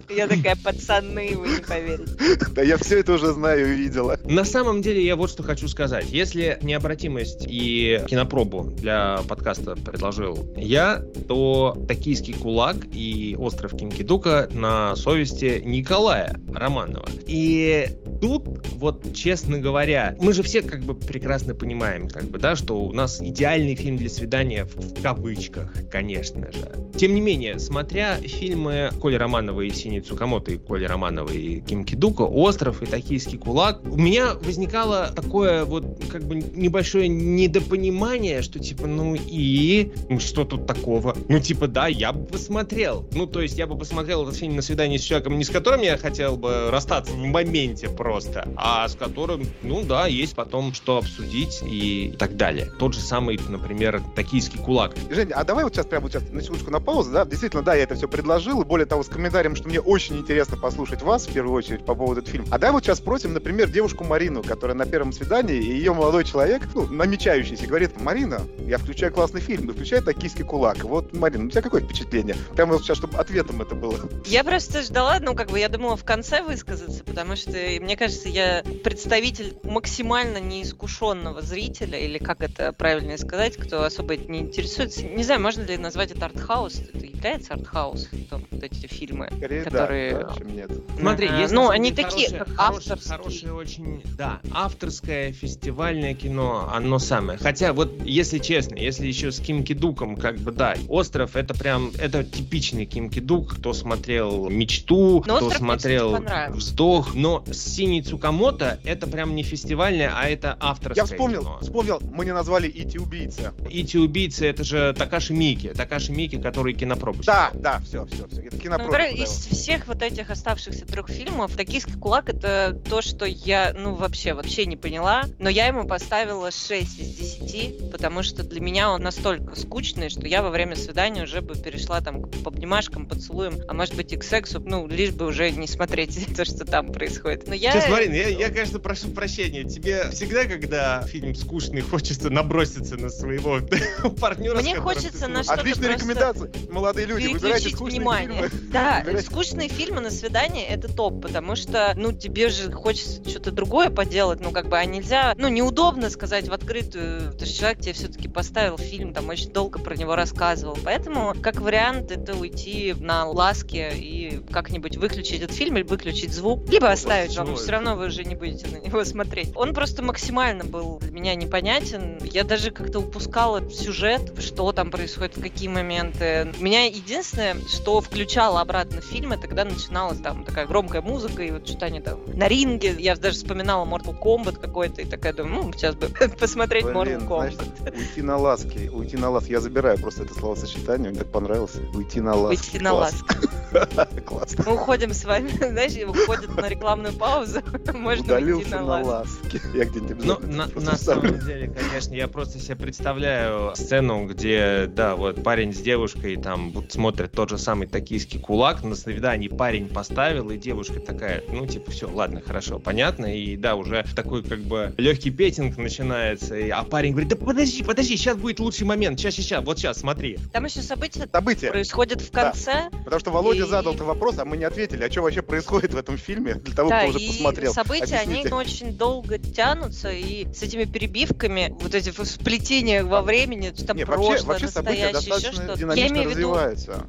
Speaker 4: Я такая, пацаны, вы не поверите.
Speaker 2: Да я все это уже знаю и видела.
Speaker 3: На самом деле, я вот что хочу сказать. Если необратимость и кинопробу для подкаста предложил я, то «Токийский кулак» и «Остров Кинкидука» на совести Николая Романова. И тут вот честно говоря, мы же все как бы прекрасно понимаем, как бы, да, что у нас идеальный фильм для свидания в, кавычках, конечно же. Тем не менее, смотря фильмы Коли Романова и Сини Цукамото, и Коли Романова и Ким Кидука, «Остров» и «Токийский кулак», у меня возникало такое вот как бы небольшое недопонимание, что типа, ну и ну, что тут такого? Ну типа, да, я бы посмотрел. Ну то есть я бы посмотрел этот фильм на свидание с человеком, не с которым я хотел бы расстаться в моменте просто, а с которым, ну да, есть потом что обсудить и так далее. Тот же самый, например, «Токийский кулак».
Speaker 2: Женя, а давай вот сейчас прямо вот сейчас на секундочку на паузу, да? Действительно, да, я это все предложил, и более того, с комментарием, что мне очень интересно послушать вас, в первую очередь, по поводу этого фильма. А давай вот сейчас спросим, например, девушку Марину, которая на первом свидании, и ее молодой человек, ну, намечающийся, говорит, Марина, я включаю классный фильм, включаю «Токийский кулак». Вот, Марина, у тебя какое впечатление? Прямо вот сейчас, чтобы ответом это было.
Speaker 4: Я просто ждала, ну, как бы, я думала в конце высказаться, потому что, мне кажется, я представитель максимально неискушенного зрителя, или как это правильно сказать, кто особо не интересуется. Не знаю, можно ли назвать это артхаус? Это является артхаус, вот эти фильмы, Скорее, которые... Да, чем
Speaker 3: нет. Смотри, есть ну, они такие, хорошие, авторские. Хорошие очень, да, авторское фестивальное кино, оно самое. Хотя вот, если честно, если еще с Ким Кидуком, как бы, да, «Остров» это прям, это типичный Ким Кидук, кто смотрел «Мечту», но кто смотрел «Вздох», но с Синей Цукамото это прям не фестивальное, а это авторское
Speaker 2: Я вспомнил, кино. вспомнил, мы не назвали «Ити убийца».
Speaker 3: «Ити убийца» это же Такаши Мики, Такаши Мики, который кинопробует.
Speaker 2: Да, да, все, все, все, это.
Speaker 4: Ну, из всех вот этих оставшихся трех фильмов «Токийский кулак» это то, что я, ну, вообще, вообще не поняла, но я ему поставила 6 из 10, потому что для меня он настолько скучный, что я во время свидания уже бы перешла там к обнимашкам, поцелуям, а может быть и к сексу, ну, лишь бы уже не смотреть то, что там происходит. Но я...
Speaker 3: Сейчас, Марин, я, я, конечно, прошу прощения. Тебе всегда, когда фильм скучный, хочется наброситься на своего партнера?
Speaker 4: Мне хочется на что-то
Speaker 2: Отличная рекомендация. Молодые люди, выбирайте скучные внимание.
Speaker 4: фильмы. Да, скучные фильмы на свидание — это топ, потому что, ну, тебе же хочется что-то другое поделать, ну, как бы, а нельзя, ну, неудобно сказать в открытую, потому что человек тебе все-таки поставил фильм, там, очень долго про него рассказывал, поэтому, как вариант, это уйти на ласке и как-нибудь выключить этот фильм или выключить звук, либо оставить вам, все равно вы уже не будете на него смотреть. Он просто максимально был для меня непонятен, я даже как-то упускала сюжет, что там происходит, в какие моменты. Меня единственное, что включало обратно в фильм, это когда начиналась там такая громкая музыка, и вот что они там на ринге, я даже вспоминала Mortal Kombat какой-то, и такая думаю, ну, сейчас бы посмотреть Блин, Mortal Kombat.
Speaker 2: Значит, уйти на ласки, уйти на ласки. Я забираю просто это словосочетание, мне так понравилось. Уйти на ласки.
Speaker 4: Уйти на ласки. Классно. Мы уходим с вами, знаешь, уходят на рекламную паузу. Можно
Speaker 2: Удалился уйти на, на ласки.
Speaker 3: Я где-нибудь Ну, на, на самом деле, конечно, я просто себе представляю сцену, где, да, вот парень с девушкой там смотрят тот же самый токийский кулак, на свидании парень поставил, и девушка такая, ну, типа, все, ладно, хорошо, понятно, и да, уже такой как бы легкий петинг начинается, и, а парень говорит, да подожди, подожди, сейчас будет лучший момент, сейчас, сейчас, вот сейчас, смотри.
Speaker 4: Там еще события, события. происходят в конце.
Speaker 2: Да. Потому что Володя и... задал вопрос, а мы не ответили, а что вообще происходит в этом фильме, для того, да, кто уже посмотрел.
Speaker 4: события, Объясните. они очень долго тянутся, и с этими перебивками, вот эти сплетения во времени, там не, прошлое, вообще, вообще настоящее, еще что-то. Я имею в виду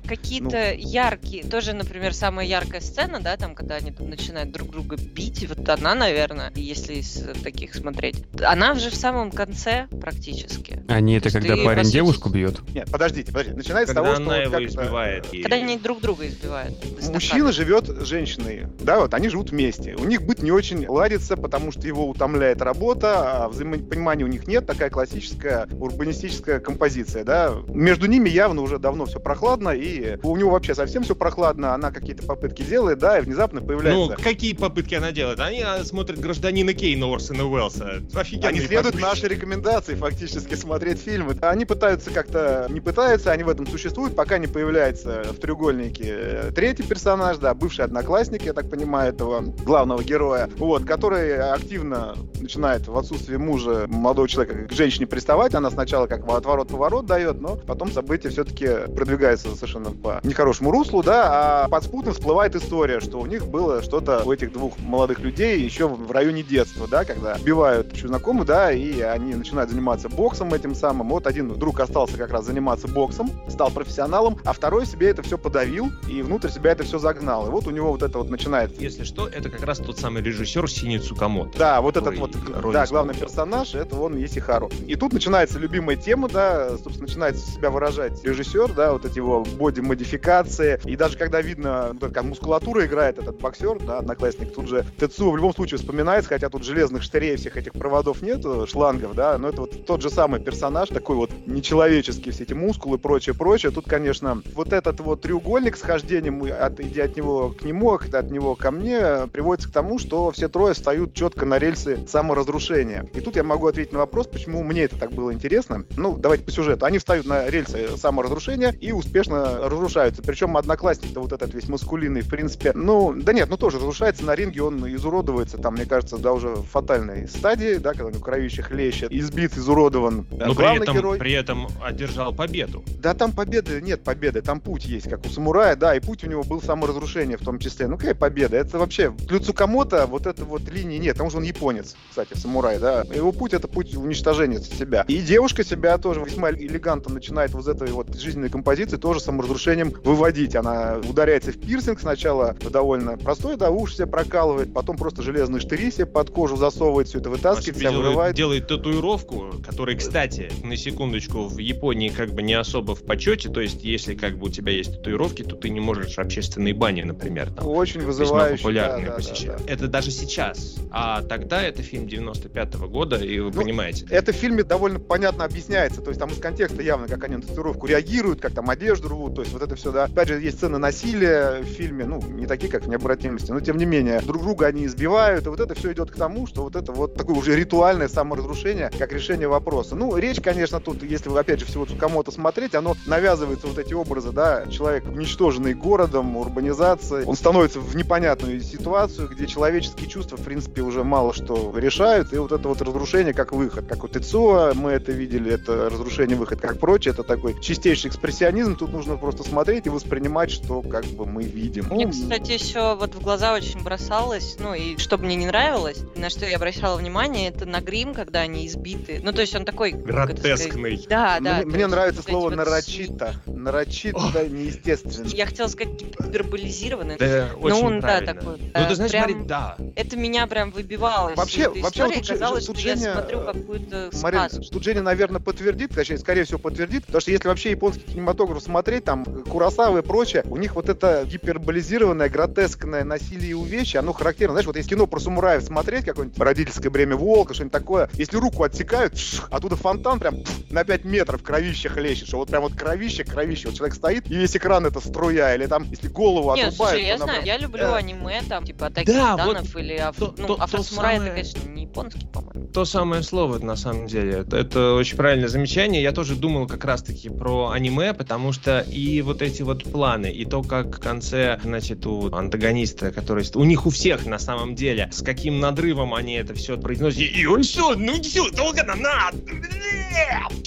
Speaker 4: какие-то ну. яркие, тоже, например, самая яркая сцена, да, там, когда они там начинают друг друга бить, вот она, наверное, если из таких смотреть, она уже в самом конце практически.
Speaker 1: А не это когда парень девушку бьет?
Speaker 2: Нет, подождите, подождите. Начинается
Speaker 3: когда
Speaker 2: с того,
Speaker 3: она что... его избивает.
Speaker 4: И... Когда они друг друга избивают.
Speaker 2: Мужчина живет с женщиной, да, вот они живут вместе. У них быт не очень ладится, потому что его утомляет работа, а взаимопонимания у них нет, такая классическая урбанистическая композиция, да. Между ними явно уже давно все прохладно, и у него вообще совсем все прохладно, она какие-то попытки делает, да, и внезапно появляется...
Speaker 3: Ну, какие попытки она делает? Они а, смотрят «Гражданина Кейна» Орсона Уэллса.
Speaker 2: Офигенные Они следуют попытки. нашей рекомендации фактически смотреть фильмы. Они пытаются как-то... Не пытаются, они в этом существуют, пока не появляется в треугольнике третий персонаж, да, бывший одноклассник, я так понимаю, этого главного героя, вот, который активно начинает в отсутствие мужа молодого человека к женщине приставать. Она сначала как отворот-поворот дает, но потом события все-таки продвигаются совершенно по нехорошему руслу, да, а подспутно всплывает история, что у них было что-то у этих двух молодых людей еще в районе детства, да, когда бивают знакомых, да, и они начинают заниматься боксом этим самым. Вот один вдруг остался как раз заниматься боксом, стал профессионалом, а второй себе это все подавил и внутрь себя это все загнал. И вот у него вот это вот начинает.
Speaker 3: Если что, это как раз тот самый режиссер, Синий Цукамото.
Speaker 2: Да, вот этот вот, да, главный персонаж, это он Исихару. И тут начинается любимая тема, да, собственно, начинается себя выражать режиссер, да, вот эти его боди-модификации. И даже когда видно, ну, как мускулатура играет этот боксер, да, одноклассник, тут же Тецу в любом случае вспоминается, хотя тут железных штырей всех этих проводов нет, шлангов, да, но это вот тот же самый персонаж, такой вот нечеловеческий, все эти мускулы, прочее, прочее. Тут, конечно, вот этот вот треугольник с хождением, от, идя от него к нему, от него ко мне, приводится к тому, что все трое встают четко на рельсы саморазрушения. И тут я могу ответить на вопрос, почему мне это так было интересно. Ну, давайте по сюжету. Они встают на рельсы саморазрушения и успешно разрушаются. Причем одноклассник-то вот этот весь маскулинный, в принципе, ну, да нет, ну тоже разрушается на ринге, он изуродовается, там, мне кажется, да, уже в фатальной стадии, да, когда у него кровище хлещет, избит, изуродован.
Speaker 3: Но при этом, герой. при этом одержал победу.
Speaker 2: Да, там победы, нет победы, там путь есть, как у самурая, да, и путь у него был саморазрушение в том числе. Ну, какая победа? Это вообще, для Цукамото вот этой вот линии нет, потому что он японец, кстати, самурай, да. Его путь это путь уничтожения себя. И девушка себя тоже весьма элегантно начинает вот этой вот жизненной композиции тоже саморазрушением выводить. Она ударяется в пирсинг сначала довольно простой, да, уши себе прокалывает, потом просто железные штыри себе под кожу засовывает, все это вытаскивает, себя вырывает.
Speaker 3: Делает татуировку, которая, кстати, на секундочку, в Японии как бы не особо в почете, то есть если как бы у тебя есть татуировки, то ты не можешь общественные бани, например, там.
Speaker 2: Очень вызывающе.
Speaker 3: популярные да, посещать. Да, да. Это даже сейчас. А тогда это фильм 95 -го года, и вы ну, понимаете.
Speaker 2: Это в фильме довольно понятно объясняется, то есть там из контекста явно, как они на татуировку реагируют, как там одежду рвут, то есть вот это все, да. Опять же, есть сцены насилия в фильме, ну, не такие, как в необратимости, но тем не менее, друг друга они избивают, и вот это все идет к тому, что вот это вот такое уже ритуальное саморазрушение, как решение вопроса. Ну, речь, конечно, тут, если вы, опять же, всего Цукамото смотреть, оно навязывается вот эти образы, да, человек уничтоженный городом, урбанизацией, он становится в непонятную ситуацию, где человеческие чувства, в принципе, уже мало что решают, и вот это вот разрушение как выход, как у Тецуа мы это видели, это разрушение выход, как прочее, это такой чистейший экспрессионизм, тут нужно просто смотреть и воспринимать, что как бы мы видим.
Speaker 4: Мне, ну, кстати, еще вот в глаза очень бросалось, ну и что мне не нравилось, на что я обращала внимание, это на грим, когда они избиты. Ну, то есть он такой...
Speaker 3: Гротескный.
Speaker 4: Да, да.
Speaker 2: Мне, мне нравится слово вот нарочито. Нарочито, да, неестественно.
Speaker 4: Я хотела сказать гиперболизированный.
Speaker 3: Да,
Speaker 4: но
Speaker 3: очень
Speaker 4: он, да, такой.
Speaker 3: Ну, ты знаешь, прям, смотри, да.
Speaker 4: Это меня прям выбивало.
Speaker 2: Вообще, вообще
Speaker 4: вот тут, казалось, тут что Женя, я смотрю какую-то
Speaker 2: Марин, тут Женя, наверное, подтвердит, точнее, скорее всего, подтвердит, потому что если вообще японский кинематограф смотреть, там, Курасавы и прочее, у них вот это гиперболизированное, гротескное насилие и увечья, оно характерно. Знаешь, вот если кино про самураев смотреть, какое-нибудь родительское бремя волка, что-нибудь такое, если руку отсекают, оттуда фонтан прям на 5 метров кровище хлещет, что вот прям вот кровище, кровище, вот человек стоит, и весь экран это струя, или там, если голову
Speaker 4: Нет,
Speaker 2: отрубают...
Speaker 4: Слушай, я знаю, я люблю э... аниме, там, типа, атаки да, титанов вот или... Аф... То, ну, то, афросамурай, самое... это, конечно, не японский, по-моему.
Speaker 3: То самое слово, на самом деле. Это, это очень правильное замечание. Я тоже думал как раз-таки про аниме, потому что и вот эти вот планы, и то, как в конце, значит, у антагониста, который... У них у всех, на самом деле, с каким надрывом они это все произносят. И он все, ну все, долго на надо!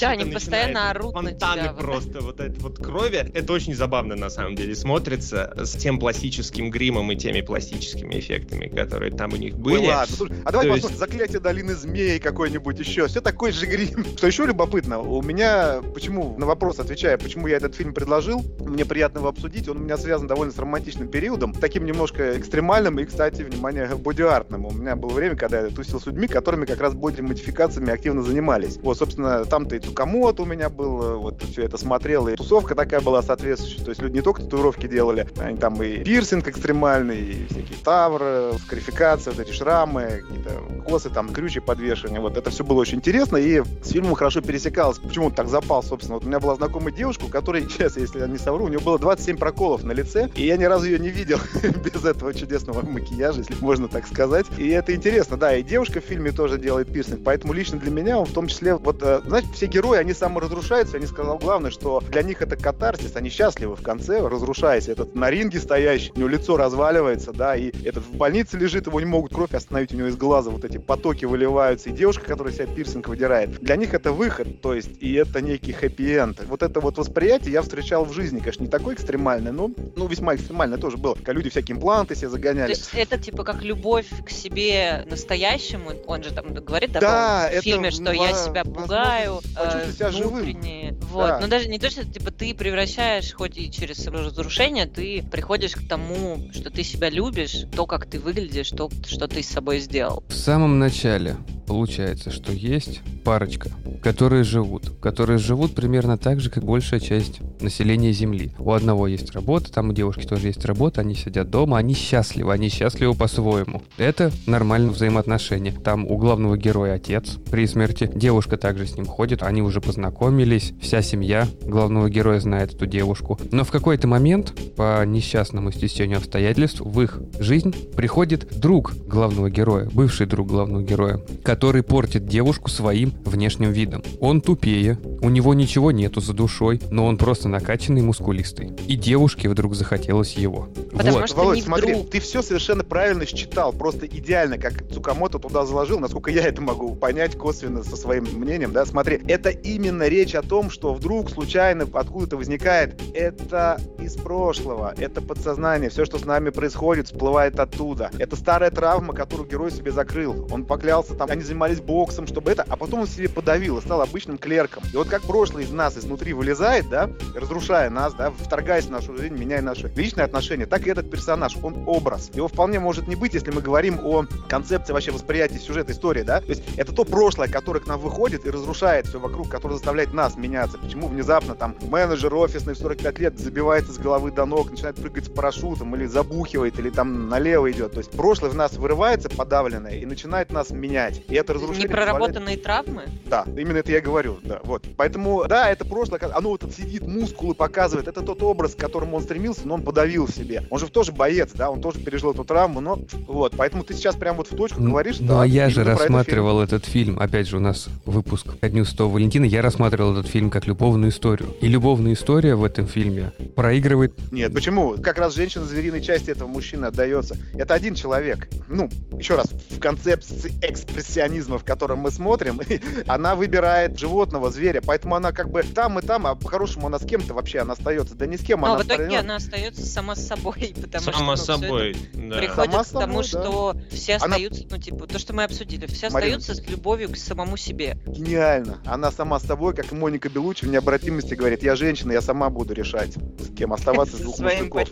Speaker 4: Да, они постоянно орут
Speaker 3: фонтаны
Speaker 4: на тебя.
Speaker 3: просто, вот это вот крови. Это очень забавно, на самом деле, смотрится с тем пластическим гримом и теми пластическими эффектами, которые там у них были. Ой,
Speaker 2: ладно, слушай, а давай посмотрим, есть... заклятие долины змей какой-нибудь еще. Все такой же грим. Что еще любопытно, у меня, почему, на вопрос отвечая, почему я этот фильм предложил, мне приятно его обсудить, он у меня связан довольно с романтичным периодом, таким немножко экстремальным и, кстати, внимание, боди-артным. У меня было время, когда я тусил с людьми, которыми как раз боди-модификациями активно занимались. Вот, собственно, там-то и Цукамото у меня был, вот все это смотрел, и тусовка такая была соответствующая. То есть люди не только татуировки делали, они там и пирсинг экстремальный, и всякие тавры, скарификация, вот эти шрамы, какие-то косы, там, крючи подвешивания. Вот это все было очень интересно, и с фильмом хорошо пересекалось. Почему так запал, собственно? Вот у меня была знакомая девушка, у которой, сейчас, если я не совру, у нее было 27 проколов на лице, и я ни разу ее не видел без этого чудесного макияжа, если можно так сказать. И это интересно, да, и девушка в фильме тоже делает пирсинг, поэтому лично для меня он в том числе, вот, э, знаете, все герои, они саморазрушаются, я не сказал главное, что для них это катарсис, они счастливы в конце, разрушаясь. Этот на ринге стоящий, у него лицо разваливается, да, и этот в больнице лежит, его не могут кровь остановить, у него из глаза вот эти потоки выливаются, и девушка, которая себя пирсинг выдирает, для них это выход, то есть, и это некий хэппи-энд. Вот это вот восприятие я встречал в жизни, конечно, не такое экстремальное, но, ну, весьма экстремальное тоже было, когда люди всякие импланты себе загоняли. То
Speaker 4: есть это типа как любовь к себе настоящему, он же там говорит да, в фильме, что я себя пугаю,
Speaker 2: э, себя
Speaker 4: внутренне. Вот, да. но даже не то, что типа ты превращаешь, хоть и через разрушение, ты приходишь к тому, что ты себя любишь, то, как ты выглядишь, то, то, что ты с собой сделал.
Speaker 1: В самом начале получается, что есть парочка, которые живут, которые живут примерно так же, как большая часть населения Земли. У одного есть работа, там у девушки тоже есть работа, они сидят дома, они счастливы, они счастливы по-своему. Это нормальное взаимоотношение. Там у главного героя отец при смерти, девушка также с ним ходит, они уже познакомились, вся семья главного героя знает эту девушку. Но в какой-то момент, по несчастному стечению обстоятельств, в их жизнь приходит друг главного героя, бывший друг главного героя, который портит девушку своим внешним видом. Он тупее, у него ничего нету за душой, но он просто накачанный, мускулистый. И девушке вдруг захотелось его.
Speaker 4: Потому вот. что
Speaker 2: Володь,
Speaker 4: не
Speaker 2: смотри,
Speaker 4: вдруг.
Speaker 2: ты все совершенно правильно считал, просто идеально, как Цукамото туда заложил, насколько я это могу понять косвенно со своим мнением, да, смотри, это именно речь о том, что вдруг случайно откуда-то возникает, это из прошлого, это подсознание, все, что с нами происходит, всплывает оттуда. Это старая травма, которую герой себе закрыл. Он поклялся там, они занимались боксом, чтобы это, а потом он себе подавил и стал обычным клерком. И вот как прошлое из нас изнутри вылезает, да, разрушая нас, да, вторгаясь в нашу жизнь, меняя наши личные отношения, так и этот персонаж, он образ. Его вполне может не быть, если мы говорим о концепции вообще восприятия сюжета истории, да. То есть это то прошлое, которое к нам выходит и разрушает все вокруг, которое заставляет нас меняться. Почему внезапно там менеджер офисный в 45 лет забивается с головы до ног, начинает прыгать с парашютом или забухивает, или там налево идет. То есть прошлое в нас вырывается подавленное и начинает нас менять. И это разрушение...
Speaker 4: Непроработанные травмы?
Speaker 2: Да, именно это я и говорю, да, вот. Поэтому, да, это прошлое, оно вот сидит, мускулы показывает, это тот образ, к которому он стремился, но он подавил в себе. Он же тоже боец, да, он тоже пережил эту травму, но вот, поэтому ты сейчас прям вот в точку говоришь,
Speaker 1: Ну,
Speaker 2: да,
Speaker 1: а я же рассматривал этот фильм. Опять же, у нас выпуск ко дню Святого Валентина. Я рассматривал этот фильм как любовную историю. И любовная история в этом фильме проигрывает...
Speaker 2: Нет, почему? Как раз женщина звериной части этого мужчины отдается. Это один человек. Ну, еще раз, в концепции экспрессионизма, в котором мы смотрим, она выбирает животного, зверя, поэтому она как бы там и там, а по-хорошему она с кем-то вообще, она остается. Да ни с кем
Speaker 4: Но
Speaker 2: она
Speaker 4: в итоге
Speaker 2: остается.
Speaker 4: она остается сама с собой, потому что
Speaker 3: Само
Speaker 4: ну,
Speaker 3: собой, да.
Speaker 4: приходит
Speaker 2: Сама
Speaker 4: к тому,
Speaker 2: собой, да.
Speaker 4: что все
Speaker 2: Она-
Speaker 4: остаются, ну, типа, то, что мы обсудили, все
Speaker 2: Марина.
Speaker 4: остаются с любовью к самому себе.
Speaker 2: Гениально. Она сама с собой, как и Моника Белучи в необратимости говорит, я женщина, я сама буду решать, с кем оставаться из
Speaker 4: Со
Speaker 2: двух
Speaker 4: своим
Speaker 2: мужиков.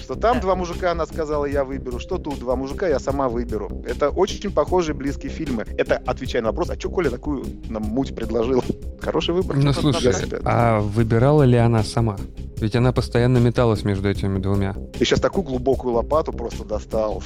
Speaker 2: Что там два мужика, она сказала, я выберу, что тут два мужика, я сама выберу. Это очень похожие близкие фильмы. Это отвечая на вопрос, а что Коля такую нам муть предложил? Хороший выбор.
Speaker 1: Ну, слушай, а выбирала ли она сама? Ведь она постоянно металась между этими двумя.
Speaker 2: Ты сейчас такую глубокую лопату просто достал.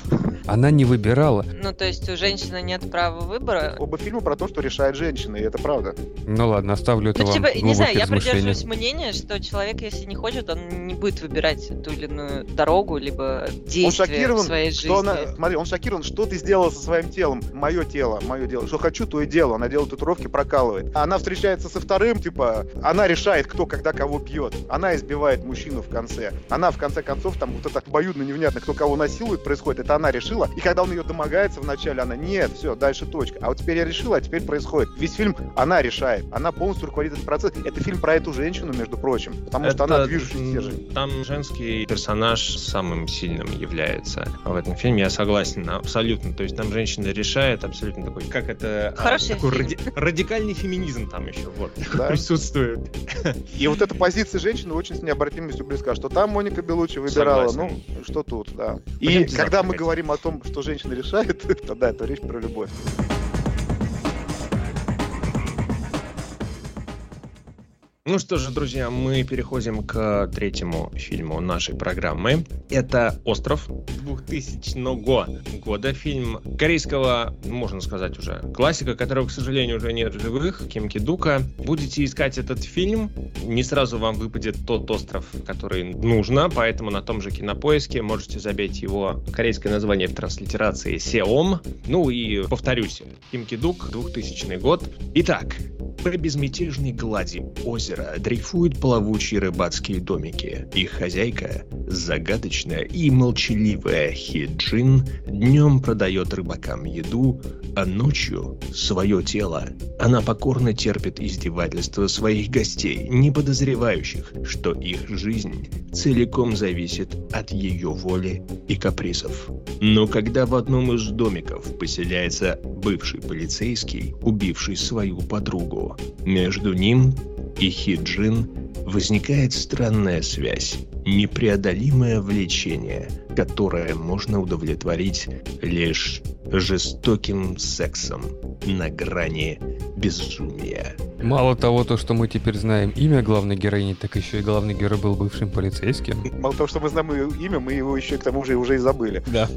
Speaker 1: Она не выбирала.
Speaker 4: Ну, то есть у женщины нет права выбора.
Speaker 2: Оба фильма про то, что решает женщина, и это правда.
Speaker 1: Ну ладно, оставлю это
Speaker 4: Ну,
Speaker 1: вам
Speaker 4: типа, не знаю, я придерживаюсь мнения, что человек, если не хочет, он не будет выбирать ту или иную дорогу, либо
Speaker 2: Он
Speaker 4: действие в
Speaker 2: шокирован,
Speaker 4: своей жизни.
Speaker 2: что она, смотри, он шокирован, что ты сделала со своим телом. Мое тело, мое дело. Что хочу, то и делаю. Она делает татуировки, прокалывает. Она встречается со вторым, типа, она решает, кто когда кого бьет. Она избивает мужчину в конце. Она, в конце концов, там вот это обоюдно невнятно, кто кого насилует, происходит. Это она решила. И когда он ее домогается вначале, она, нет, все, дальше точка. А вот теперь я решила, а теперь происходит. Весь фильм она решает. Она полностью руководит этот процесс. Это фильм про эту женщину, между прочим. Потому что она движущая стержень.
Speaker 3: Там женский персонаж самым сильным является в этом фильме, я согласен, абсолютно. То есть там женщина решает абсолютно такой, как это... а,
Speaker 4: Хороший
Speaker 3: такой
Speaker 4: фильм.
Speaker 3: ради- радикальный феминизм там еще вот
Speaker 2: Да.
Speaker 3: присутствует.
Speaker 2: И вот эта позиция женщины очень с необратимостью близка. Что там Моника Белучи выбирала,
Speaker 3: Согласен.
Speaker 2: ну, что тут, да. И
Speaker 3: Пойдемте
Speaker 2: когда мы говорим о том, что женщина решает, то да, это речь про любовь.
Speaker 3: Ну что же, друзья, мы переходим к третьему фильму нашей программы. Это «Остров» 2000 года. Фильм корейского, можно сказать уже, классика, которого, к сожалению, уже нет в живых, Ким Ки Дука. Будете искать этот фильм, не сразу вам выпадет тот остров, который нужно, поэтому на том же кинопоиске можете забить его корейское название в транслитерации «Сеом». Ну и повторюсь, Ким Ки Дук, 2000 год. Итак, по безмятежной глади озера дрейфуют плавучие рыбацкие домики. Их хозяйка, загадочная и молчаливая Хиджин, днем продает рыбакам еду, а ночью свое тело. Она покорно терпит издевательства своих гостей, не подозревающих, что их жизнь целиком зависит от ее воли и капризов. Но когда в одном из домиков поселяется бывший полицейский, убивший свою подругу, между ним и Хиджин возникает странная связь, непреодолимое влечение, которое можно удовлетворить лишь жестоким сексом на грани безумия.
Speaker 1: Мало того, то, что мы теперь знаем имя главной героини, так еще и главный герой был бывшим полицейским.
Speaker 2: Мало того, что мы знаем ее имя, мы его еще к тому же уже и забыли.
Speaker 1: Да.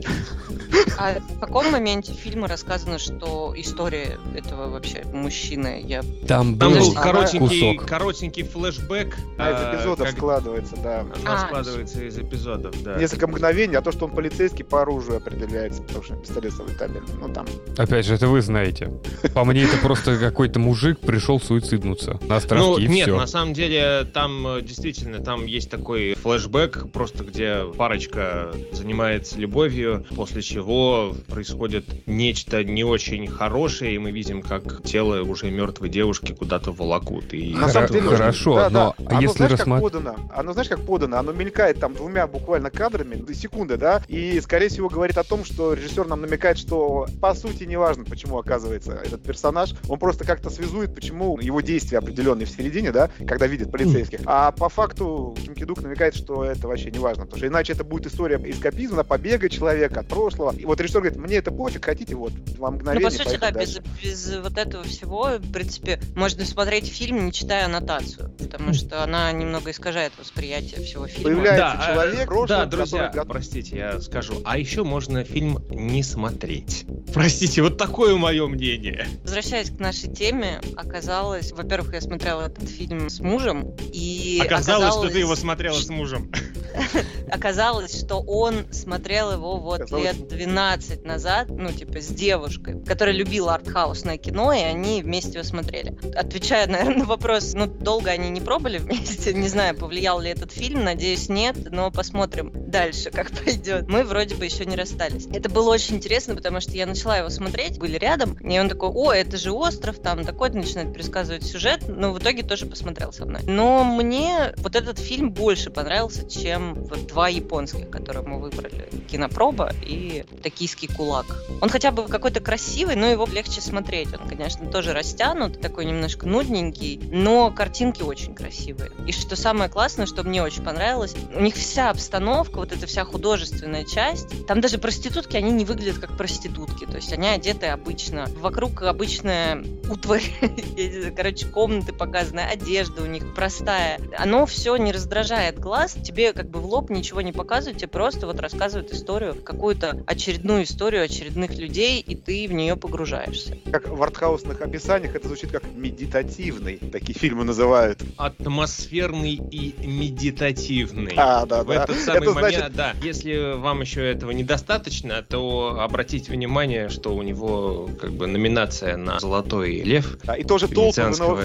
Speaker 4: А в каком моменте фильма рассказано, что история этого вообще мужчины? Я...
Speaker 1: Там
Speaker 3: Там
Speaker 1: был
Speaker 3: был коротенький,
Speaker 1: кусок.
Speaker 3: коротенький флешбэк.
Speaker 2: А из
Speaker 3: а,
Speaker 2: эпизодов
Speaker 3: как-
Speaker 2: складывается, да.
Speaker 4: А,
Speaker 3: складывается из эпизодов, да.
Speaker 2: Несколько мгновений, а то, что он полицейский, по оружию определяется, потому что пистолет с табель. Ну там.
Speaker 1: Опять же, это вы знаете. По мне, это просто какой-то мужик пришел суициднуться на островке
Speaker 3: Ну,
Speaker 1: и
Speaker 3: нет,
Speaker 1: все.
Speaker 3: на самом деле, там э, действительно, там есть такой флешбэк, просто где парочка занимается любовью, после чего происходит нечто не очень хорошее, и мы видим, как тело уже мертвой девушки куда-то волокут. И
Speaker 2: На самом деле,
Speaker 1: хорошо,
Speaker 2: да,
Speaker 1: но
Speaker 2: да. Оно,
Speaker 1: если
Speaker 2: знаешь, как
Speaker 1: рассмат-
Speaker 2: подано? Оно, знаешь, как подано? Оно мелькает там двумя буквально кадрами, до секунды, да? И, скорее всего, говорит о том, что режиссер нам намекает, что, по сути, неважно, почему оказывается этот персонаж, он просто как-то связует, почему его действия определенные в середине, да, когда видит полицейских. А по факту Ким Кидук намекает, что это вообще не важно, потому что иначе это будет история эскапизма, побега человека от прошлого. И вот режиссер говорит, мне это пофиг, хотите, вот, два
Speaker 4: Ну,
Speaker 2: мгновения,
Speaker 4: по сути, да, без, без вот этого всего, в принципе, можно смотреть фильм, не читая аннотацию, потому что она немного искажает восприятие всего фильма.
Speaker 2: Появляется
Speaker 3: Да,
Speaker 2: человек,
Speaker 3: э,
Speaker 2: прошлый,
Speaker 3: да, друзья,
Speaker 2: который
Speaker 3: простите, я скажу. А еще можно фильм не смотреть. Простите, вот такое мое мнение.
Speaker 4: Возвращаясь к нашей теме, оказалось, во-первых, я смотрела этот фильм с мужем, и
Speaker 3: Оказалось, что ты его смотрела с мужем.
Speaker 4: оказалось, что он смотрел его вот
Speaker 2: Оказалось.
Speaker 4: лет 12 назад, ну, типа, с девушкой, которая любила артхаусное кино, и они вместе его смотрели. Отвечая, наверное, на вопрос, ну, долго они не пробовали вместе, не знаю, повлиял ли этот фильм, надеюсь, нет, но посмотрим дальше, как пойдет. Мы вроде бы еще не расстались. Это было очень интересно, потому что я начала его смотреть, были рядом, и он такой, о, это же остров, там такой начинает пересказывать сюжет, но в итоге тоже посмотрел со мной. Но мне вот этот фильм больше понравился, чем вот два японских, которые мы выбрали. Кинопроба и Токийский кулак. Он хотя бы какой-то красивый, но его легче смотреть. Он, конечно, тоже растянут, такой немножко нудненький, но картинки очень красивые. И что самое классное, что мне очень понравилось, у них вся обстановка, вот эта вся художественная часть, там даже проститутки, они не выглядят как проститутки, то есть они одеты обычно. Вокруг обычная утварь, короче, комнаты показаны, одежда у них простая. Оно все не раздражает глаз, тебе как бы в лоб ничего не показывают, тебе просто вот рассказывают историю, какую-то очередную историю очередных людей, и ты в нее погружаешься.
Speaker 2: как в артхаусных описаниях это звучит как медитативный. Такие фильмы называют.
Speaker 3: Атмосферный и медитативный.
Speaker 2: А, да,
Speaker 3: В
Speaker 2: да.
Speaker 3: этот самый
Speaker 2: Это
Speaker 3: момент,
Speaker 2: значит-
Speaker 3: да. Если вам еще этого недостаточно, то обратите внимание, что у него как бы номинация на Золотой Лев.
Speaker 2: Да, и тоже толпы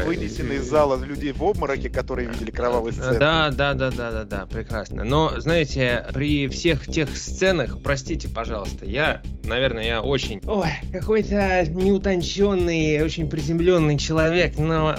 Speaker 2: вынесены из зала людей в обмороке, которые видели кровавые сцены.
Speaker 3: Да, да, да, да, да, да, прекрасно. Но, знаете, при всех тех сценах, простите, пожалуйста, я, наверное, я очень... Ой, какой-то неутонченный, очень приземленный человек, но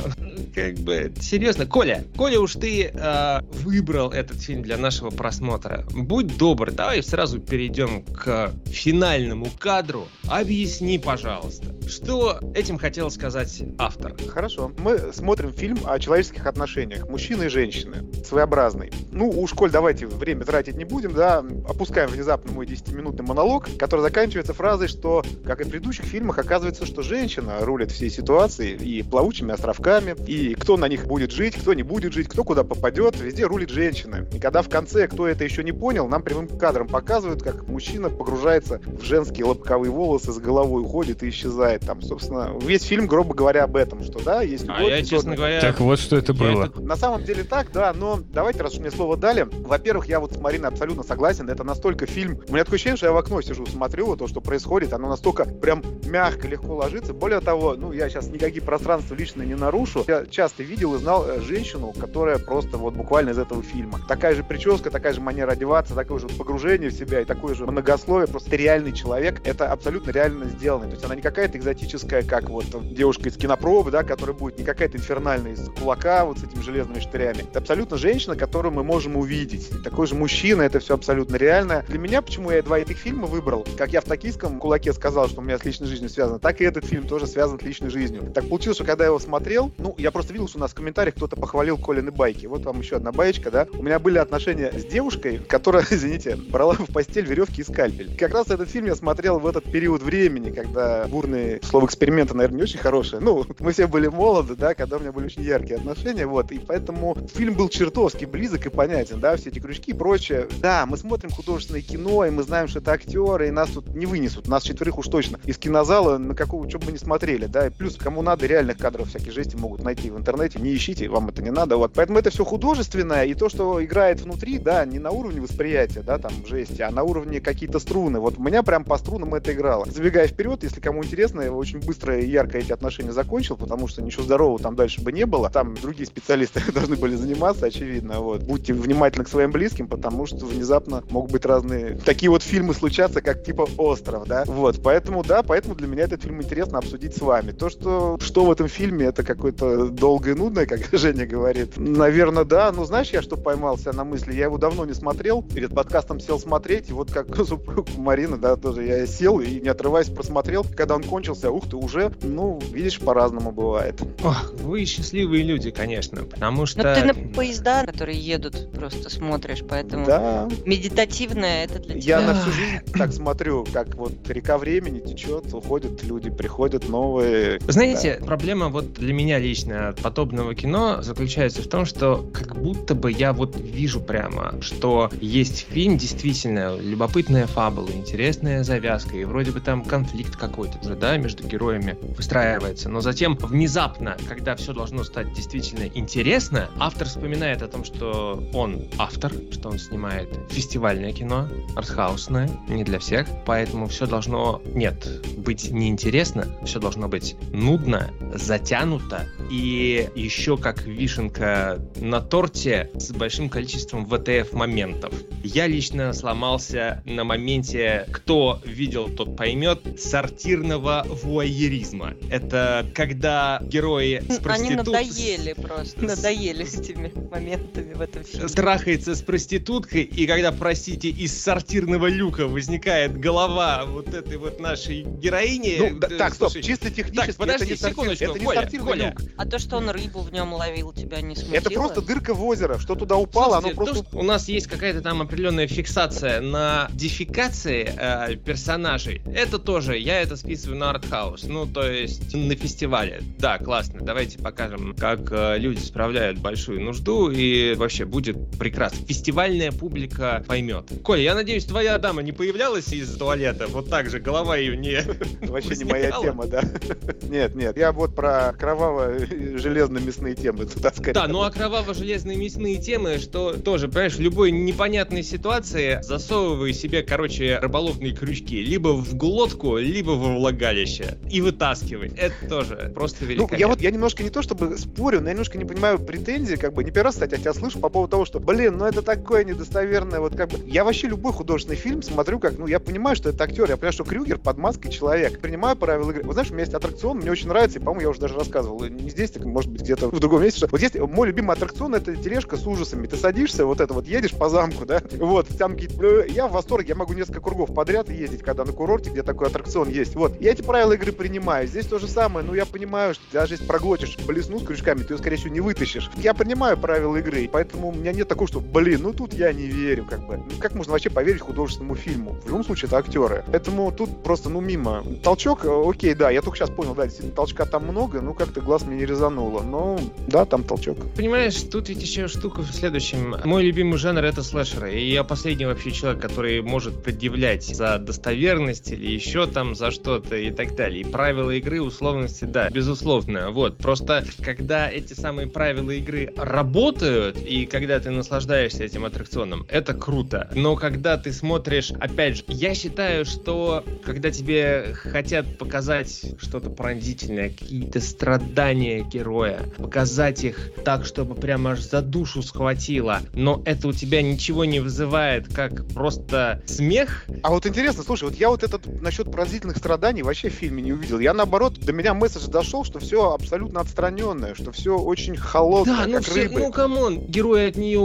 Speaker 3: как бы, серьезно, Коля, Коля уж ты э, выбрал этот фильм для нашего просмотра. Будь добр, давай сразу перейдем к финальному кадру. Объясни, пожалуйста, что этим хотел сказать автор.
Speaker 2: Хорошо. Мы смотрим фильм о человеческих отношениях мужчины и женщины. Своеобразный. Ну, уж, Коль, давайте время тратить не будем, да. Опускаем внезапно мой 10-минутный монолог, который заканчивается фразой, что, как и в предыдущих фильмах, оказывается, что женщина рулит всей ситуацией и плавучими островками, и кто на них будет жить, кто не будет жить, кто куда попадет, везде рулит женщина. И когда в конце, кто это еще не понял, нам прямым кадром показывают, как мужчина погружается в женские лобковые волосы, с головой уходит и исчезает. Там, собственно, весь фильм, грубо говоря, об этом, что да, есть
Speaker 3: А
Speaker 2: любовь,
Speaker 3: я,
Speaker 2: и
Speaker 3: честно говоря...
Speaker 1: Так вот, что это
Speaker 3: я
Speaker 1: было.
Speaker 3: это-
Speaker 2: На самом деле так, да, но давайте, раз уж мне слово дали. Во-первых, я вот с Мариной абсолютно согласен. Это настолько фильм... У меня такое ощущение, что я в окно сижу, смотрю то, что происходит. Оно настолько прям мягко, легко ложится. Более того, ну, я сейчас никакие пространства лично не нарушу. Я часто видел и знал э, женщину, которая просто вот буквально из этого фильма. Такая же прическа, такая же манера одеваться, такое же погружение в себя и такое же многословие. Просто реальный человек. Это абсолютно реально сделано. То есть она не какая-то экзотическая, как вот девушка из кинопробы, да, которая будет не какая-то инфернальная из кулака вот с этими железными штырями. Это абсолютно женщина, которую мы можем можем увидеть. Такой же мужчина, это все абсолютно реально. Для меня, почему я два этих фильма выбрал, как я в «Токийском кулаке» сказал, что у меня с личной жизнью связано, так и этот фильм тоже связан с личной жизнью. Так получилось, что когда я его смотрел, ну, я просто видел, что у нас в комментариях кто-то похвалил Колины байки. Вот вам еще одна баечка, да. У меня были отношения с девушкой, которая, извините, брала в постель веревки и скальпель. Как раз этот фильм я смотрел в этот период времени, когда бурные, слово эксперимента, наверное, не очень хорошее. Ну, мы все были молоды, да, когда у меня были очень яркие отношения, вот, и поэтому фильм был чертовски близок и понятен, да, все эти крючки и прочее. Да, мы смотрим художественное кино, и мы знаем, что это актеры, и нас тут не вынесут, нас четверых уж точно из кинозала, на какого, что бы мы не смотрели, да, и плюс, кому надо, реальных кадров всякие жести могут найти в интернете, не ищите, вам это не надо, вот. Поэтому это все художественное, и то, что играет внутри, да, не на уровне восприятия, да, там, жести, а на уровне какие-то струны. Вот у меня прям по струнам это играло. Забегая вперед, если кому интересно, я очень быстро и ярко эти отношения закончил, потому что ничего здорового там дальше бы не было. Там другие специалисты должны были заниматься, очевидно. Вот. Будьте внимательны к своим близким, потому что внезапно могут быть разные такие вот фильмы случаться, как типа «Остров», да. Вот, поэтому, да, поэтому для меня этот фильм интересно обсудить с вами. То, что, что в этом фильме, это какое-то долгое и нудное, как Женя говорит. Наверное, да. Ну, знаешь, я что поймался на мысли? Я его давно не смотрел. Перед подкастом сел смотреть, и вот как супруг Марина, да, тоже я сел и не отрываясь просмотрел. Когда он кончился, ух ты, уже, ну, видишь, по-разному бывает.
Speaker 3: Ох, вы счастливые люди, конечно, потому что...
Speaker 4: Но ты на поезда, которые едут, просто смотришь, поэтому да. медитативное это для
Speaker 2: тебя. Я на всю жизнь так смотрю, как вот река времени течет, уходят люди, приходят новые.
Speaker 3: Знаете, да. проблема вот для меня лично от подобного кино заключается в том, что как будто бы я вот вижу прямо, что есть фильм, действительно, любопытная фабула, интересная завязка, и вроде бы там конфликт какой-то уже, да, между героями выстраивается, но затем внезапно, когда все должно стать действительно интересно, автор вспоминает о том, что он автор, что он снимает фестивальное кино, артхаусное, не для всех, поэтому все должно, нет, быть неинтересно, все должно быть нудно, затянуто и еще как вишенка на торте с большим количеством ВТФ моментов. Я лично сломался на моменте, кто видел, тот поймет, сортирного вуайеризма. Это когда герои с проститут...
Speaker 4: Они надоели просто, надоели с этими моментами в этом фильме.
Speaker 3: Трахается с проституткой, и когда, простите, из сортирного люка возникает голова вот этой вот нашей героини...
Speaker 2: Ну, да, так, стоп, чисто технически
Speaker 3: так, подожди, это не секундочку,
Speaker 2: это не
Speaker 3: Коля,
Speaker 2: сортирный
Speaker 3: Коля.
Speaker 2: люк.
Speaker 4: А то, что он рыбу в нем ловил, тебя не смутило?
Speaker 2: Это просто дырка в озеро. Что туда упало,
Speaker 3: Слушайте,
Speaker 2: оно просто...
Speaker 3: то, у нас есть какая-то там определенная фиксация на дефикации э, персонажей. Это тоже, я это списываю на артхаус. Ну, то есть на фестивале. Да, классно. Давайте покажем, как э, люди справляют большую нужду, и вообще будет прекрасно. Фестивальная публика поймет. Коля, я надеюсь, твоя дама не появлялась из туалета? Вот так же, голова ее не...
Speaker 2: Вообще не моя тема, да. Нет, нет. Я вот про кроваво-железно-мясные темы туда скорее.
Speaker 3: Да, ну а кроваво-железные мясные темы, что тоже, понимаешь, в любой непонятной ситуации засовывай себе, короче, рыболовные крючки. Либо в глотку, либо во влагалище. И вытаскивай. Это тоже просто великолепно.
Speaker 2: Ну, я вот, я немножко не то чтобы спорю, но я немножко не понимаю претензии, как бы, не первый раз, кстати, от тебя слышу по поводу того, что, блин, ну это такое недостоверное, вот как бы, я вообще любой художественный фильм смотрю, как, ну, я понимаю, что это актер, я понимаю, что Крюгер под маской человек, принимаю правила игры. Вот знаешь, у меня есть аттракцион, мне очень нравится, и, по-моему, я уже даже рассказывал, не здесь, так, может быть, где-то в другом месте, что вот здесь мой любимый аттракцион это тележка с ужасами. Ты садишься, вот это вот едешь по замку, да, вот, там какие-то... Я в восторге, я могу несколько кругов подряд ездить, когда на курорте, где такой аттракцион есть. Вот, я эти правила игры принимаю. Здесь то же самое, ну, я понимаю, что даже если проглотишь блесну с крючками, ты ее, скорее всего, не вытащишь. Я принимаю правила игры, поэтому у меня нет такого, что, блин, ну тут я не верю, как бы. Ну, как можно вообще поверить художественному фильму? В любом случае, это актеры. Поэтому тут просто, ну, мимо. Толчок, э, окей, да, я только сейчас понял, да, действительно, толчка там много, ну, как-то глаз мне не резануло. Но, да, там толчок.
Speaker 3: Понимаешь, тут ведь еще штука в следующем. Мой любимый жанр это слэшеры. И я последний вообще человек, который может предъявлять за достоверность или еще там за что-то и так далее. И правила игры, условности, да, безусловно. Вот. Просто когда эти самые правила игры работают, и когда ты наслаждаешься этим аттракционом, это круто. Но когда ты смотришь, опять же, я считаю, что когда тебе хотят показать что-то пронзительное, какие-то страдания, героя, показать их так, чтобы прямо аж за душу схватило, но это у тебя ничего не вызывает, как просто смех.
Speaker 2: А вот интересно, слушай, вот я вот этот насчет пронзительных страданий вообще в фильме не увидел. Я наоборот, до меня месседж дошел, что все абсолютно отстраненное, что все очень холодное,
Speaker 3: да, ну
Speaker 2: как
Speaker 3: все,
Speaker 2: рыбы.
Speaker 3: ну come on, герой от нее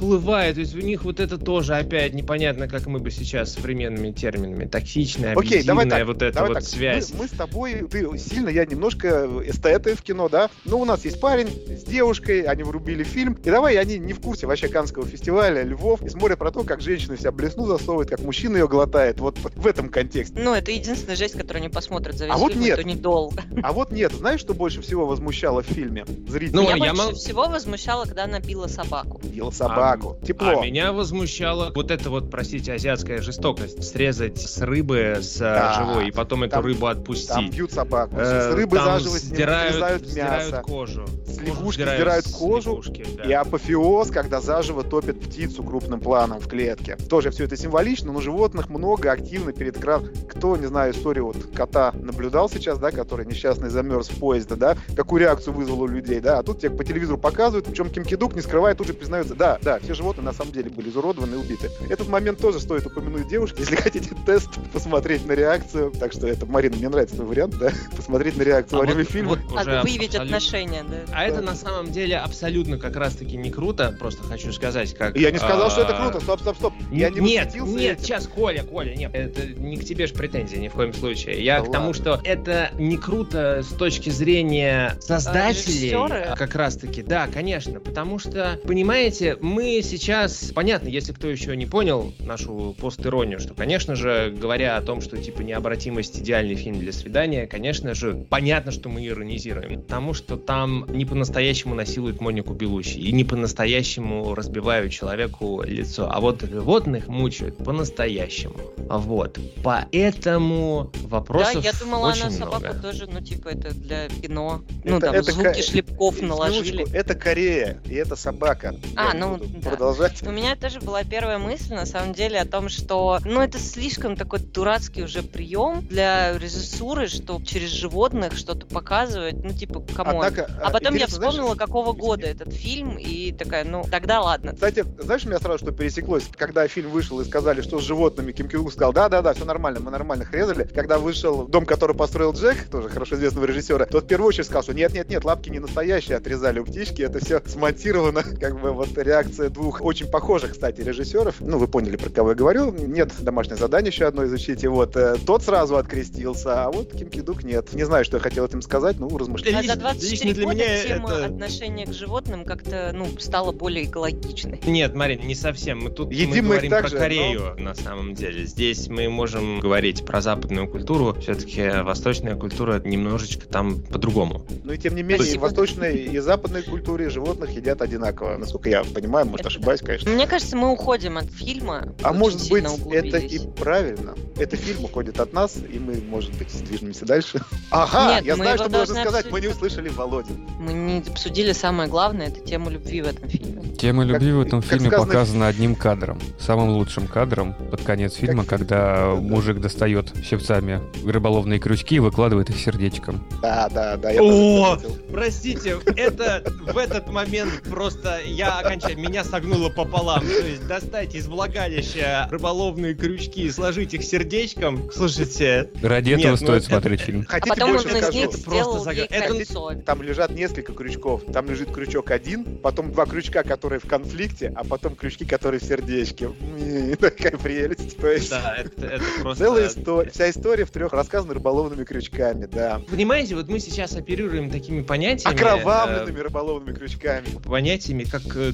Speaker 3: уплывает, то есть у них вот это тоже опять непонятно, как мы бы сейчас современными терминами, токсичная,
Speaker 2: Окей, давай так,
Speaker 3: вот эта
Speaker 2: давай
Speaker 3: вот
Speaker 2: так.
Speaker 3: связь.
Speaker 2: Мы, мы с тобой, ты сильно, я немножко эстеты в кино, да, но у нас есть парень с девушкой, они врубили фильм, и давай они не в курсе вообще Каннского фестиваля, Львов, и смотрят про то, как женщина себя блесну засовывает, как мужчина ее глотает, вот в этом контексте.
Speaker 4: Ну, это единственная жесть, которую они посмотрят за весь
Speaker 2: А вот
Speaker 4: фильм,
Speaker 2: нет.
Speaker 4: это недолго.
Speaker 2: А вот нет, знаешь, что больше всего возмущало в фильме зрителей?
Speaker 3: Ну,
Speaker 4: Меня
Speaker 3: а я
Speaker 4: больше
Speaker 3: мол-
Speaker 4: всего возмущало, когда она била собаку.
Speaker 2: Ел собаку. Тепло.
Speaker 3: А меня возмущала вот эта вот, простите, азиатская жестокость. Срезать с рыбы, с э,
Speaker 2: Да.
Speaker 3: живой, и потом эту
Speaker 2: Там-
Speaker 3: рыбу
Speaker 2: Там
Speaker 3: отпустить.
Speaker 2: бьют собаку.
Speaker 3: Э,
Speaker 2: с рыбы
Speaker 3: там
Speaker 2: заживо
Speaker 3: сдирают, сдирают
Speaker 2: мясо.
Speaker 3: кожу.
Speaker 2: С лягушки
Speaker 3: сдирают
Speaker 2: сдирают кожу,
Speaker 3: лягушки, да.
Speaker 2: И апофеоз, когда заживо топят птицу крупным планом в клетке. Тоже все это символично, но животных много активно перед экраном. Кто, не знаю, историю вот кота наблюдал сейчас, да, который несчастный замерз в поезде, да, какую реакцию вызвало у людей, да, а тут тебе по телевизору показывают, причем Ким Кидук, не скрывая, тут же признается, да, да, все животные на самом деле были изуродованы и убиты. Этот момент тоже стоит упомянуть девушке, если хотите тест, посмотреть на реакцию. Так что это, Марина, мне нравится твой вариант, да, посмотреть на реакцию во
Speaker 3: А
Speaker 2: время
Speaker 3: вот-
Speaker 2: фильма.
Speaker 3: вот
Speaker 4: А
Speaker 3: уже
Speaker 4: выявить
Speaker 3: абсолютно-
Speaker 4: отношения, да.
Speaker 3: А это на самом деле абсолютно как раз-таки не круто, просто хочу сказать, как...
Speaker 2: Я не сказал, что это
Speaker 3: а,
Speaker 2: круто, стоп, стоп, стоп. Я не
Speaker 3: нет, нет,
Speaker 2: этим.
Speaker 3: сейчас, Коля, Коля, нет, это не к тебе же претензии ни в коем случае. Я
Speaker 2: Да
Speaker 3: к тому,
Speaker 2: ладно.
Speaker 3: что это не круто с точки зрения создателей. а как раз-таки, да, конечно, потому что, понимаете, мы сейчас, понятно, если кто еще не понял нашу постиронию, что, конечно же, говоря о том, что типа необратимость идеальный фильм для свидания, конечно же, понятно, что мы иронизируем, потому что там не по-настоящему насилуют Монику Беллуччи и не по-настоящему разбивают человеку лицо, а вот животных мучают по-настоящему. Вот. Поэтому
Speaker 4: Да,
Speaker 3: вопросов
Speaker 4: я думала,
Speaker 3: очень
Speaker 4: она собаку
Speaker 3: много.
Speaker 4: тоже, ну, типа, это для кино. Ну,
Speaker 2: Это-
Speaker 4: там,
Speaker 2: это
Speaker 4: звуки
Speaker 2: ка-
Speaker 4: шлепков наложили.
Speaker 2: Это Корея, и это собака.
Speaker 4: А,
Speaker 2: Я
Speaker 4: ну,
Speaker 2: буду
Speaker 4: да.
Speaker 2: Продолжать.
Speaker 4: У меня тоже была первая мысль, на самом деле, о том, что, ну, это слишком такой дурацкий уже прием для режиссуры, что через животных что-то показывать, ну, типа, come on.
Speaker 2: Однако,
Speaker 4: А потом я
Speaker 2: интересно, знаешь,
Speaker 4: вспомнила, какого года этот фильм, и такая, ну, тогда ладно.
Speaker 2: Кстати, знаешь, у меня сразу что пересеклось, когда фильм вышел и сказали, что с животными, Ким Кидук сказал, да-да-да, все нормально, мы нормально резали. Когда вышел «Дом, который построил Джек», тоже хорошо известного режиссера, тот в первую очередь сказал, что нет-нет-нет, лапки не настоящие, отрезали у птички, это все смонтировано, как бы вот реакция двух очень похожих, кстати, режиссеров. Ну, вы поняли, про кого я говорю. Нет, домашнее задание еще одно изучите. Вот, э, тот сразу открестился, а вот Ким Кидук нет. Не знаю, что я хотел этим сказать, ну, размышляю.
Speaker 4: За 24
Speaker 3: лично для
Speaker 4: года
Speaker 3: меня
Speaker 4: тема
Speaker 3: это-
Speaker 4: отношения к животным как-то, ну, стала более экологичной.
Speaker 3: Нет, Марин, не совсем. Мы тут
Speaker 2: Едим
Speaker 3: мы говорим про
Speaker 2: же,
Speaker 3: Корею на самом деле. Здесь мы можем говорить про западную культуру. Все-таки восточная культура немножечко там по-другому.
Speaker 2: Ну и тем не менее, и в
Speaker 4: Спасибо.
Speaker 2: восточной и западной культуре животных едят одинаково. Насколько я понимаю, может
Speaker 4: Это
Speaker 2: ошибаюсь, конечно.
Speaker 4: Мне кажется, мы уходим от фильма.
Speaker 2: А может быть, это и правильно. Это фильм уходит от нас, и мы, может быть, движемся дальше. Ага,
Speaker 4: Нет,
Speaker 2: я
Speaker 4: мы
Speaker 2: знаю, что мы должны сказать. Мы не
Speaker 4: обсудить.
Speaker 2: услышали Володю.
Speaker 4: Мы не обсудили самое главное, это тему любви в этом фильме.
Speaker 1: Тема
Speaker 2: Как-
Speaker 1: любви в этом
Speaker 2: как
Speaker 1: фильме
Speaker 2: сказано-
Speaker 1: показана одним кадром. Самым лучшим кадром под конец фильма,
Speaker 2: Как-
Speaker 1: когда
Speaker 2: Да-да.
Speaker 1: мужик достает щипцами рыболовные крючки и выкладывает их сердечком.
Speaker 2: Да, да, да. я
Speaker 3: О! Простите, это в этот момент просто я окончательно меня согнуло пополам. То есть достать из влагалища рыболовные крючки и сложить их сердечком. Слушайте,
Speaker 1: Ради
Speaker 3: Нет,
Speaker 1: этого
Speaker 3: ну
Speaker 1: стоит
Speaker 3: это-
Speaker 1: смотреть фильм.
Speaker 4: А
Speaker 2: Хотите
Speaker 4: потом он
Speaker 2: больше
Speaker 4: из
Speaker 2: скажу?
Speaker 4: них
Speaker 3: Это просто
Speaker 4: сделал
Speaker 3: зага-
Speaker 4: ей
Speaker 3: это-
Speaker 4: кольцо.
Speaker 2: Там лежат несколько крючков. Там лежит крючок один, потом два крючка, которые в конфликте, а потом крючки, которые в сердечке. Такая прелесть. То есть
Speaker 3: да, это, это просто...
Speaker 2: целая история. Вся история в трех рассказана рыболовными крючками, да.
Speaker 3: Понимаете, вот мы сейчас оперируем такими понятиями...
Speaker 2: Окровавленными рыболовными крючками.
Speaker 3: э, понятиями, как э,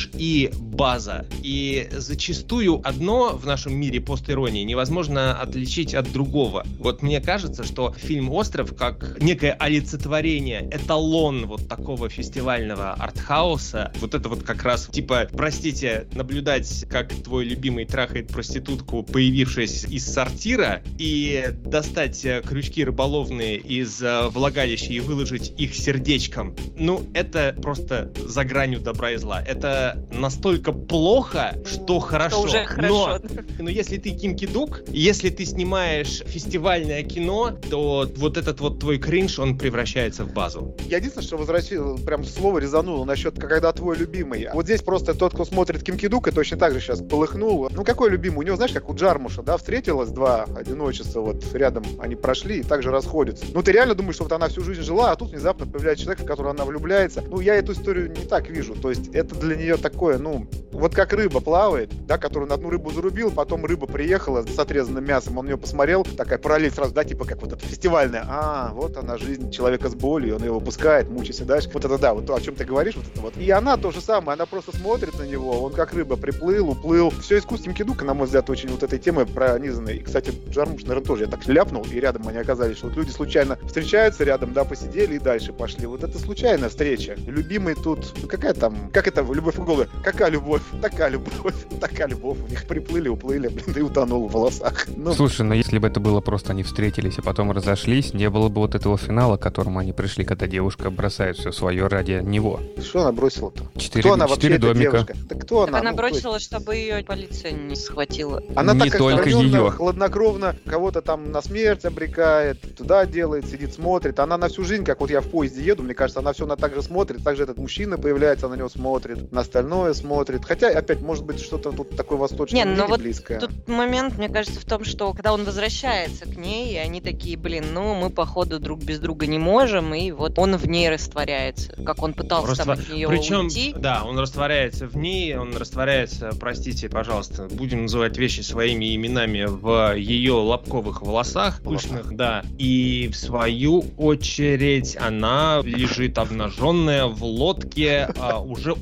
Speaker 3: кринж и база. И зачастую одно в нашем мире постиронии невозможно отличить от другого. Вот мне кажется, что фильм «Остров» как некое олицетворение, эталон вот такого фестивального артхауса, вот это вот как раз, типа, простите, наблюдать, как твой любимый трахает проститутку, появившись из сортира, и достать э, крючки рыболовные из э, влагалища и выложить их сердечком. Ну, это просто за гранью добра и зла. Это настолько плохо, что хорошо.
Speaker 4: Это уже хорошо.
Speaker 3: Но, но если ты Ким Кидук, если ты снимаешь фестивальное кино, то вот этот вот твой кринж, он превращается в базу.
Speaker 2: Я единственное, что возвратил, прям слово резануло насчет, когда твой любимый. Вот здесь просто тот, кто смотрит Ким Кидука, точно так же сейчас полыхнул. Ну, какой любимый? У него, знаешь, как у Джармуша, да, встретилось два одиночества, вот рядом они прошли и также расходятся. Ну, ты реально думаешь, что вот она всю жизнь жила, а тут внезапно появляется человек, в которого она влюбляется. Ну, я эту историю не так вижу. То есть это для нее такое, ну, вот как рыба плавает, да, которую на одну рыбу зарубил, потом рыба приехала с отрезанным мясом, он ее посмотрел, такая параллель сразу, да, типа как вот это фестивальная. А, вот она, жизнь человека с болью, он ее выпускает, мучается дальше. Вот это да, вот то, о чем ты говоришь, вот это вот. И она то же самое, она просто смотрит на него, он как рыба приплыл, уплыл. Все искусство Кидука, на мой взгляд, очень вот этой темой пронизаны. И, кстати, Джармуш, наверное, тоже я так ляпнул, и рядом они оказались, что вот люди случайно встречаются рядом, да, посидели и дальше пошли. Вот это случайная встреча. Любимый тут, ну какая там, как это, любовь в голову? Какая любовь? Такая любовь, такая любовь. У них приплыли, уплыли, блин, и утонул в волосах.
Speaker 1: Ну. Слушай, но если бы это было просто они встретились, а потом разошлись, не было бы вот этого финала, к которому они пришли, когда девушка бросает все свое ради него.
Speaker 2: Что она бросила-то?
Speaker 1: Четыре, кто она четыре вообще, домика. Девушка?
Speaker 4: Да кто она? Так она ну, бросила, есть... чтобы ее полиция не схватила.
Speaker 1: Она не так только ее.
Speaker 2: хладнокровно кого-то там на смерть обрекает, туда делает, сидит, смотрит. Она на всю жизнь, как вот я в поезде еду, мне кажется, она все на так же смотрит. Также этот мужчина появляется, на него смотрит, на остальное смотрит. Хотя, опять, может быть, что-то тут такое восточное
Speaker 4: не, но вот близкое. Тут момент, мне кажется, в том, что когда он возвращается к ней, и они такие, блин, ну мы походу друг без друга не можем, и вот он в ней растворяется, как он пытался Раствор... там от нее
Speaker 3: Причем,
Speaker 4: уйти.
Speaker 3: да, он растворяется в ней, он растворяется, простите, пожалуйста, будем называть вещи своими именами в ее лобковых волосах, пышных, да, и в свою очередь она лежит обнаженная в лодке, а, уже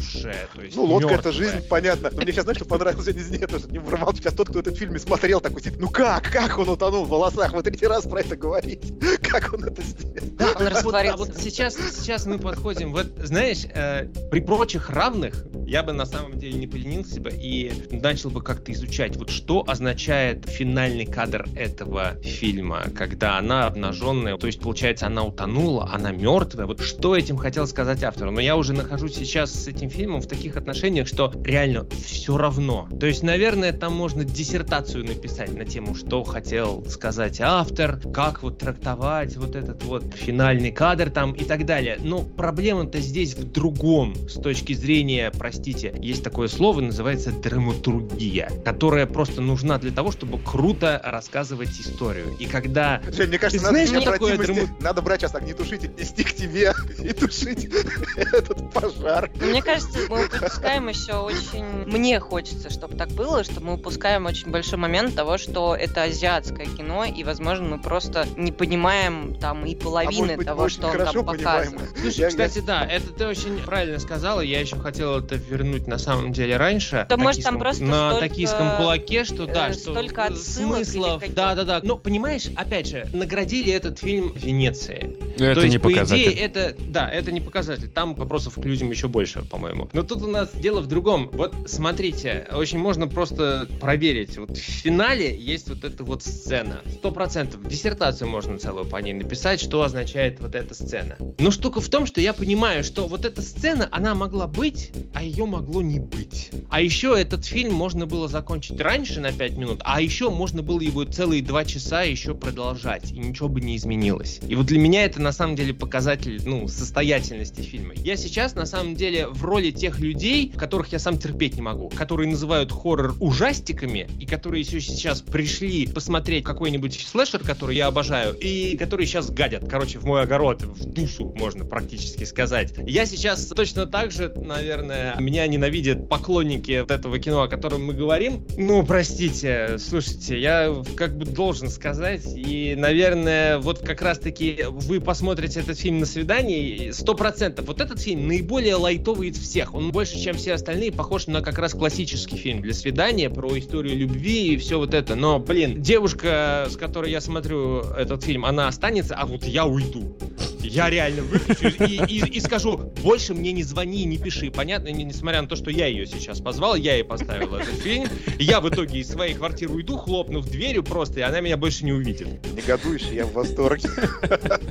Speaker 3: утонувшая, то есть
Speaker 2: Ну, лодка мертвая. это жизнь, понятно, но мне сейчас, знаешь, что понравилось, я не, это, не ворвал, сейчас тот, кто этот фильм смотрел, такой сидит, ну как, как он утонул в волосах, вы третий раз про это говорите, как он это сделал?
Speaker 3: Да, он растворился. Вот, а вот. Сейчас, сейчас мы подходим, вот, знаешь, э, при прочих равных я бы на самом деле не поленился бы и начал бы как-то изучать, вот что означает финальный кадр этого фильма, когда она обнаженная, то есть, получается, она утонула, она мертвая, вот что этим хотел сказать автор. Но я уже нахожусь сейчас с этим фильмом в таких отношениях, что реально все равно. То есть, наверное, там можно диссертацию написать на тему, что хотел сказать автор, как вот трактовать вот этот вот финальный кадр там и так далее. Но проблема-то здесь в другом с точки зрения, простите, есть такое слово, называется драматургия, которая просто нужна для того, чтобы круто рассказывать историю. И когда...
Speaker 2: Жень, мне кажется, надо, знаешь, такое драма... надо брать сейчас так, не тушить, нести к тебе и тушить этот пожар.
Speaker 4: Мне кажется, мы упускаем еще очень... Мне хочется, чтобы так было, что мы упускаем очень большой момент того, что это азиатское кино, и, возможно, мы просто не понимаем там и половины а быть, того, что он там показывает.
Speaker 3: Слушай, я, кстати, я... да, это ты очень правильно сказала. Я еще хотел это вернуть на самом деле раньше.
Speaker 4: То может там просто
Speaker 3: на
Speaker 4: столько...
Speaker 3: токийском кулаке, что да,
Speaker 4: э,
Speaker 3: что
Speaker 4: столько отсылок
Speaker 3: смыслов. Да, да, да. Но понимаешь, опять же, наградили этот фильм Венеции.
Speaker 1: Это
Speaker 3: То есть,
Speaker 1: не
Speaker 3: по
Speaker 1: показатель.
Speaker 3: идее, это да, это не показатель. Там вопросов к людям еще больше, по-моему. Но тут у нас дело в другом. Вот смотрите, очень можно просто проверить. Вот в финале есть вот эта вот сцена. Сто процентов. Диссертацию можно целую по ней написать, что означает вот эта сцена. Но штука в том, что я понимаю, что вот эта сцена, она могла быть, а ее могло не быть. А еще этот фильм можно было закончить раньше на 5 минут, а еще можно было его целые 2 часа еще продолжать, и ничего бы не изменилось. И вот для меня это на самом деле показатель, ну, состоятельности фильма. Я сейчас на самом деле в роли тех людей, которых я сам терпеть не могу, которые называют хоррор ужастиками, и которые еще сейчас пришли посмотреть какой-нибудь слэшер, который я обожаю, и которые сейчас гадят, короче, в мой огород, в душу, можно практически сказать. Я сейчас точно так же, наверное, меня ненавидят поклонники вот этого кино, о котором мы говорим. Ну, простите, слушайте, я как бы должен сказать, и, наверное, вот как раз-таки вы посмотрите этот фильм на свидании, сто процентов. Вот этот фильм наиболее лайтовый из всех. Он больше, чем все остальные, похож на как раз классический фильм для свидания, про историю любви и все вот это. Но, блин, девушка, с которой я смотрю этот фильм, она останется, а вот я уйду. Я реально выключу и, и, и скажу, больше мне не звони, не пиши. Понятно, несмотря на то, что я ее сейчас позвал, я ей поставил этот фильм. Я в итоге из своей квартиры уйду, хлопнув дверью просто, и она меня больше не увидит.
Speaker 2: Негодующий, я в восторге.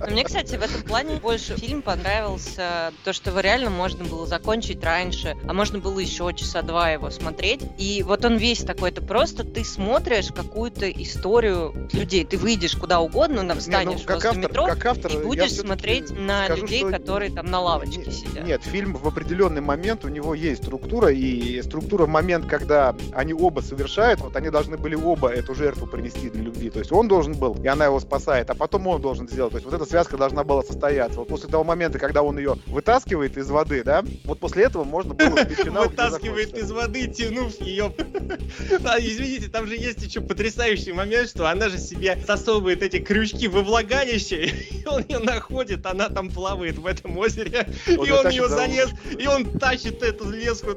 Speaker 4: Мне, кстати, в этом плане больше фильм понравился то, что его реально можно было закончить раньше, а можно было еще часа два его смотреть. И вот он весь такой, это просто ты смотришь какую-то историю людей. Ты выйдешь куда угодно, встанешь не, ну, как возле
Speaker 2: автор,
Speaker 4: метро
Speaker 2: как автор,
Speaker 4: и будешь смотреть на Скажу, людей, что... которые там на лавочке
Speaker 2: нет,
Speaker 4: сидят.
Speaker 2: Нет, фильм в определенный момент, у него есть структура, и структура в момент, когда они оба совершают, вот они должны были оба эту жертву принести для любви. То есть он должен был, и она его спасает, а потом он должен сделать. То есть вот эта связка должна была состояться. Вот после того момента, когда он ее вытаскивает из воды, да, вот после этого можно было
Speaker 3: Вытаскивает из воды, тянув ее. Извините, там же есть еще потрясающий момент, что она же себе засовывает эти крючки во влагалище, и он ее находит, она там плавает в этом озере, и он ее занес, и он тащит эту леску.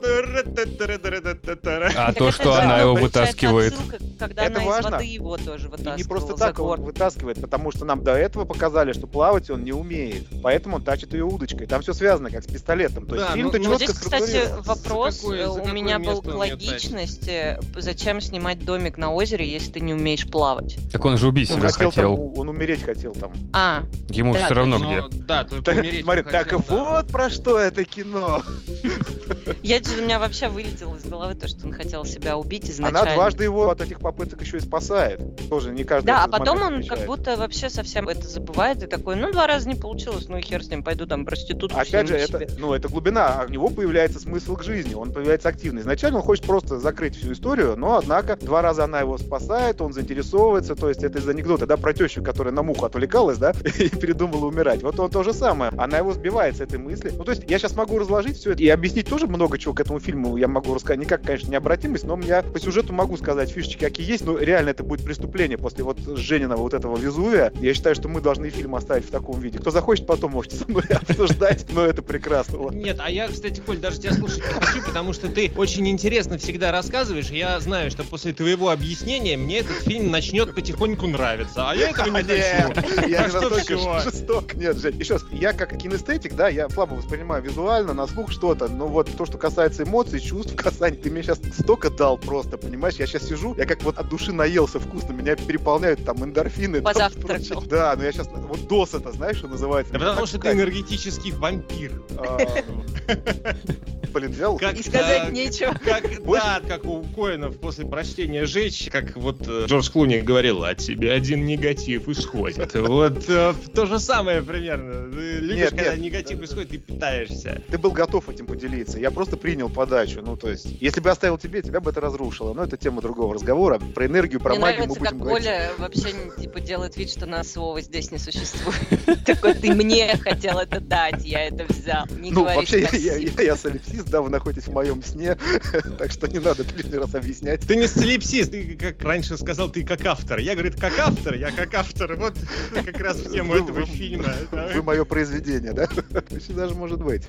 Speaker 1: А то, что она его вытаскивает.
Speaker 4: Когда она из воды его тоже вытаскивает.
Speaker 2: Не просто так он вытаскивает, потому что нам до этого показали, что плавать он не умеет. Поэтому он тащит ее удочкой. Там все связано, как с пистолетом. То есть фильм-то
Speaker 4: ну, четко здесь, кстати, вопрос какое, у меня был к логичности. Зачем снимать домик на озере, если ты не умеешь плавать?
Speaker 1: Так он же убить себя хотел. хотел.
Speaker 2: Там, он умереть хотел там.
Speaker 4: А.
Speaker 1: Ему да, все равно где.
Speaker 3: Но, да, только умереть Смотри,
Speaker 2: так хотел, вот да. про что это кино.
Speaker 4: Я, у меня вообще вылетело из головы то, что он хотел себя убить изначально.
Speaker 2: Она дважды его от этих попыток еще и спасает. Тоже не каждый
Speaker 4: Да, а потом он как будто вообще совсем это забывает и такой, ну, два раза не получилось, ну и хер с ним, пойду там проститутку
Speaker 2: Опять же, это, ну, это глубина, а него появляется смысл к жизни, он появляется активно. Изначально он хочет просто закрыть всю историю, но, однако, два раза она его спасает, он заинтересовывается, то есть это из анекдота, да, про тещу, которая на муху отвлекалась, да, и передумала умирать. Вот он то же самое. Она его сбивает с этой мысли. Ну, то есть я сейчас могу разложить все это и объяснить тоже много чего к этому фильму я могу рассказать. Никак, конечно, необратимость, но я по сюжету могу сказать фишечки, какие есть, но реально это будет преступление после вот Жениного вот этого Везувия. Я считаю, что мы должны фильм оставить в таком виде. Кто захочет, потом можете со мной обсуждать, но это прекрасно.
Speaker 3: Нет, а я, Коль, даже тебя слушать не хочу, потому что ты очень интересно всегда рассказываешь. Я знаю, что после твоего объяснения мне этот фильм начнет потихоньку нравиться, а я этого не хочу.
Speaker 2: Я настолько жесток. Нет, Жень, еще раз, я как кинестетик, да, я слабо воспринимаю визуально, на слух что-то, но вот то, что касается эмоций, чувств, касаний, ты мне сейчас столько дал просто, понимаешь? Я сейчас сижу, я как вот от души наелся вкусно, меня переполняют там эндорфины.
Speaker 4: Позавтракал.
Speaker 2: Да, но я сейчас, вот дос это, знаешь, что называется?
Speaker 3: Да потому что ты энергетический вампир.
Speaker 2: Блин, взял.
Speaker 4: Как, и сказать как, нечего.
Speaker 3: Как, да, как у Коинов после прочтения «Жечь», как вот э, Джордж Клуни говорил, от тебя один негатив исходит. Вот э, то же самое примерно. Ты любишь, когда негатив исходит, ты питаешься.
Speaker 2: Ты был готов этим поделиться. Я просто принял подачу. Ну, то есть, если бы оставил тебе, тебя бы это разрушило. Но это тема другого разговора. Про энергию, про
Speaker 4: Мне
Speaker 2: магию
Speaker 4: нравится,
Speaker 2: мы будем
Speaker 4: как говорить. Коля вообще типа делает вид, что нас слова здесь не существует. Такой, ты мне хотел это дать, я это взял. Не
Speaker 2: ну, вообще, я, я, солипсист, да, вы находитесь в моем сне, так что не надо лишний раз объяснять.
Speaker 3: Ты не солипсист, ты, как раньше сказал, ты как автор. Я, говорю, как автор, я как автор. Вот как раз в тему этого фильма.
Speaker 2: Вы мое произведение, да? Очень даже может быть.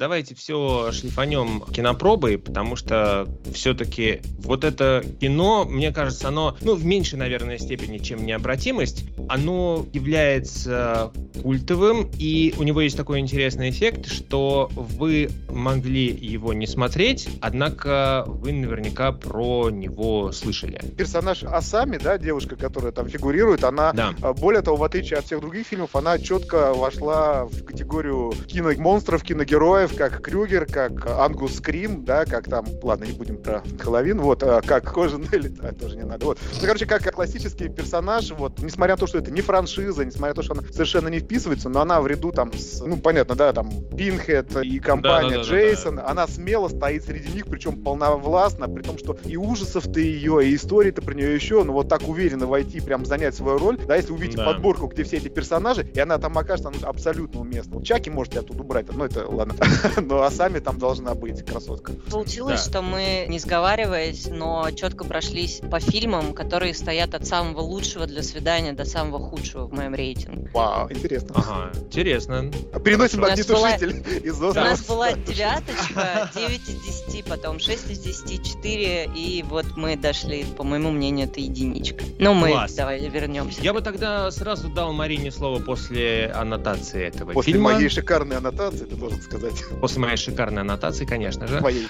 Speaker 3: Давайте все шлифанем кинопробой, потому что все-таки вот это кино, мне кажется, оно, ну, в меньшей, наверное, степени, чем необратимость, оно является культовым, и у него есть такой интересный эффект, что вы могли его не смотреть, однако вы наверняка про него слышали.
Speaker 2: Персонаж Асами, да, девушка, которая там фигурирует, она, да. А, более того, в отличие от всех других фильмов, она четко вошла в категорию киномонстров, киногероев, героев, как Крюгер, как Ангус Скрим, да, как там, ладно, не будем про Хэллоуин, вот, а, как Кожан Элит, а, тоже не надо, вот. Ну, короче, как классический персонаж, вот, несмотря на то, что это не франшиза, несмотря на то, что она совершенно не вписывается, но она в ряду там, с, ну, понятно, да, там, Пинхед и компания да, да, да, Джейсон, да, да. она смело стоит среди них, причем полновластно, при том, что и ужасов-то ее, и истории-то про нее еще, ну, вот так уверенно войти, прям занять свою роль, да, если увидите да. подборку, где все эти персонажи, и она там окажется она абсолютно уместна. Чаки можете оттуда убрать, ну, это, ладно. ну а сами там должна быть красотка.
Speaker 4: Получилось, да. что мы, не сговариваясь, но четко прошлись по фильмам, которые стоят от самого лучшего для свидания до самого худшего в моем рейтинге.
Speaker 2: Вау, интересно.
Speaker 3: Ага, интересно.
Speaker 2: Переносим огнетушитель из
Speaker 4: У нас была девяточка, 9 из 10, потом 6 из 10, 4, и вот мы дошли, по моему мнению, это единичка. Но мы
Speaker 3: Класс.
Speaker 4: давай вернемся.
Speaker 3: Я бы тогда сразу дал Марине слово после аннотации этого
Speaker 2: после
Speaker 3: фильма.
Speaker 2: После моей шикарной аннотации, ты должен сказать.
Speaker 3: После моей шикарной аннотации, конечно же.
Speaker 2: Твоей.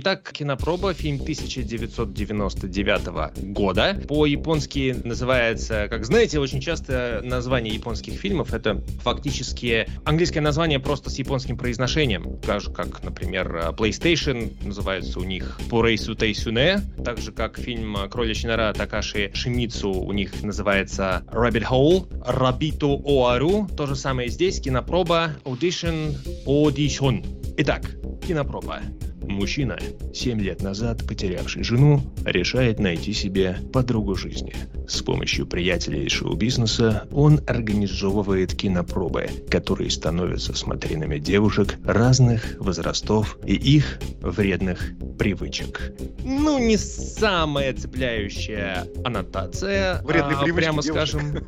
Speaker 3: Итак, кинопроба, фильм 1999 года. По-японски называется, как знаете, очень часто название японских фильмов это фактически английское название просто с японским произношением. Так же, как, например, PlayStation называется у них Порейсу Тейсюне, так же, как фильм «Кроличья нора» Такаши Шимицу у них называется Rabbit Hole, Рабиту Оару, то же самое здесь, кинопроба Audition Audition. Итак, кинопроба. Мужчина, 7 лет назад потерявший жену, решает найти себе подругу жизни. С помощью приятелей из шоу-бизнеса он организовывает кинопробы, которые становятся смотринами девушек разных возрастов и их вредных привычек. Ну, не самая цепляющая аннотация,
Speaker 2: Вредные
Speaker 3: а, прямо
Speaker 2: девушек.
Speaker 3: скажем.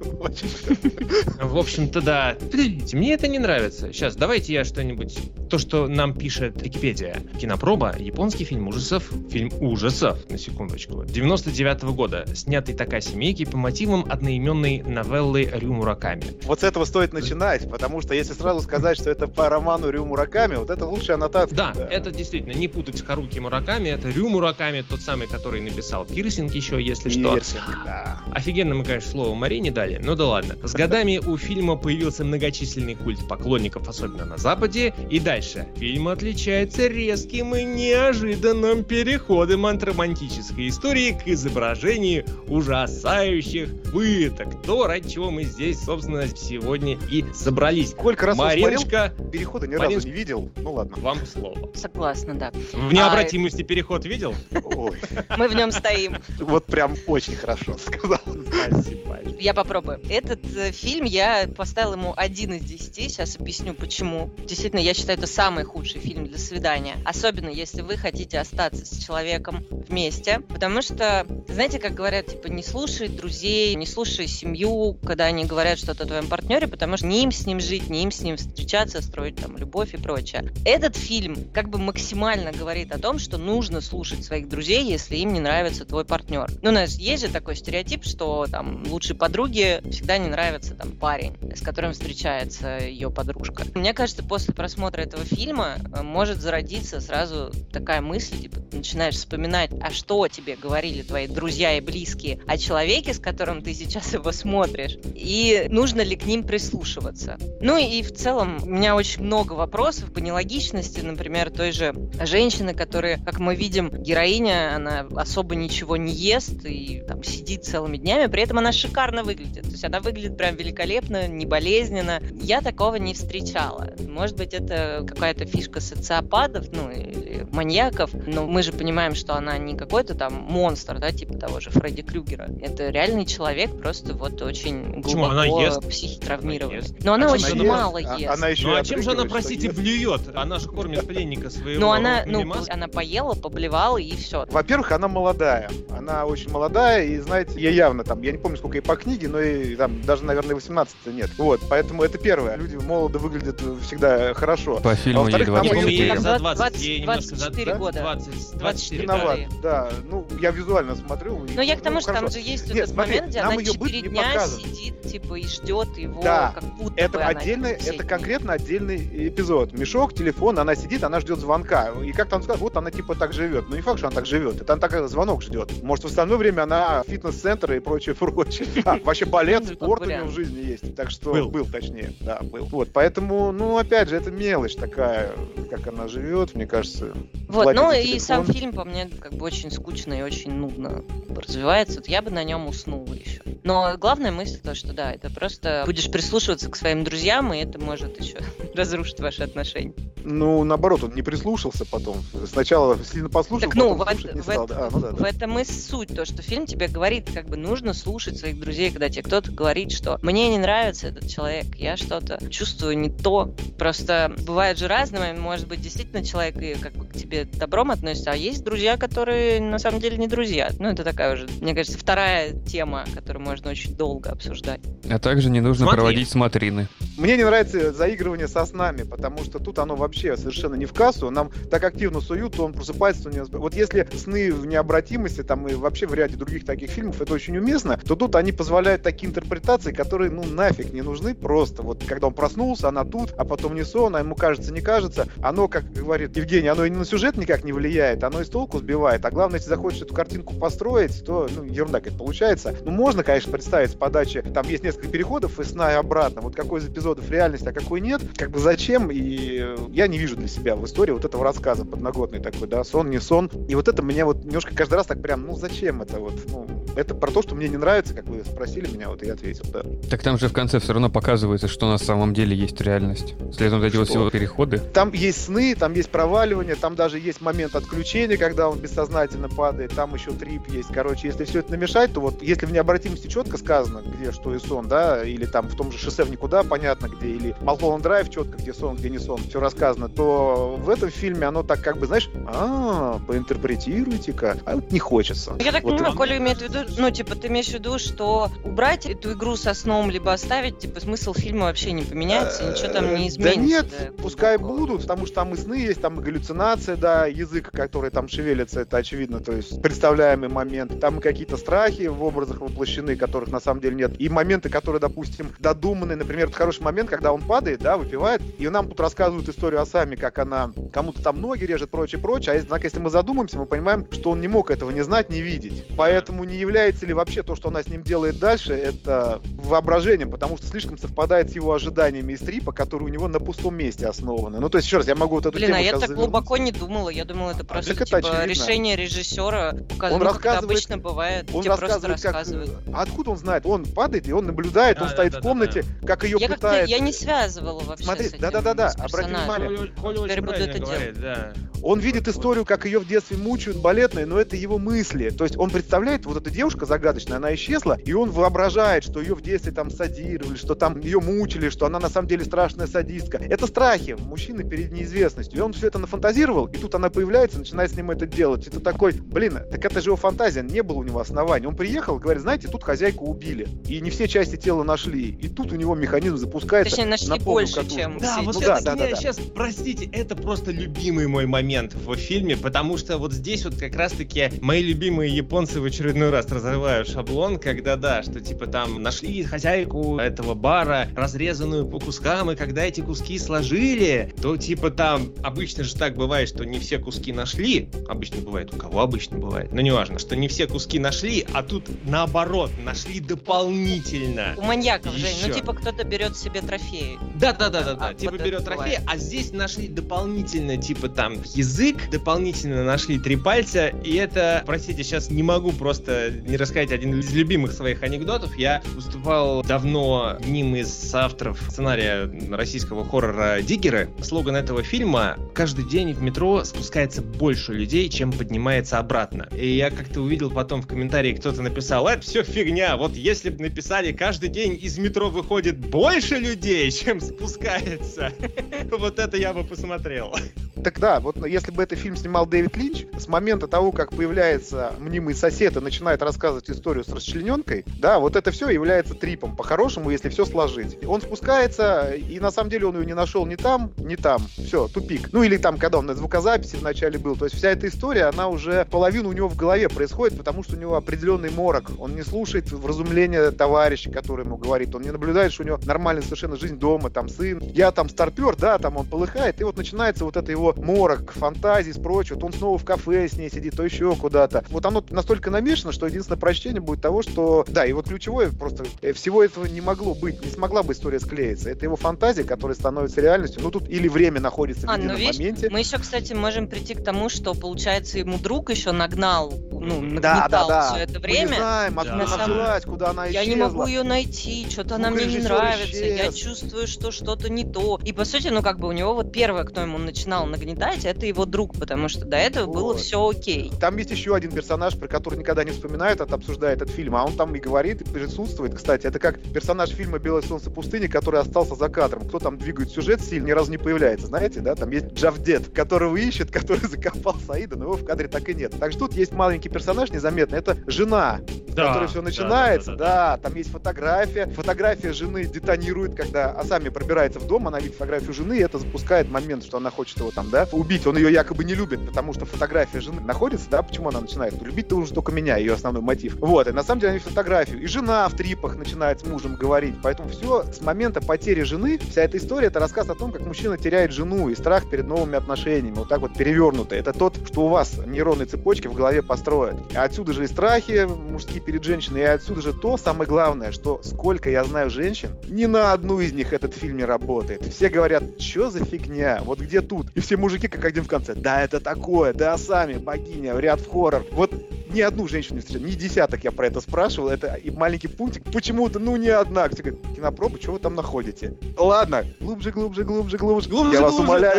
Speaker 3: В общем-то, да. Подождите, мне это не нравится. Сейчас, давайте я что-нибудь... То, что нам пишет Википедия. Кинопроба, японский фильм ужасов. Фильм ужасов, на секундочку. 99 года. Снятый Такаси Мики по мотивам одноименной новеллы Рю Мураками.
Speaker 2: Вот с этого стоит начинать, потому что если сразу сказать, что это по роману Рю Мураками, вот это лучшая аннотация.
Speaker 3: Да, это действительно, не путать с Харуки Мураками, это Рю Мураками, тот самый, который написал Пирсинг еще, если что.
Speaker 2: Пирсинг, да.
Speaker 3: Офигенно мы, конечно, слово Мари не дали, ну да ладно. С годами у фильма появился многочисленный культ поклонников, особенно на Западе. И дальше. Фильм отличается резким и неожиданным переходом от романтической истории к изображению ужасающих пыток. То, ради чего мы здесь, собственно, сегодня и собрались.
Speaker 2: Сколько раз он смотрел,
Speaker 3: Мариночка,
Speaker 2: перехода ни
Speaker 3: Мариночка.
Speaker 2: разу не видел. Ну ладно.
Speaker 3: вам слово.
Speaker 4: Согласна, да.
Speaker 3: В необратимости переход видел?
Speaker 2: Ой,
Speaker 4: Мы в нем стоим.
Speaker 2: вот прям очень хорошо сказал.
Speaker 3: Спасибо.
Speaker 4: Я попробую. Этот э, фильм я поставила ему один из десяти. Сейчас объясню, почему. Действительно, я считаю, это самый худший фильм для свидания. Особенно, если вы хотите остаться с человеком вместе. Потому что, знаете, как говорят, типа, не слушай друзей, не слушай семью, когда они говорят что-то о твоем партнере, потому что не им с ним жить, не им с ним встречаться, строить там любовь и прочее. Этот фильм как бы максимально говорит о том, что нужно слушать своих друзей, если им не нравится твой партнер. Ну, у нас есть же такой стереотип, что там лучшей подруге всегда не нравится там парень, с которым встречается ее подружка. Мне кажется, после просмотра этого фильма э, может зародиться сразу такая мысль, типа, начинаешь вспоминать, а что тебе говорили твои друзья и близкие о человеке, с которым ты сейчас его смотришь, и нужно ли к ним прислушиваться. Ну и в целом у меня очень много вопросов по нелогичности, например, той же женщины, которые, как мы видим, героиня, она особо ничего не ест и там сидит целыми днями, при этом она шикарно выглядит. То есть она выглядит прям великолепно, не болезненно. Я такого не встречала. Может быть, это какая-то фишка социопатов, ну, или маньяков, но мы же понимаем, что она не какой-то там монстр, да, типа того же Фредди Крюгера. Это реальный человек, просто вот очень глубоко
Speaker 3: Она ест?
Speaker 4: психотравмированный.
Speaker 3: Она ест.
Speaker 4: Но она
Speaker 3: А
Speaker 4: очень
Speaker 3: она
Speaker 4: мало
Speaker 2: ест? А-
Speaker 4: ест.
Speaker 2: она еще
Speaker 3: Ну а чем же она, простите,
Speaker 2: ест.
Speaker 3: блюет? Она же кормит пленника своего
Speaker 4: Ну она, ну, она поела, поблевала и все.
Speaker 2: Во-первых, она молодая. Она очень молодая, и, знаете, ей явно там, я не помню, сколько ей по книге, но и там даже, наверное, 18 нет. Вот, поэтому это первое. Люди молодо выглядят всегда хорошо.
Speaker 1: По фильму ей
Speaker 2: во-вторых, там
Speaker 3: Я
Speaker 2: её-
Speaker 3: помню, ей
Speaker 1: 24.
Speaker 3: за
Speaker 4: 20,
Speaker 3: 20, ей немножко за
Speaker 4: 24 года.
Speaker 3: 20,
Speaker 4: 24
Speaker 2: Виноват,
Speaker 4: года.
Speaker 2: да. Ну, я визуально смотрю. и-
Speaker 4: Но я к тому,
Speaker 2: ну,
Speaker 4: что там
Speaker 2: хорошо.
Speaker 4: же есть
Speaker 2: Нет,
Speaker 4: этот
Speaker 2: смотри,
Speaker 4: момент, где она
Speaker 2: её быт
Speaker 4: 4
Speaker 2: не
Speaker 4: дня сидит, типа, и ждет его,
Speaker 2: Да,
Speaker 4: как будто бы
Speaker 2: Это
Speaker 4: она
Speaker 2: отдельно,
Speaker 4: все
Speaker 2: это конкретно отдельный эпизод. Мешок, телефон, она сидит, она ждет звонка. И как там сказать, вот она типа так живет. Ну не факт, что она так живет. Это она так звонок ждет. Может, в остальное время она фитнес-центр и прочее, прочее. А, вообще балет,
Speaker 4: Ну,
Speaker 2: спорт у нее в жизни есть. Так что
Speaker 3: Был.
Speaker 2: был, точнее. Да, был. Вот, поэтому, ну, опять же, это мелочь такая, как она живет, мне кажется.
Speaker 4: Вот, ну и сам фильм по мне как бы очень скучно и очень нудно развивается. Вот я бы на нем уснула еще. Но главная мысль то, что да, это просто будешь прислушиваться к своим друзьям, и это может еще разрушить ваши отношения.
Speaker 2: Ну, наоборот, он не прислушался потом. Сначала сильно послушал,
Speaker 4: Так ну,
Speaker 2: потом
Speaker 4: в,
Speaker 2: не
Speaker 4: в
Speaker 2: стал.
Speaker 4: это-
Speaker 2: Да, ну да,
Speaker 4: в
Speaker 2: да.
Speaker 4: этом и суть, то, что фильм тебе говорит, как бы нужно слушать своих друзей, когда тебе кто-то говорит, что мне не нравится этот человек, я что-то чувствую не то. Просто бывает же разное, может быть, действительно человек и как бы к тебе добром относится, а есть друзья, которые на самом деле не друзья. Ну, это такая уже, мне кажется, вторая тема, которую можно очень долго обсуждать.
Speaker 1: А также не нужно
Speaker 3: Смотри.
Speaker 1: проводить смотрины.
Speaker 2: Мне не нравится заигрывание со снами, потому что тут оно вообще совершенно не в кассу. Нам так активно суют, то он просыпается. У него... Вот если сны в необратимости, там и вообще в ряде других таких фильмов это очень уместно, то тут они позволяют такие интерпретации, которые, ну, нафиг не нужны просто. Вот когда он проснулся, она тут, а потом не сон, а ему кажется, не кажется. Оно, как говорит Евгений, оно и на сюжет никак не влияет, оно из толку сбивает. А главное, если захочешь эту картинку построить, то, ну, ерунда какая-то получается. Ну, можно, конечно, представить с подачи, там есть несколько переходов из сна и обратно. Вот какой из эпизодов реальность, а какой нет. Как бы зачем? И я не вижу для себя в истории вот этого рассказа подноготный такой, да, сон, не сон. И вот это меня вот немножко каждый раз так прям, ну, зачем это вот? Ну, это про то, что мне не нравится, как вы спросили меня, вот я ответил, да.
Speaker 1: Так там же в конце все равно показывается, что на самом деле есть реальность. Следом вот эти вот все переходы.
Speaker 2: Там есть сны, там есть проваливание, там даже есть момент отключения, когда он бессознательно падает, там еще трип есть. Короче, если все это намешать, то вот если в необратимости четко сказано, где что и сон, да, или там в том же шоссе в никуда понятно где, или Малхолланд Драйв четко, где сон, где не сон, все рассказано, то в этом фильме оно так как бы, знаешь, а, поинтерпретируйте-ка, а вот не хочется.
Speaker 4: Я так
Speaker 2: вот
Speaker 4: понимаю, Коля имеет в виду, ну, типа, ты имеешь в виду, что убрать эту игру со сном, либо оставить, типа, смысл фильма вообще не поменяется, ничего там не изменится.
Speaker 2: Да нет, пускай будут, потому что там и сны есть, там и галлюцинация, да, язык, который там шевелится, это очевидно, то есть представляемый момент. Там какие-то страхи в образах воплощены, которых на самом деле нет. И моменты, которые, допустим, додуманы, например, это хороший момент, когда он падает, да, выпивает, и нам тут рассказывают историю о сами, как она кому-то там ноги режет, прочее, прочее. А однако, если мы задумаемся, мы понимаем, что он не мог этого не знать, не видеть. Поэтому не является ли вообще то, что она с ним делает дальше, это воображением, потому что слишком совпадает с его ожиданиями из трипа, которые у него на пустом месте основаны. Ну, то есть, еще раз, я могу вот эту
Speaker 4: Блин,
Speaker 2: тему
Speaker 4: а я так глубоко не думала. Я думала, это просто
Speaker 2: так это
Speaker 4: типа
Speaker 2: очевидно.
Speaker 4: решение режиссера. Показать,
Speaker 2: Он
Speaker 4: ну, как это
Speaker 2: рассказывает-
Speaker 4: обычно бывает.
Speaker 2: Он
Speaker 4: Тебе просто
Speaker 2: рассказывает, как...
Speaker 4: рассказывают.
Speaker 2: А откуда он знает? Он падает, и он наблюдает, он
Speaker 3: Да,
Speaker 2: стоит
Speaker 3: да,
Speaker 2: в
Speaker 3: да,
Speaker 2: комнате, как ее
Speaker 4: Я как-то
Speaker 2: пытает...
Speaker 4: я не связывала вообще
Speaker 2: Смотри,
Speaker 4: с этим,
Speaker 2: да-да-да-да,
Speaker 4: с
Speaker 2: обрати внимание.
Speaker 4: Теперь буду это
Speaker 3: говорит, да.
Speaker 2: Он видит историю, как ее в детстве мучают балетные, но это его мысли. То есть он представляет, вот эта девушка загадочная, она исчезла, и он воображает, что ее в детстве там садировали, что там ее мучили, что она на самом деле страшная садистка. Это страхи мужчины перед неизвестностью. И он все это нафантазировал, и тут она появляется, начинает с ним это делать. Это такой, блин, так это же его фантазия, не было у него оснований. Он приехал, говорит, знаете, тут хозяйку убили, и не все части тела нашли. И тут у него механизм запускается.
Speaker 4: Точнее, нашли
Speaker 2: на
Speaker 4: больше,
Speaker 2: катушку.
Speaker 4: чем
Speaker 3: Да,
Speaker 4: все
Speaker 3: вот
Speaker 2: Ну да,
Speaker 3: это
Speaker 2: да, да, да.
Speaker 3: сейчас, простите, это просто любимый мой момент в фильме, потому что вот здесь вот как раз-таки мои любимые японцы в очередной раз разрывают шаблон, когда да, что типа там нашли хозяйку этого бара, разрезанную по кускам, и когда эти куски сложили, то типа там обычно же так бывает, что не все куски нашли, обычно бывает, у кого обычно бывает, но неважно, что не все куски нашли, а тут наоборот, нашли дополнительно.
Speaker 4: У маньяков, Жень, ну типа кто-то берет себе трофеи.
Speaker 3: Да, да, да, да, да.
Speaker 4: А,
Speaker 3: типа
Speaker 4: вот
Speaker 3: берет
Speaker 4: это
Speaker 3: трофей,
Speaker 4: бывает.
Speaker 3: а здесь нашли дополнительно, типа там язык, дополнительно нашли три пальца, и это, простите, сейчас не могу просто не рассказать один из любимых своих анекдотов. Я выступал давно одним из авторов сценария российского хоррора «Диггеры». Слоган этого фильма «Каждый день в метро спускается больше людей, чем поднимается обратно». И я как-то увидел потом в комментарии, кто-то написал, это все фигня, вот если бы написали «Каждый день из метро выходит больше людей, чем спускается», вот это я бы посмотрел.
Speaker 2: Так да, вот если бы этот фильм снимал Дэвид Линч, с момента того, как появляется мнимый сосед и начинает рассказывать историю с расчлененкой, да, вот это все является трипом, по-хорошему, если все сложить. Он спускается, и на самом деле он ее не нашел ни там, ни там. Все, тупик. Ну или там, когда он на звукозаписи вначале был. То есть вся эта история, она уже половину у него в голове происходит, потому что у него определенный морок. Он не слушает вразумления товарища, который ему говорит. Он не наблюдает, что у него нормальная совершенно жизнь дома, там сын. Я там старпер, да, там он полыхает. И вот начинается вот это его морок, фантазии, прочее. Вот он снова в кафе с ней сидит, то еще куда-то. Вот оно настолько намешано, что единственное прочтение будет того, что... Да, и вот ключевое просто... э, Всего этого не могло быть, не смогла бы история склеиться. Это его фантазия, которая становится реальностью. Ну тут или время находится
Speaker 4: А, ну видишь,
Speaker 2: моменте.
Speaker 4: мы еще, кстати, можем прийти к тому, что, получается, ему друг еще нагнал, ну,
Speaker 2: Да, да, да.
Speaker 4: все это
Speaker 2: Мы не
Speaker 4: время.
Speaker 2: знаем, откуда
Speaker 3: Да.
Speaker 2: она взялась, куда она
Speaker 4: Я
Speaker 2: исчезла.
Speaker 4: не могу ее найти, что-то она мне не нравится, я
Speaker 2: исчез.
Speaker 4: чувствую, что что-то не то. И по сути, ну как бы у него вот первое, кто ему начинал нагнетать, это его друг, потому что до этого было
Speaker 2: Вот.
Speaker 4: все окей.
Speaker 2: Там есть еще один персонаж, про который никогда не вспоминают, от обсуждая этот фильм, а он там и говорит, и присутствует. Кстати, это как персонаж фильма «Белое солнце пустыни», который остался за кадром. Кто там двигает сюжет сильно, ни разу не появляется, знаете, да? Там есть Джавдет, которого ищет, который закопал Саида, но его в кадре так и нет. Так что тут есть маленький персонаж незаметный, это жена да, которой все начинается. Да, да, да, да. там есть фотография. Фотография жены детонирует, когда Асами пробирается в дом, она видит фотографию жены, и это запускает момент, что она хочет его там, да, убить. Он ее якобы не любит, потому что фотография жены находится, да, почему она начинает? Любить-то уже только меня, ее основной мотив. Вот, и на самом деле они фотографию. И жена в трипах начинает с мужем говорить. Поэтому все с момента потери жены, вся эта история, это рассказ о том, как мужчина теряет жену и страх перед новыми отношениями. Вот так вот перевернуто. Это тот, что у вас нейронные цепочки в голове построят. И отсюда же и страхи мужские перед женщиной, и отсюда же то самое главное, что сколько я знаю женщин, ни на одну из них этот фильм не работает. Все говорят, что за фигня, вот где тут? И все мужики как один в конце, да это такое, да сами, богиня, ряд в хоррор. Вот ни одну женщину не встречал, ни десяток я про это спрашивал, это и маленький пунктик, почему-то, ну, ни одна. Все говорят, кинопроба, что вы там находите? Ладно, глубже, глубже, глубже, глубже, глубже я вас умоляю.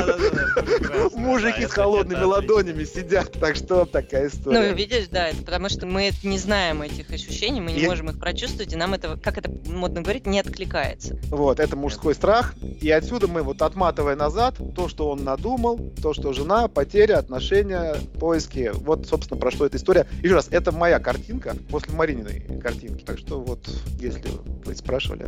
Speaker 2: Мужики с холодными ладонями сидят, так что такая история.
Speaker 4: Ну, видишь, да, это потому что мы не знаем этих ощущений, мы не можем их прочувствовать, и нам это, как это модно говорить, не откликается.
Speaker 2: Вот, это мужской страх, и отсюда мы вот отматывая назад, то, что он надумал, то, что жена, потеря, отношения, поиски, вот, собственно, про что эта история. Еще раз, это моя картинка после Марининой картинки. Так что вот, если вы спрашивали.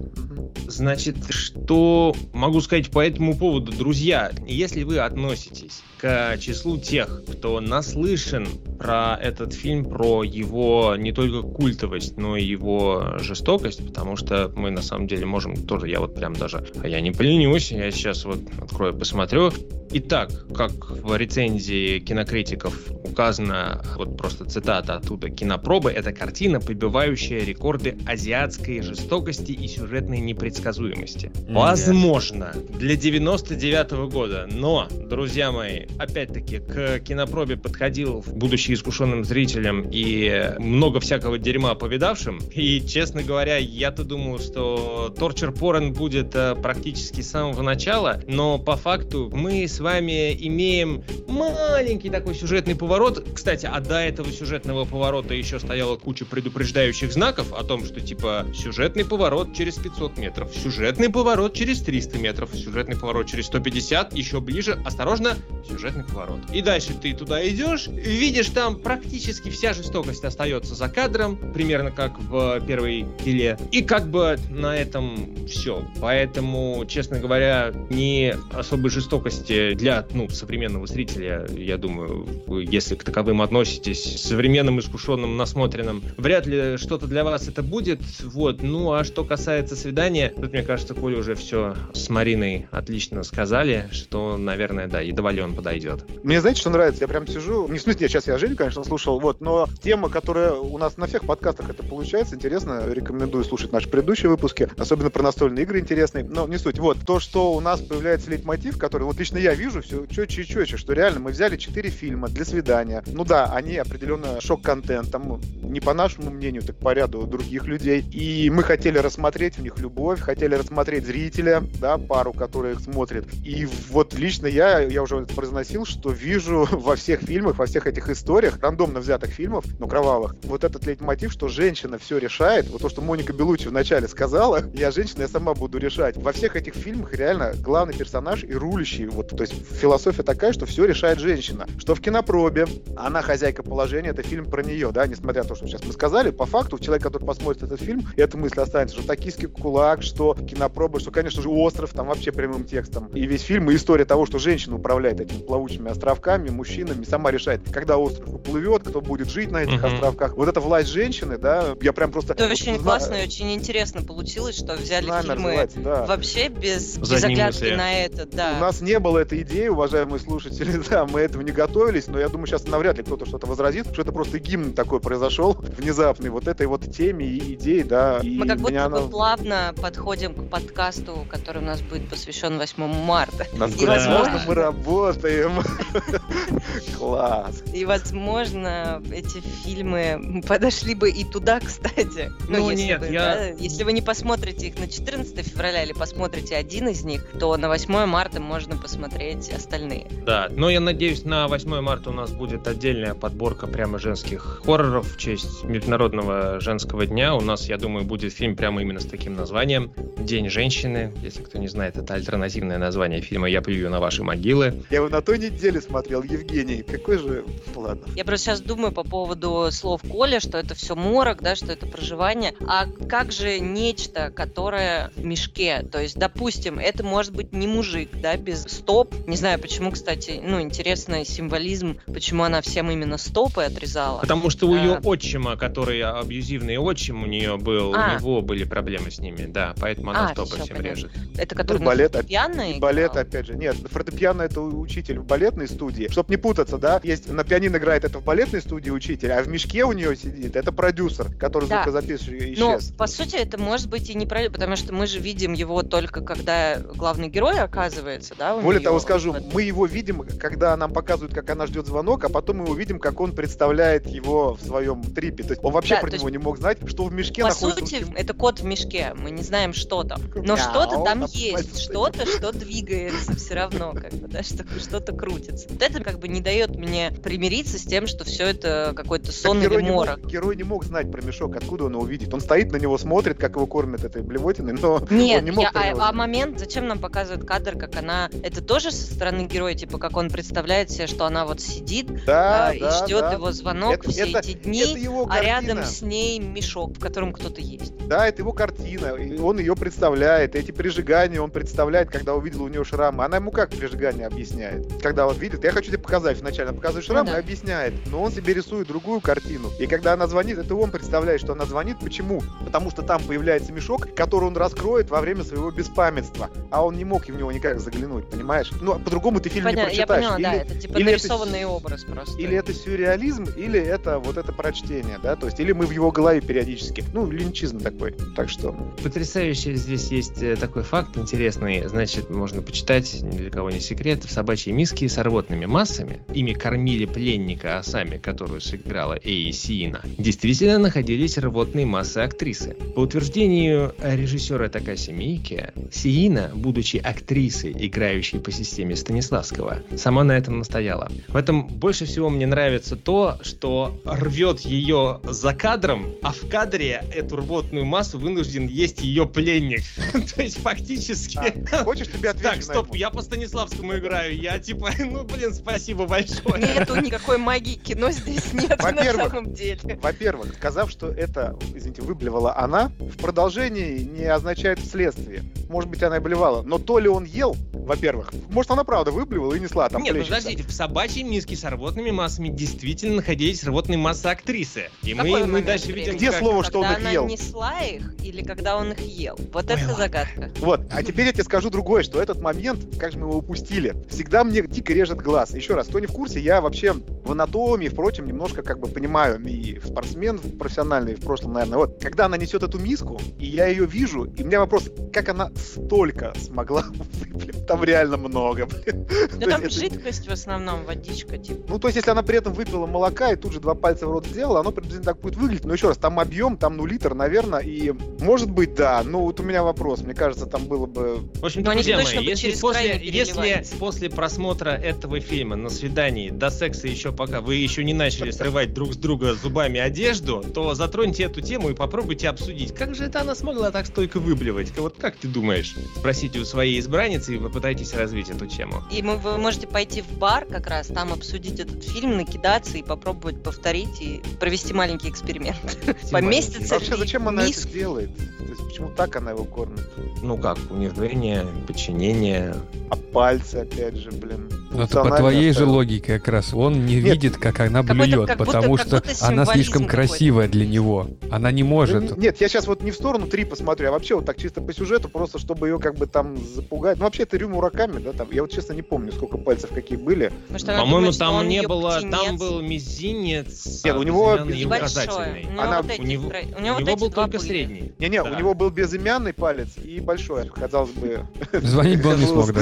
Speaker 3: Значит, что могу сказать по этому поводу, друзья, если вы относитесь к числу тех, кто наслышан про этот фильм, про его не только культовость, но и его жестокость, потому что мы на самом деле можем тоже, я вот прям даже, а я не поленюсь, я сейчас вот открою, посмотрю. Итак, как в рецензии кинокритиков указано, вот просто цитата оттуда, кинопробы — это картина, побивающая рекорды азиатской жестокости и сюжетной непредсказуемости. Нет. Возможно, для 99 -го года, но, друзья мои, опять-таки, к кинопробе подходил будучи искушенным зрителем и много всякого дерьма повидавшим, и, честно говоря, я-то думал, что Торчер Порен будет э, практически с самого начала, но по факту мы с вами имеем маленький такой сюжетный поворот. Кстати, а до этого сюжетного поворота еще стояла куча предупреждающих знаков о том, что типа сюжетный поворот через 500 метров, сюжетный поворот через 300 метров, сюжетный поворот через 150, еще ближе, осторожно, сюжетный поворот. И дальше ты туда идешь, видишь там практически вся жестокость остается за кадром, примерно как в первой пиле. И как бы на этом все. Поэтому, честно говоря, не особой жестокости для ну, современного зрителя, я думаю, если к таковым относитесь, современным, искушенным, насмотренным, вряд ли что-то для вас это будет. Вот. Ну, а что касается свидания, тут, мне кажется, Коля уже все с Мариной отлично сказали, что, наверное, да, едва ли он подойдет.
Speaker 2: Мне знаете, что нравится? Я прям сижу, не в смысле, я сейчас я Женю, конечно, слушал, вот, но тема, которая у нас на всех подкастах это получается, интересно, рекомендую слушать наши предыдущие выпуски, особенно про настольные игры интересные, но не суть. Вот, то, что у нас появляется лейтмотив, который, вот лично я вижу все четче и четче, что реально мы взяли четыре фильма для свидания. Ну да, они определенно шок-контент, там не по нашему мнению, так по ряду других людей. И мы хотели рассмотреть в них любовь, хотели рассмотреть зрителя, да, пару, которая их смотрит. И вот лично я, я уже это произносил, что вижу во всех фильмах, во всех этих историях, рандомно взятых фильмов, ну, кровавых, вот этот лейтмотив, что женщина все решает, вот то, что Моника Белучи вначале сказала, я женщина, я сама буду решать. Во всех этих фильмах реально главный персонаж и рулящий, вот, то есть философия такая, что все решает женщина. Что в кинопробе, она хозяйка положения, это фильм про нее, да, несмотря на то, что сейчас мы сказали, по факту человек, который посмотрит этот фильм, эта мысль останется, что токийский кулак, что кинопроба, что, конечно же, остров, там вообще прямым текстом. И весь фильм, и история того, что женщина управляет этими плавучими островками, мужчинами, сама решает, когда остров уплывет, кто будет жить на этих uh-huh. островках. Вот эта власть женщины, да, я прям просто...
Speaker 4: Это очень зна... классно и очень интересно получилось, что взяли Знамя фильмы да. вообще без, без оглядки на это, да.
Speaker 2: У нас не было этой идеи, уважаемые слушатели, да, мы этого не готовились, но я думаю, сейчас навряд ли кто-то что-то возразит, что это просто гимн такой произошел, внезапный, вот этой вот теме и идеи, да.
Speaker 4: И Мы как будто она... плавно подходим к подкасту, который у нас будет посвящен 8 марта.
Speaker 2: Насколько возможно, мы работаем. Класс.
Speaker 4: И, возможно, эти фильмы подошли бы и туда, кстати.
Speaker 3: Ну, ну если нет, бы, я...
Speaker 4: да, если вы не посмотрите их на 14 февраля или посмотрите один из них, то на 8 марта можно посмотреть остальные.
Speaker 3: Да, но я надеюсь, на 8 марта у нас будет отдельная подборка прямо женских хорроров в честь Международного женского дня. У нас, я думаю, будет фильм прямо именно с таким названием «День женщины». Если кто не знает, это альтернативное название фильма «Я плюю на ваши могилы».
Speaker 2: Я его на той неделе смотрел, Евгений. Какой же... Ладно.
Speaker 4: Я просто сейчас думаю по поводу слов Коля, что это все морок, да, что это проживание. А как же нечто, которое в мешке? То есть, допустим, это может быть не мужик, да, без стоп. Не знаю, почему, кстати, ну, интересный символизм, почему она всем именно стопы отрезала.
Speaker 5: Потому что у ее отчима, который абьюзивный отчим у нее был, а. у него были проблемы с ними, да, поэтому она а, стопы всем понятно. режет.
Speaker 4: Это который
Speaker 2: ну, балет, фортепиано балет, опять же. Нет, фортепиано это учитель в балетной студии. Чтоб не путаться, да, есть на пианино играет это в балетной студии учитель, а в мешке у нее сидит это продюсер, который да. звукозаписывающий исчез.
Speaker 4: Но, по сути, это может быть и не про... потому что мы же видим его только когда главный герой оказывается, да?
Speaker 2: Более того, скажу, мы его видим, когда нам показывают, как она ждет звонок, а потом мы увидим, как он представляет его в своем трипе. То есть он вообще да, про него есть... не мог знать, что в мешке
Speaker 4: по
Speaker 2: находится.
Speaker 4: По сути, это кот в мешке. Мы не знаем, что там. Но что-то там есть, что-то, что двигается все равно, как бы, да, что что-то крутится. Вот это как бы не дает мне примириться с тем, что все это какой-то сон так или морок.
Speaker 2: Не мог, герой не мог знать про мешок, откуда он его видит. Он стоит на него, смотрит, как его кормят этой блевотиной, но
Speaker 4: Нет,
Speaker 2: он не мог
Speaker 4: я, а, а момент, зачем нам показывают кадр, как она... Это тоже со стороны героя, типа, как он представляет себе, что она вот сидит
Speaker 2: да,
Speaker 4: э,
Speaker 2: да,
Speaker 4: и ждет
Speaker 2: да.
Speaker 4: его звонок это, все это, эти дни, а рядом с ней мешок, в котором кто-то есть.
Speaker 2: Да, это его картина, и он ее представляет. Эти прижигания он представляет, когда увидел у нее шрамы. Она ему как прижигание объясняет? Когда вот видит, я хочу тебе показать вначале, она показывает шрамы ну, да. и объясняет, но он себе рисует другую картину. И когда она звонит, это он представляет, что она звонит. Почему? Потому что там появляется мешок, который он раскроет во время своего беспамятства. А он не мог в него никак заглянуть, понимаешь? Ну, по-другому ты фильм Понятно, не прочитаешь.
Speaker 4: Я поняла, или, да, это типа или нарисованный это, образ просто.
Speaker 2: Или это сюрреализм, или это вот это прочтение, да, то есть, или мы в его голове периодически. Ну, линчизм такой. Так что...
Speaker 3: Потрясающе здесь есть э, такой факт интересный. Значит, можно почитать, ни для кого не секрет, в собачьей миске с рвотными массами. Ими кормили пленника Асами, которую сыграла Эи Сиина. Действительно находились рвотные массы актрисы. По утверждению режиссера Такаси Миики, Сиина, будучи актрисой, играющей по системе Станиславского, сама на этом настояла. В этом больше всего мне нравится то, что рвет ее за кадром, а в кадре эту рвотную массу вынужден есть ее пленник. То есть фактически...
Speaker 2: Хочешь, тебе отвечу
Speaker 3: Так, стоп, я Станиславскому играю. Я типа, ну, блин, спасибо большое.
Speaker 4: Нету никакой магии кино здесь нет на самом деле.
Speaker 2: Во-первых, сказав, что это, извините, выблевала она, в продолжении не означает вследствие. Может быть, она и блевала. Но то ли он ел, во-первых. Может, она правда выблевала и несла там
Speaker 5: Нет, плещется. подождите, в собачьей миске с рвотными массами действительно находились рвотные массы актрисы. И мы, мы дальше видим...
Speaker 2: Где как... слово, что
Speaker 4: когда
Speaker 2: он их ел?
Speaker 4: она несла их или когда он их ел? Вот Ой, это ладно. загадка.
Speaker 2: Вот, а теперь я тебе скажу другое, что этот момент, как же мы его упустили, всегда мне дико режет глаз. Еще раз, кто не в курсе, я вообще в анатомии, впрочем, немножко как бы понимаю, и спортсмен профессиональный в прошлом, наверное. Вот, когда она несет эту миску, и я ее вижу, и у меня вопрос, как она столько смогла выплюнуть? Там реально много, блин.
Speaker 4: Да там жидкость в основном, водичка, типа.
Speaker 2: Ну, то есть, если она при этом выпила молока и тут же два пальца в рот сделала, оно приблизительно так будет выглядеть. Но еще раз, там объем, там ну литр, наверное, и может быть, да. Ну, вот у меня вопрос. Мне кажется, там было бы...
Speaker 5: В общем, друзья мои, если после, если после просмотра этого фильма на свидании до секса еще пока вы еще не начали срывать друг с друга зубами одежду, то затроньте эту тему и попробуйте обсудить, как же это она смогла так столько выблевать? Вот как ты думаешь? Спросите у своей избранницы и попытайтесь развить эту тему.
Speaker 4: И вы можете пойти в бар как раз, там обсудить этот фильм, накидаться и попробовать повторить и провести маленький эксперимент. Поместится
Speaker 2: Вообще, зачем она это делает? То есть, почему так она его кормит?
Speaker 3: Ну как, унижение, подчинение.
Speaker 2: А пальцы, опять же, блин.
Speaker 1: Это по твоей же логике как раз. Он не Нет, видит, как она блюет, как потому будто, что она слишком красивая для него. Она не может.
Speaker 2: Нет, я сейчас вот не в сторону 3 посмотрю, а вообще вот так чисто по сюжету, просто чтобы ее как бы там запугать. Ну вообще это Рю Мураками, да, там. Я вот честно не помню, сколько пальцев какие были.
Speaker 5: По-моему, там не было, там был мизинец.
Speaker 2: Нет, у него
Speaker 5: указательный.
Speaker 2: Она
Speaker 5: у него, у него был только средний.
Speaker 2: Не-не, у него был безымянный палец и большой, казалось бы.
Speaker 1: Звонить бы он не смог, да.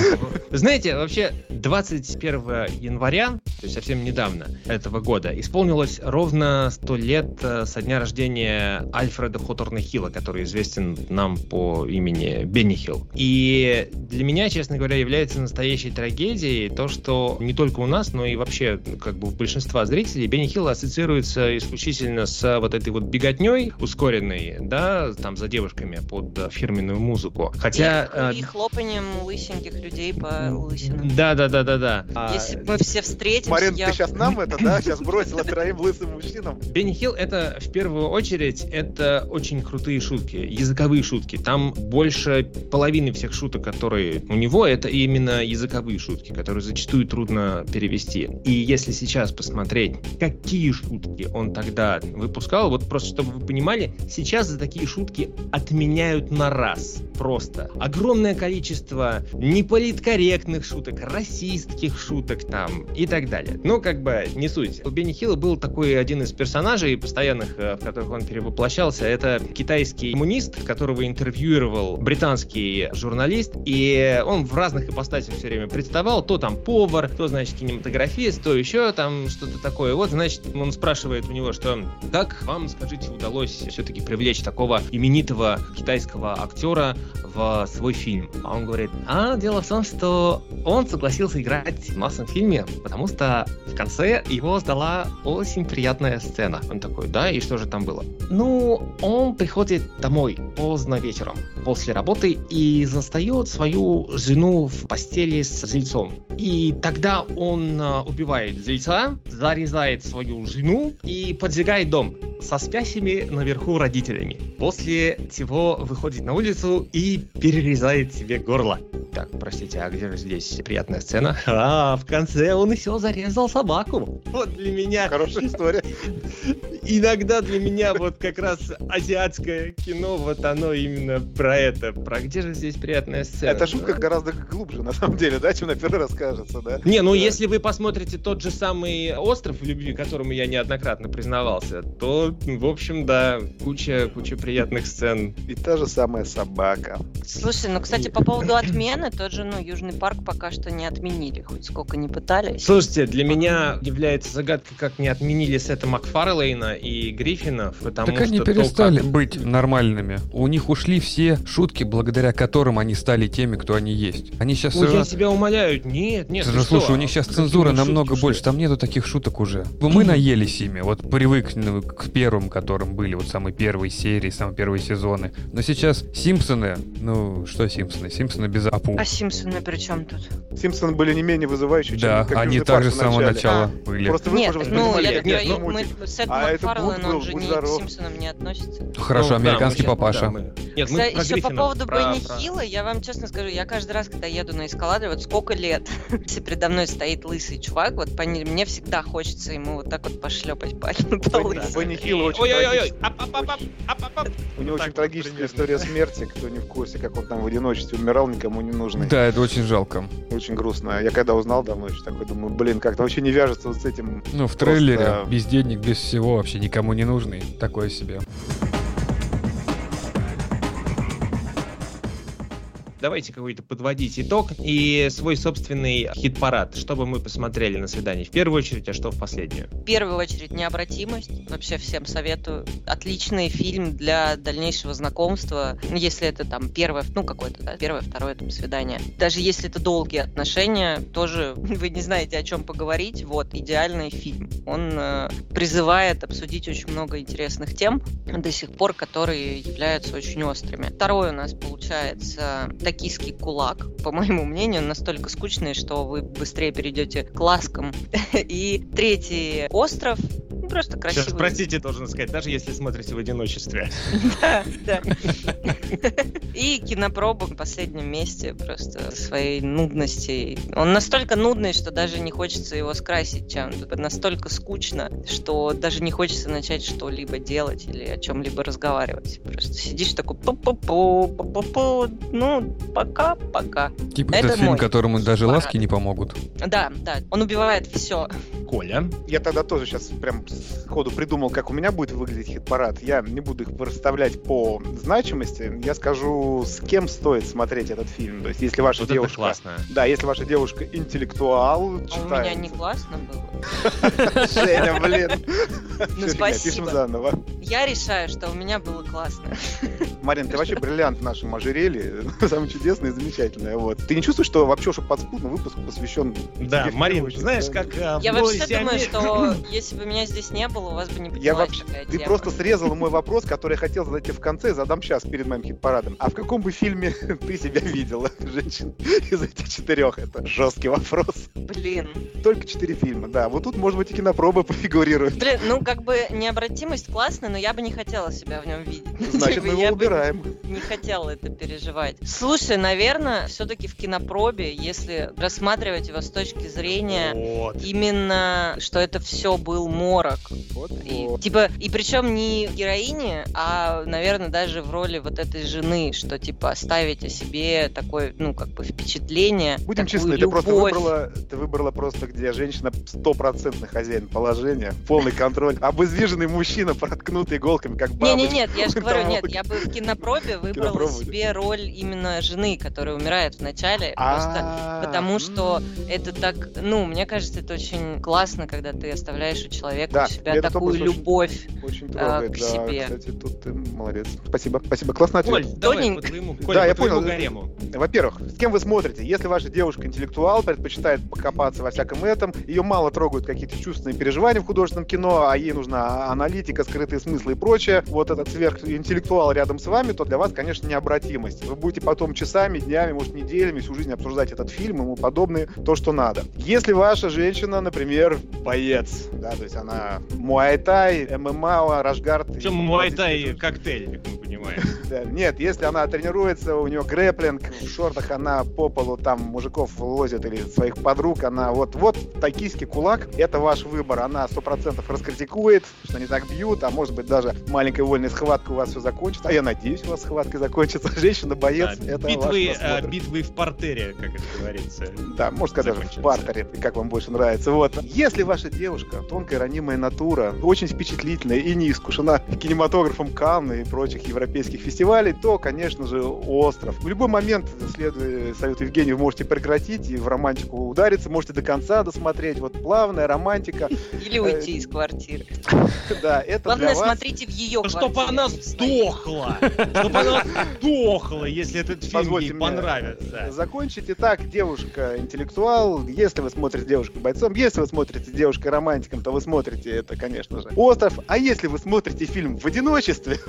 Speaker 5: Знаете, вообще 21 января, то есть совсем недавно этого года, исполнилось ровно 100 лет э, со дня рождения Альфреда Хоторна Хилла, который известен нам по имени Бенни Хилл. И для меня, честно говоря, является настоящей трагедией то, что не только у нас, но и вообще как бы у большинства зрителей Бенни Хилл ассоциируется исключительно с вот этой вот беготней ускоренной, да, там за девушками под э, фирменную музыку. Хотя...
Speaker 4: И, э, и хлопанием лысеньких людей по лысинам.
Speaker 5: Да, да, да, да, да.
Speaker 4: Если бы мы все встретились
Speaker 2: Марин,
Speaker 4: я...
Speaker 2: ты сейчас нам это, да? Сейчас бросила троим лысым мужчинам.
Speaker 3: Бенни Хилл это в первую очередь это очень крутые шутки, языковые шутки. Там больше половины всех шуток, которые у него, это именно языковые шутки, которые зачастую трудно перевести. И если сейчас посмотреть, какие шутки он тогда выпускал, вот просто чтобы вы понимали, сейчас за такие шутки отменяют на раз. Просто. Огромное количество неполиткорректных шуток, расистских шуток там и так далее. Но как бы не суть. У Бенни Хилла был такой один из персонажей постоянных, э, в которых он перевоплощался. Это китайский коммунист, которого интервьюировал британский журналист. И он в разных ипостасях все время представал. То там повар, то, значит, кинематографист, то еще там что-то такое. Вот, значит, он спрашивает у него, что как вам, скажите, удалось все-таки привлечь такого именитого китайского актера в свой фильм. А он говорит, а дело в том, что он согласился играть в массовом фильме, потому что в конце его сдала очень приятная сцена. Он такой, да, и что же там было? Ну, он приходит домой поздно вечером после работы и застает свою жену в постели с зельцом. И тогда он э, убивает зельца, зарезает свою жену и поджигает дом со спящими наверху родителями. После чего выходит на улицу и перерезает себе горло. Так, простите, а где же здесь приятная сцена? А, в конце он еще зарезал собаку. Вот для меня...
Speaker 2: Хорошая история.
Speaker 3: Иногда для меня вот как раз азиатское кино, вот оно именно про это. Про где же здесь приятная сцена?
Speaker 2: Эта шутка гораздо глубже, на самом деле, да, чем на первый раз кажется, да?
Speaker 3: Не, ну
Speaker 2: Да.
Speaker 3: если вы посмотрите тот же самый «Остров любви», которому я неоднократно признавался, то, в общем, да, куча, куча приятных сцен.
Speaker 2: И та же самая собака.
Speaker 4: Слушай, ну, кстати, по поводу отмены, тот же, ну, Южный парк пока что не отменили, хоть сколько не пытались.
Speaker 3: Слушайте, для меня является загадкой, как не отменили Сета Макфарлейна и Гриффинов, потому
Speaker 1: Так они
Speaker 3: что то,
Speaker 1: перестали
Speaker 3: как-
Speaker 1: быть нормальными. У них ушли все шутки, благодаря которым они стали теми, кто они есть. Они сейчас
Speaker 3: Ой,
Speaker 1: уже...
Speaker 3: я тебя умоляю. Нет, нет,
Speaker 1: же,
Speaker 3: что?
Speaker 1: слушай, у них сейчас
Speaker 3: Какие
Speaker 1: цензура намного
Speaker 3: ушли?
Speaker 1: больше, там нету таких шуток уже. Мы наелись ими, вот привыкли к первым, которым были, вот самые первые серии, самые первые сезоны. Но сейчас Симпсоны, ну, что Симпсоны? Симпсоны без апу.
Speaker 4: А Симпсоны при чем тут?
Speaker 2: Симпсоны были не менее вызывающие, чем
Speaker 1: Да,
Speaker 2: как
Speaker 1: они
Speaker 2: Южный
Speaker 1: так
Speaker 2: парк
Speaker 1: же
Speaker 2: в
Speaker 1: с самого начала
Speaker 4: А.
Speaker 1: были.
Speaker 2: Просто вы,
Speaker 4: Нет,
Speaker 2: может,
Speaker 4: ну, я
Speaker 2: нет, ну,
Speaker 4: мы, Сет
Speaker 2: А Буд
Speaker 4: он
Speaker 2: был,
Speaker 4: же не
Speaker 2: здоров.
Speaker 4: к Симпсонам не относится.
Speaker 1: Хорошо,
Speaker 3: Ну, да,
Speaker 1: американский
Speaker 3: щас-
Speaker 1: папаша.
Speaker 3: да, мы- Нет, мы
Speaker 4: Кстати, еще по поводу
Speaker 3: про-
Speaker 4: Бенни
Speaker 3: про-
Speaker 4: Хилла, я вам честно скажу, я каждый раз, когда еду на эскалаторе, вот сколько лет, если передо мной стоит лысый чувак, вот по ней- мне всегда хочется ему вот так вот пошлепать пальцем по
Speaker 2: Бенни-
Speaker 4: лысому.
Speaker 2: Бенни Хилл очень
Speaker 3: Ой-ой-ой.
Speaker 2: У него очень
Speaker 3: примерно.
Speaker 2: история смерти, кто не в курсе, как он там в одиночестве умирал, никому не нужный.
Speaker 1: Да, это очень жалко.
Speaker 2: Очень грустно. Я когда узнал давно еще такой, думаю, блин, как-то вообще не вяжется вот с этим.
Speaker 1: Ну, в
Speaker 2: Просто-
Speaker 1: трейлере без денег, без всего, вообще никому не нужный. Такое себе.
Speaker 3: Давайте какой-то подводить итог и свой собственный хит-парад. Что бы мы посмотрели на свидании в первую очередь, а что в последнюю?
Speaker 4: В первую очередь необратимость. Вообще всем советую. Отличный фильм для дальнейшего знакомства. Ну, Если это там первое, ну какое-то, да, первое, второе там свидание. Даже если это долгие отношения, тоже вы не знаете, о чем поговорить. Вот, идеальный фильм. Он э, призывает обсудить очень много интересных тем до сих пор, которые являются очень острыми. Второй у нас получается токийский кулак, по моему мнению, настолько скучный, что вы быстрее перейдете к ласкам. И третий остров, просто
Speaker 3: Сейчас,
Speaker 4: красивый.
Speaker 3: простите, должен сказать, даже если смотрите в одиночестве.
Speaker 4: Да, да. И кинопроба в последнем месте просто своей нудности. Он настолько нудный, что даже не хочется его скрасить чем-то. Настолько скучно, что даже не хочется начать что-либо делать или о чем-либо разговаривать. Просто сидишь такой пу-пу-пу, пу-пу-пу. Ну, пока-пока.
Speaker 1: Типа
Speaker 4: Это
Speaker 1: фильм,
Speaker 4: мой
Speaker 1: которому даже ласки не помогут.
Speaker 4: Да, да, он убивает все.
Speaker 3: Коля.
Speaker 2: Я тогда тоже сейчас прям сходу придумал, как у меня будет выглядеть хит-парад. Я не буду их расставлять по значимости. Я скажу, с кем стоит смотреть этот фильм. То есть, если ваша
Speaker 3: Вот это
Speaker 2: девушка...
Speaker 3: классно.
Speaker 2: Да, если ваша девушка интеллектуал,
Speaker 4: А у меня
Speaker 2: читает.
Speaker 4: не классно было.
Speaker 2: Женя, блин.
Speaker 4: Ну, спасибо.
Speaker 2: заново.
Speaker 4: Я решаю, что у меня было классно.
Speaker 2: Марин, ты вообще бриллиант в нашем ожерелье. Самый чудесный и замечательный. Вот. Ты не чувствуешь, что вообще, что подспудно выпуск посвящен
Speaker 3: Да, Марин, знаешь, как
Speaker 4: Я вообще
Speaker 3: «Голосе
Speaker 4: думаю, что если бы меня здесь не было, у вас бы не
Speaker 2: Я вообще...
Speaker 4: такая
Speaker 2: Ты
Speaker 4: тема.
Speaker 2: просто срезал мой вопрос, который я хотел задать тебе в конце, задам сейчас перед моим хит-парадом. А в каком бы фильме ты себя видела, женщин, из этих четырех? Это жесткий вопрос.
Speaker 4: Блин.
Speaker 2: Только четыре фильма, да. Вот тут, может быть, и кинопроба пофигурирует.
Speaker 4: Блин, ну как бы необратимость классная, но я бы не хотела себя в нем видеть.
Speaker 2: Значит, мы его убираем.
Speaker 4: Не хотела это переживать. Слушай, наверное, все-таки в кинопробе, если рассматривать его с точки зрения вот. именно, что это все был морок. Вот, и. Типа, и причем не героине, а, наверное, даже в роли вот этой жены, что типа оставить о себе такое, ну, как бы впечатление.
Speaker 2: Будем честны, ты просто выбрала, ты выбрала просто, где женщина стопроцентный хозяин положения, полный контроль, обездвиженный мужчина, проткнутый иголками, как бабочка.
Speaker 4: Не, не, нет, я же говорю, нет, я бы в кинопробе выбрала себе роль именно жены, которая умирает в начале, просто потому что это так, ну, мне кажется, это очень классно, когда ты оставляешь у человека у себя такую любовь а, к себе.
Speaker 2: Кстати, тут ты молодец. Спасибо, спасибо. Классно ответ.
Speaker 3: Коль, давай по твоему, Коль, да, по я понял. гарему.
Speaker 2: Во-первых, с кем вы смотрите? Если ваша девушка интеллектуал, предпочитает покопаться во всяком этом, ее мало трогают какие-то чувственные переживания в художественном кино, а ей нужна аналитика, скрытые смыслы и прочее, вот этот сверхинтеллектуал рядом с вами, то для вас, конечно, необратимость. Вы будете потом часами, днями, может, неделями всю жизнь обсуждать этот фильм и ему подобное, то, что надо. Если ваша женщина, например, боец, да, то есть она муайтай, ММА, Рашгард...
Speaker 3: Причем муайтай коктейль, как мы понимаем.
Speaker 2: Да, нет, если она тренируется, у нее грэплинг, в шортах она по полу там мужиков лозит или своих подруг, она вот, вот токийский кулак, это ваш выбор. Она сто процентов раскритикует, что они так бьют, а может быть даже маленькая вольная схватка у вас все закончится. А я надеюсь, у вас схватка закончится. Женщина-боец, да, это
Speaker 3: битвы, а, битвы в портере, как это говорится.
Speaker 2: Да, можно сказать даже в партере, как вам больше нравится. Вот. Если ваша девушка, тонкая ранимая натура, очень впечатлительная и не искушена кинематографом Канны и прочих европейских фестивалей, то, конечно же, остров. В любой момент, следуя совету Евгения, вы можете прекратить и в романтику удариться, можете до конца досмотреть. Вот плавная романтика.
Speaker 4: Или уйти из квартиры.
Speaker 2: Да, это
Speaker 4: Главное, смотрите в ее.
Speaker 3: Чтобы она сдохла. Чтобы она сдохла, если этот фильм ей понравится.
Speaker 2: Закончите так, девушка интеллектуал. Если вы смотрите девушку бойцом, если вы смотрите девушка романтиком, то вы смотрите это, конечно же, остров. А если вы смотрите фильм в одиночестве,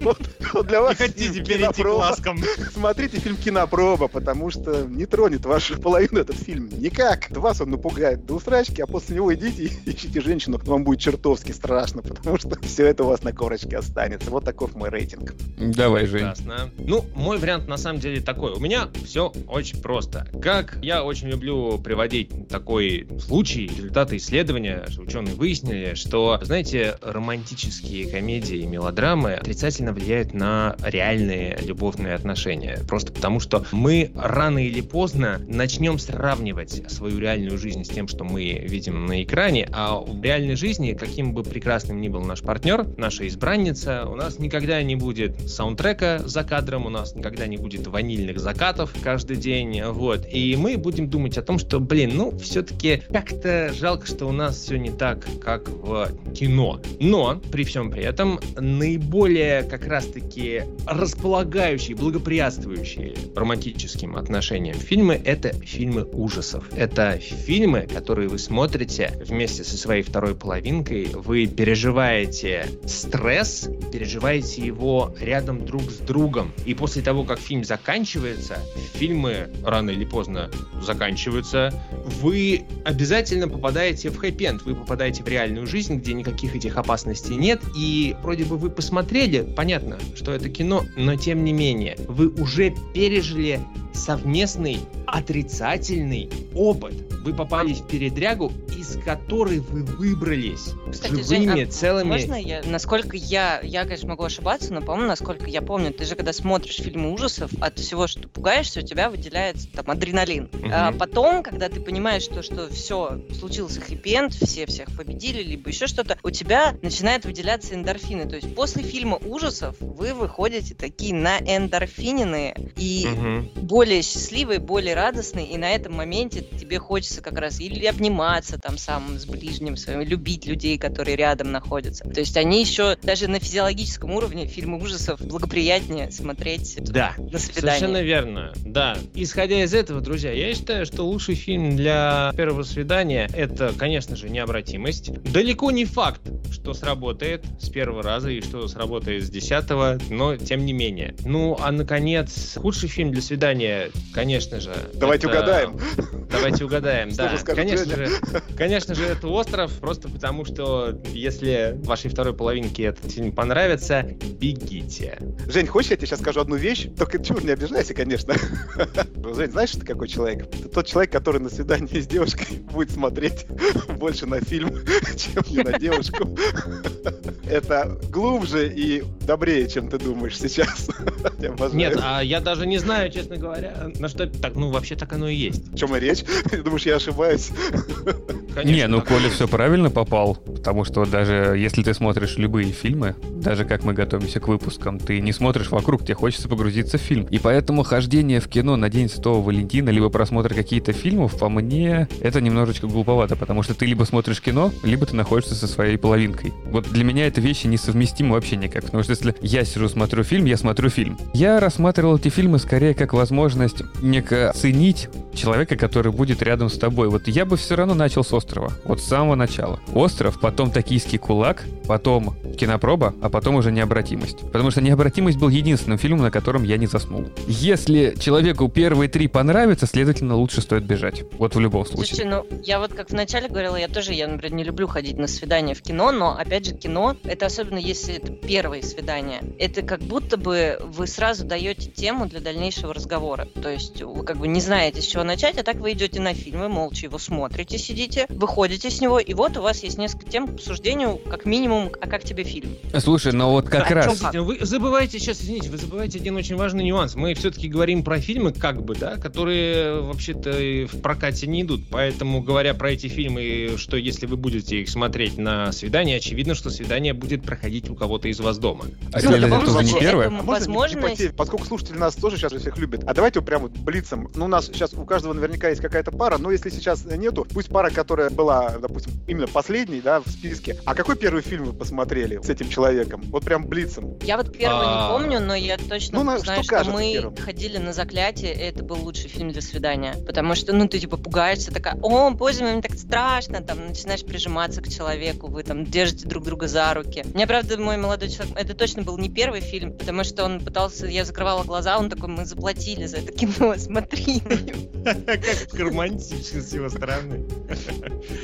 Speaker 2: для вас...
Speaker 3: Не хотите перейти к ласкам.
Speaker 2: Смотрите фильм «Кинопроба», потому что не тронет вашу половину этот фильм никак. Вас он напугает до усрачки, а после него идите и ищите женщину, вам будет чертовски страшно, потому что все это у вас на корочке останется. Вот таков мой рейтинг.
Speaker 1: Давай, Жень.
Speaker 3: Прекрасно. Ну, мой вариант на самом деле такой. У меня все очень просто. Как я очень люблю приводить такой случай, результаты исследования, что ученые выяснили, что, знаете, романтические комедии и мелодрамы отрицательно влияют на реальные любовные отношения. Просто потому, что мы рано или поздно начнем сравнивать свою реальную жизнь с тем, что мы видим на экране, а в реальной жизни, каким бы прекрасным ни был наш партнер, наша избранница, у нас никогда не будет саундтрека за кадром, у нас никогда не будет ванильных закатов каждый день, вот. И мы будем думать о том, что, блин, ну, все-таки как-то жалко, что у нас все не так, как в кино. Но, при всем при этом, наиболее как раз-таки располагающие, благоприятствующие романтическим отношениям фильмы — это фильмы ужасов. Это фильмы, которые вы смотрите вместе со своей второй половинкой, вы переживаете стресс, переживаете его рядом друг с другом. И после того, как фильм заканчивается, фильмы рано или поздно заканчиваются, вы обязательно попадаете в хэппи вы попадаете в реальную жизнь, где никаких этих опасностей нет, и вроде бы вы посмотрели, понятно, что это кино, но тем не менее, вы уже пережили совместный отрицательный опыт. Вы попали в передрягу, из которой вы выбрались Кстати, живыми, Жень, а целыми.
Speaker 4: Можно я, насколько я, я, конечно, могу ошибаться, но, по-моему, насколько я помню, ты же, когда смотришь фильмы ужасов, от всего, что ты пугаешься, у тебя выделяется там адреналин. Угу. А потом, когда ты понимаешь, что, что все, случился хэппи все всех победили, либо еще что-то, у тебя начинает выделяться эндорфины. То есть после фильма ужасов вы выходите такие на эндорфинины и угу. более счастливый, более радостный, и на этом моменте тебе хочется как раз или обниматься там самым с ближним своим, любить людей, которые рядом находятся. То есть они еще даже на физиологическом уровне фильмы ужасов благоприятнее смотреть
Speaker 3: да,
Speaker 4: на свидание.
Speaker 3: Совершенно верно, да. Исходя из этого, друзья, я считаю, что лучший фильм для первого свидания это, конечно же, необратимость. Далеко не факт, что сработает с первого раза и что сработает с десятого, но тем не менее. Ну, а наконец, худший фильм для свидания, конечно же.
Speaker 2: Давайте
Speaker 3: это...
Speaker 2: угадаем.
Speaker 3: Давайте угадаем, да. Конечно же, конечно же, это остров, просто потому что если вашей второй половинке этот фильм понравится, бегите.
Speaker 2: Жень, хочешь, я тебе сейчас скажу одну вещь? Только чего не обижайся, конечно. Жень, знаешь, ты какой человек? Ты тот человек, который на свидании с девушкой будет смотреть больше на фильм, чем не на девушку. Это глубже и добрее, чем ты думаешь сейчас.
Speaker 3: Нет, а я даже не знаю, честно говоря, на что это так. Ну, вообще так оно и есть.
Speaker 2: О чем и речь? Думаешь, я ошибаюсь?
Speaker 1: Конечно, не, ну Коля все правильно попал, потому что даже если ты смотришь любые фильмы, даже как мы готовимся к выпускам, ты не смотришь вокруг, тебе хочется погрузиться в фильм. И поэтому хождение в кино на День Святого Валентина, либо просмотр каких-то фильмов, по мне, это немножечко глуповато, потому что ты либо смотришь кино, либо ты находишься со своей половинкой. Вот для меня это вещи несовместимы вообще никак, потому что если я сижу, смотрю фильм, я смотрю фильм. Я рассматривал эти фильмы скорее как возможность неко ценить человека, который будет рядом с тобой. Вот я бы все равно начал с острова. Вот с самого начала. Остров, потом токийский кулак, потом кинопроба, а потом уже необратимость. Потому что необратимость был единственным фильмом, на котором я не заснул. Если человеку первые три понравятся, следовательно, лучше стоит бежать. Вот в любом случае.
Speaker 4: Слушайте, ну, я вот как вначале говорила, я тоже, я, например, не люблю ходить на свидания в кино, но, опять же, кино, это особенно если это первое свидание, это как будто бы вы сразу даете тему для дальнейшего разговора. То есть вы как бы не знаете, с чего начать, а так вы идете на фильм, вы молча его смотрите, сидите, выходите с него, и вот у вас есть несколько тем к обсуждению, как минимум, а как тебе фильм.
Speaker 1: Слушай, но вот как да, раз...
Speaker 3: Вы забываете, сейчас, извините, вы забываете один очень важный нюанс. Мы все-таки говорим про фильмы, как бы, да, которые вообще-то в прокате не идут. Поэтому, говоря про эти фильмы, что если вы будете их смотреть на свидание, очевидно, что свидание будет проходить у кого-то из вас дома.
Speaker 1: А ну, это уже не первое?
Speaker 2: Возможность... Поскольку слушатели нас тоже сейчас всех любят, а давайте прям вот блицем. Ну, у нас сейчас у каждого наверняка есть какая-то пара, но если сейчас нету, пусть пара, которая была, допустим, именно последней, да, в списке. А какой первый фильм вы посмотрели с этим человеком? Вот прям блицем.
Speaker 4: Я вот первого не а. помню, но я точно ну, знаю, что, что мы ходили на заклятие, и это был лучший фильм для свидания. Потому что, ну, ты типа пугаешься, такая, о, боже мой, мне так страшно, там, начинаешь прижиматься к человеку, вы там держите друг друга за руки. Мне, правда, мой молодой человек, это точно был не первый фильм, потому что он пытался, я закрывала глаза, он такой, мы заплатили за это кино, смотри.
Speaker 3: Как романтично с его стороны.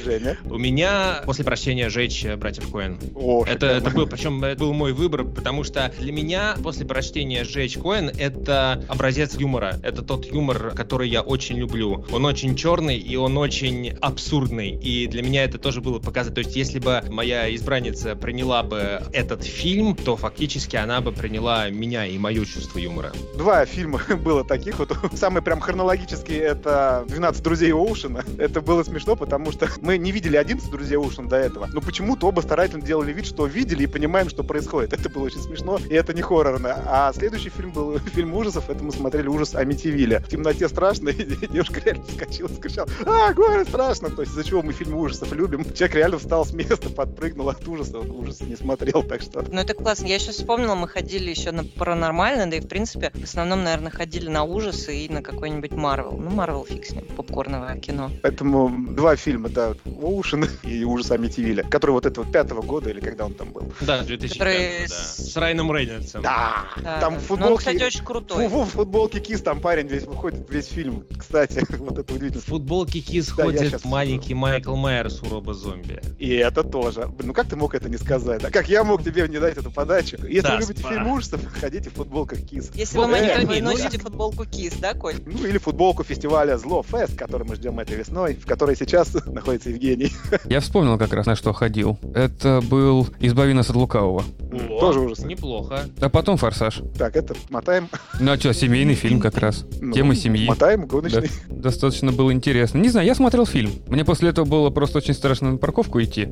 Speaker 2: Женя?
Speaker 3: У меня после прощения жечь братьев Коэн. О, это, это был, причем это был мой выбор, потому что для меня после прочтения жечь Коэн это образец юмора. Это тот юмор, который я очень люблю. Он очень черный и он очень абсурдный. И для меня это тоже было показано. То есть, если бы моя избранница приняла бы этот фильм, то фактически она бы приняла меня и мое чувство юмора.
Speaker 2: Два фильма было таких. Вот самый прям хронологический это «12 друзей Оушена». Это было смешно, потому что мы не видели 11 друзей Оушена до этого, но почему-то оба старательно делали вид, что видели и понимаем, что происходит. Это было очень смешно, и это не хоррорно. А следующий фильм был фильм ужасов, это мы смотрели ужас Амитивилля. В темноте страшно, и девушка реально скачала, скачала, а, горе страшно. То есть из-за чего мы фильмы ужасов любим. Человек реально встал с места, подпрыгнул от ужаса, ужас не смотрел, так что...
Speaker 4: Ну это классно. Я сейчас вспомнила, мы ходили еще на паранормальное, да и в принципе в основном, наверное, ходили на ужасы и на какой-нибудь Марвел. Ну, Марвел фиг с ним, попкорновое кино.
Speaker 2: Поэтому два фильма, да, Оушен и ужас Амитивилля, который вот этого пятого года или когда он там был.
Speaker 3: Да, 2005, который... да. С Райаном Рейнольдсом.
Speaker 2: Да, да там да. футболки... Ну, он, кстати, очень крутой. Футболке Kiss там парень весь выходит, весь фильм, кстати, вот это удивительно. В
Speaker 3: футболке Kiss да, ходит маленький Майкл Майерс у Роба Зомби.
Speaker 2: И это тоже. Ну как ты мог это не сказать? А как я мог тебе не дать эту подачу? Если да, вы любите фильм ужасов, ходите в футболках Кис.
Speaker 4: Если вы не носите футболку Кис, да, Коль?
Speaker 2: Ну или футболку фестиваля Зло Фест, который мы ждем этой весной, в которой сейчас находится Евгений.
Speaker 1: Я вспомнил как раз, на что ходил. Это был «Избави нас от лукавого».
Speaker 3: О,
Speaker 2: Тоже ужасы.
Speaker 3: Неплохо.
Speaker 1: А потом «Форсаж».
Speaker 2: Так, это мотаем.
Speaker 1: Ну а что, семейный фильм как раз.
Speaker 2: Ну,
Speaker 1: Тема семьи.
Speaker 2: Мотаем, гоночный.
Speaker 1: Достаточно было интересно. Не знаю, я смотрел фильм. Мне после этого было просто очень страшно парковку идти.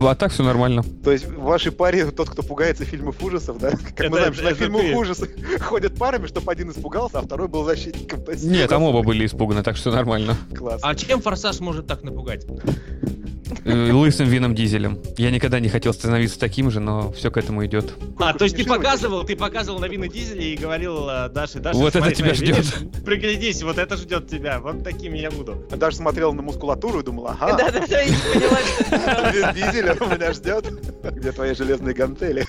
Speaker 1: А так все нормально.
Speaker 2: То есть в вашей паре тот, кто пугается фильмов ужасов, да? Как мы знаем, что на фильмах ужасов ходят парами, чтобы один испугался, а второй был защитником.
Speaker 1: Нет, там оба были испуганы, так что нормально.
Speaker 2: Класс.
Speaker 3: А чем форсаж может так напугать?
Speaker 1: Э, Лысым вином дизелем. Я никогда не хотел становиться таким же, но все к этому идет.
Speaker 3: А, то есть ты показывал, ты показывал на вина дизеля и говорил э, Даше, Даша,
Speaker 1: Вот это тебя
Speaker 3: смотри,
Speaker 1: ждет.
Speaker 3: видишь? Приглядись, вот это ждет тебя, вот таким я буду.
Speaker 2: Даже смотрел на мускулатуру и думал, ага,
Speaker 4: Да-да-да, я поняла, что...
Speaker 2: Вин Дизель меня ждет. Где твои железные гантели?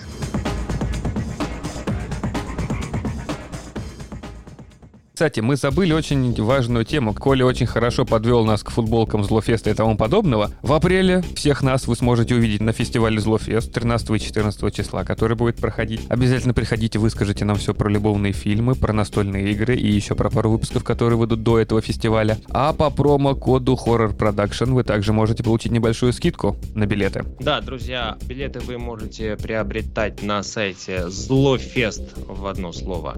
Speaker 1: Кстати, мы забыли очень важную тему. Коля очень хорошо подвел нас к футболкам Злофеста и тому подобного. В апреле всех нас вы сможете увидеть на фестивале Злофест 13 и 14 числа, который будет проходить. Обязательно приходите, выскажите нам все про любовные фильмы, про настольные игры и еще про пару выпусков, которые выйдут до этого фестиваля. А по промокоду Horror Production вы также можете получить небольшую скидку на билеты.
Speaker 3: Да, друзья, билеты вы можете приобретать на сайте злофест в одно слово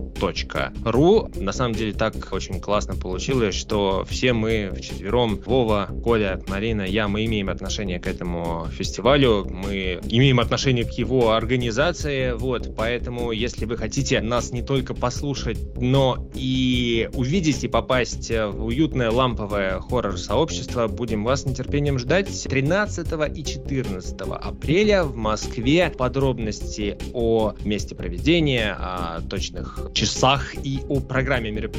Speaker 3: .ру. На самом деле так очень классно получилось, что все мы вчетвером, Вова, Коля, Марина, я, мы имеем отношение к этому фестивалю, мы имеем отношение к его организации, вот, поэтому если вы хотите нас не только послушать, но и увидеть и попасть в уютное ламповое хоррор-сообщество, будем вас с нетерпением ждать 13 и 14 апреля в Москве. Подробности о месте проведения, о точных часах и о программе мероприятия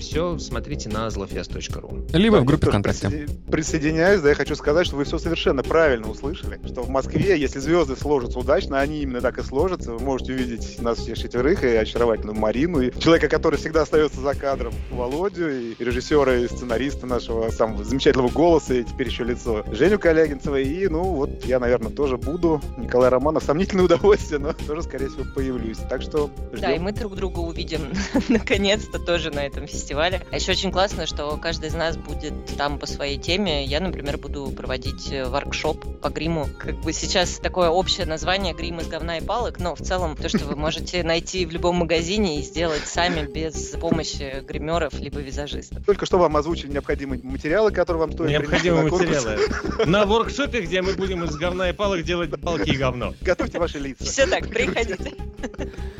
Speaker 3: все смотрите на zlofest.ru.
Speaker 1: Либо
Speaker 2: Да,
Speaker 1: в группе ВКонтакте.
Speaker 2: присоедин- Присоединяюсь, да, я хочу сказать, что вы все совершенно правильно услышали, что в Москве, если звезды сложатся удачно, они именно так и сложатся, вы можете увидеть нас всех четверых, и очаровательную Марину, и человека, который всегда остается за кадром, Володю, и режиссера, и сценариста нашего самого замечательного голоса, и теперь еще лицо Женю Колягинцева, и, ну, вот я, наверное, тоже буду. Николай Романов, сомнительное удовольствие, но тоже, скорее всего, появлюсь. Так что
Speaker 4: Да, и
Speaker 2: ждем.
Speaker 4: мы друг друга увидим наконец-то тоже на этом фестивале. А еще очень классно, что каждый из нас будет там по своей теме. Я, например, буду проводить э, воркшоп по гриму. Как бы сейчас такое общее название грим из говна и палок, но в целом то, что вы можете найти в любом магазине и сделать сами без помощи гримеров либо визажистов.
Speaker 2: Только что вам озвучили необходимые материалы, которые вам стоит
Speaker 3: Необходимые
Speaker 2: на
Speaker 3: материалы. На воркшопе, где мы будем из говна и палок делать палки и говно.
Speaker 2: Готовьте ваши лица.
Speaker 4: Все так, приходите.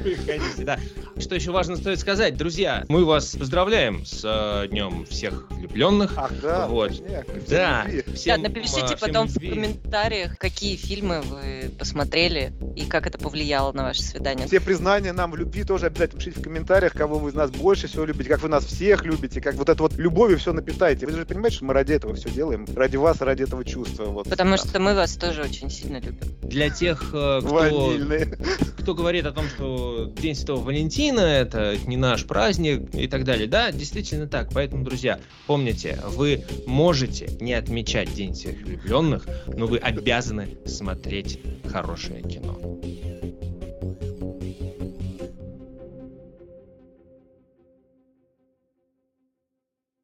Speaker 3: Приходите, да. Что еще важно стоит сказать, друзья, мы вас поздравляем с э, Днем всех влюбленных.
Speaker 2: Ах, да,
Speaker 3: Вот.
Speaker 2: всем
Speaker 3: Да,
Speaker 2: любви.
Speaker 4: Да,
Speaker 3: всем,
Speaker 4: напишите
Speaker 3: э, всем
Speaker 4: потом в
Speaker 3: любви.
Speaker 4: комментариях, какие фильмы вы посмотрели и как это повлияло на ваше свидание.
Speaker 2: Все признания нам в любви тоже обязательно пишите в комментариях, кого вы из нас больше всего любите, как вы нас всех любите, как вот это вот любовью все напитаете. Вы же понимаете, что мы ради этого все делаем, ради вас, ради этого чувства. Вот.
Speaker 4: Потому
Speaker 2: Да.
Speaker 4: что мы вас тоже очень сильно любим.
Speaker 3: Для тех, э, кто,
Speaker 2: Ванильные.
Speaker 3: кто говорит о том, что День Святого Валентина это не наш праздник и так далее. Да, действительно так. Поэтому, друзья, помните, вы можете не отмечать День всех влюбленных, но вы обязаны смотреть хорошее кино.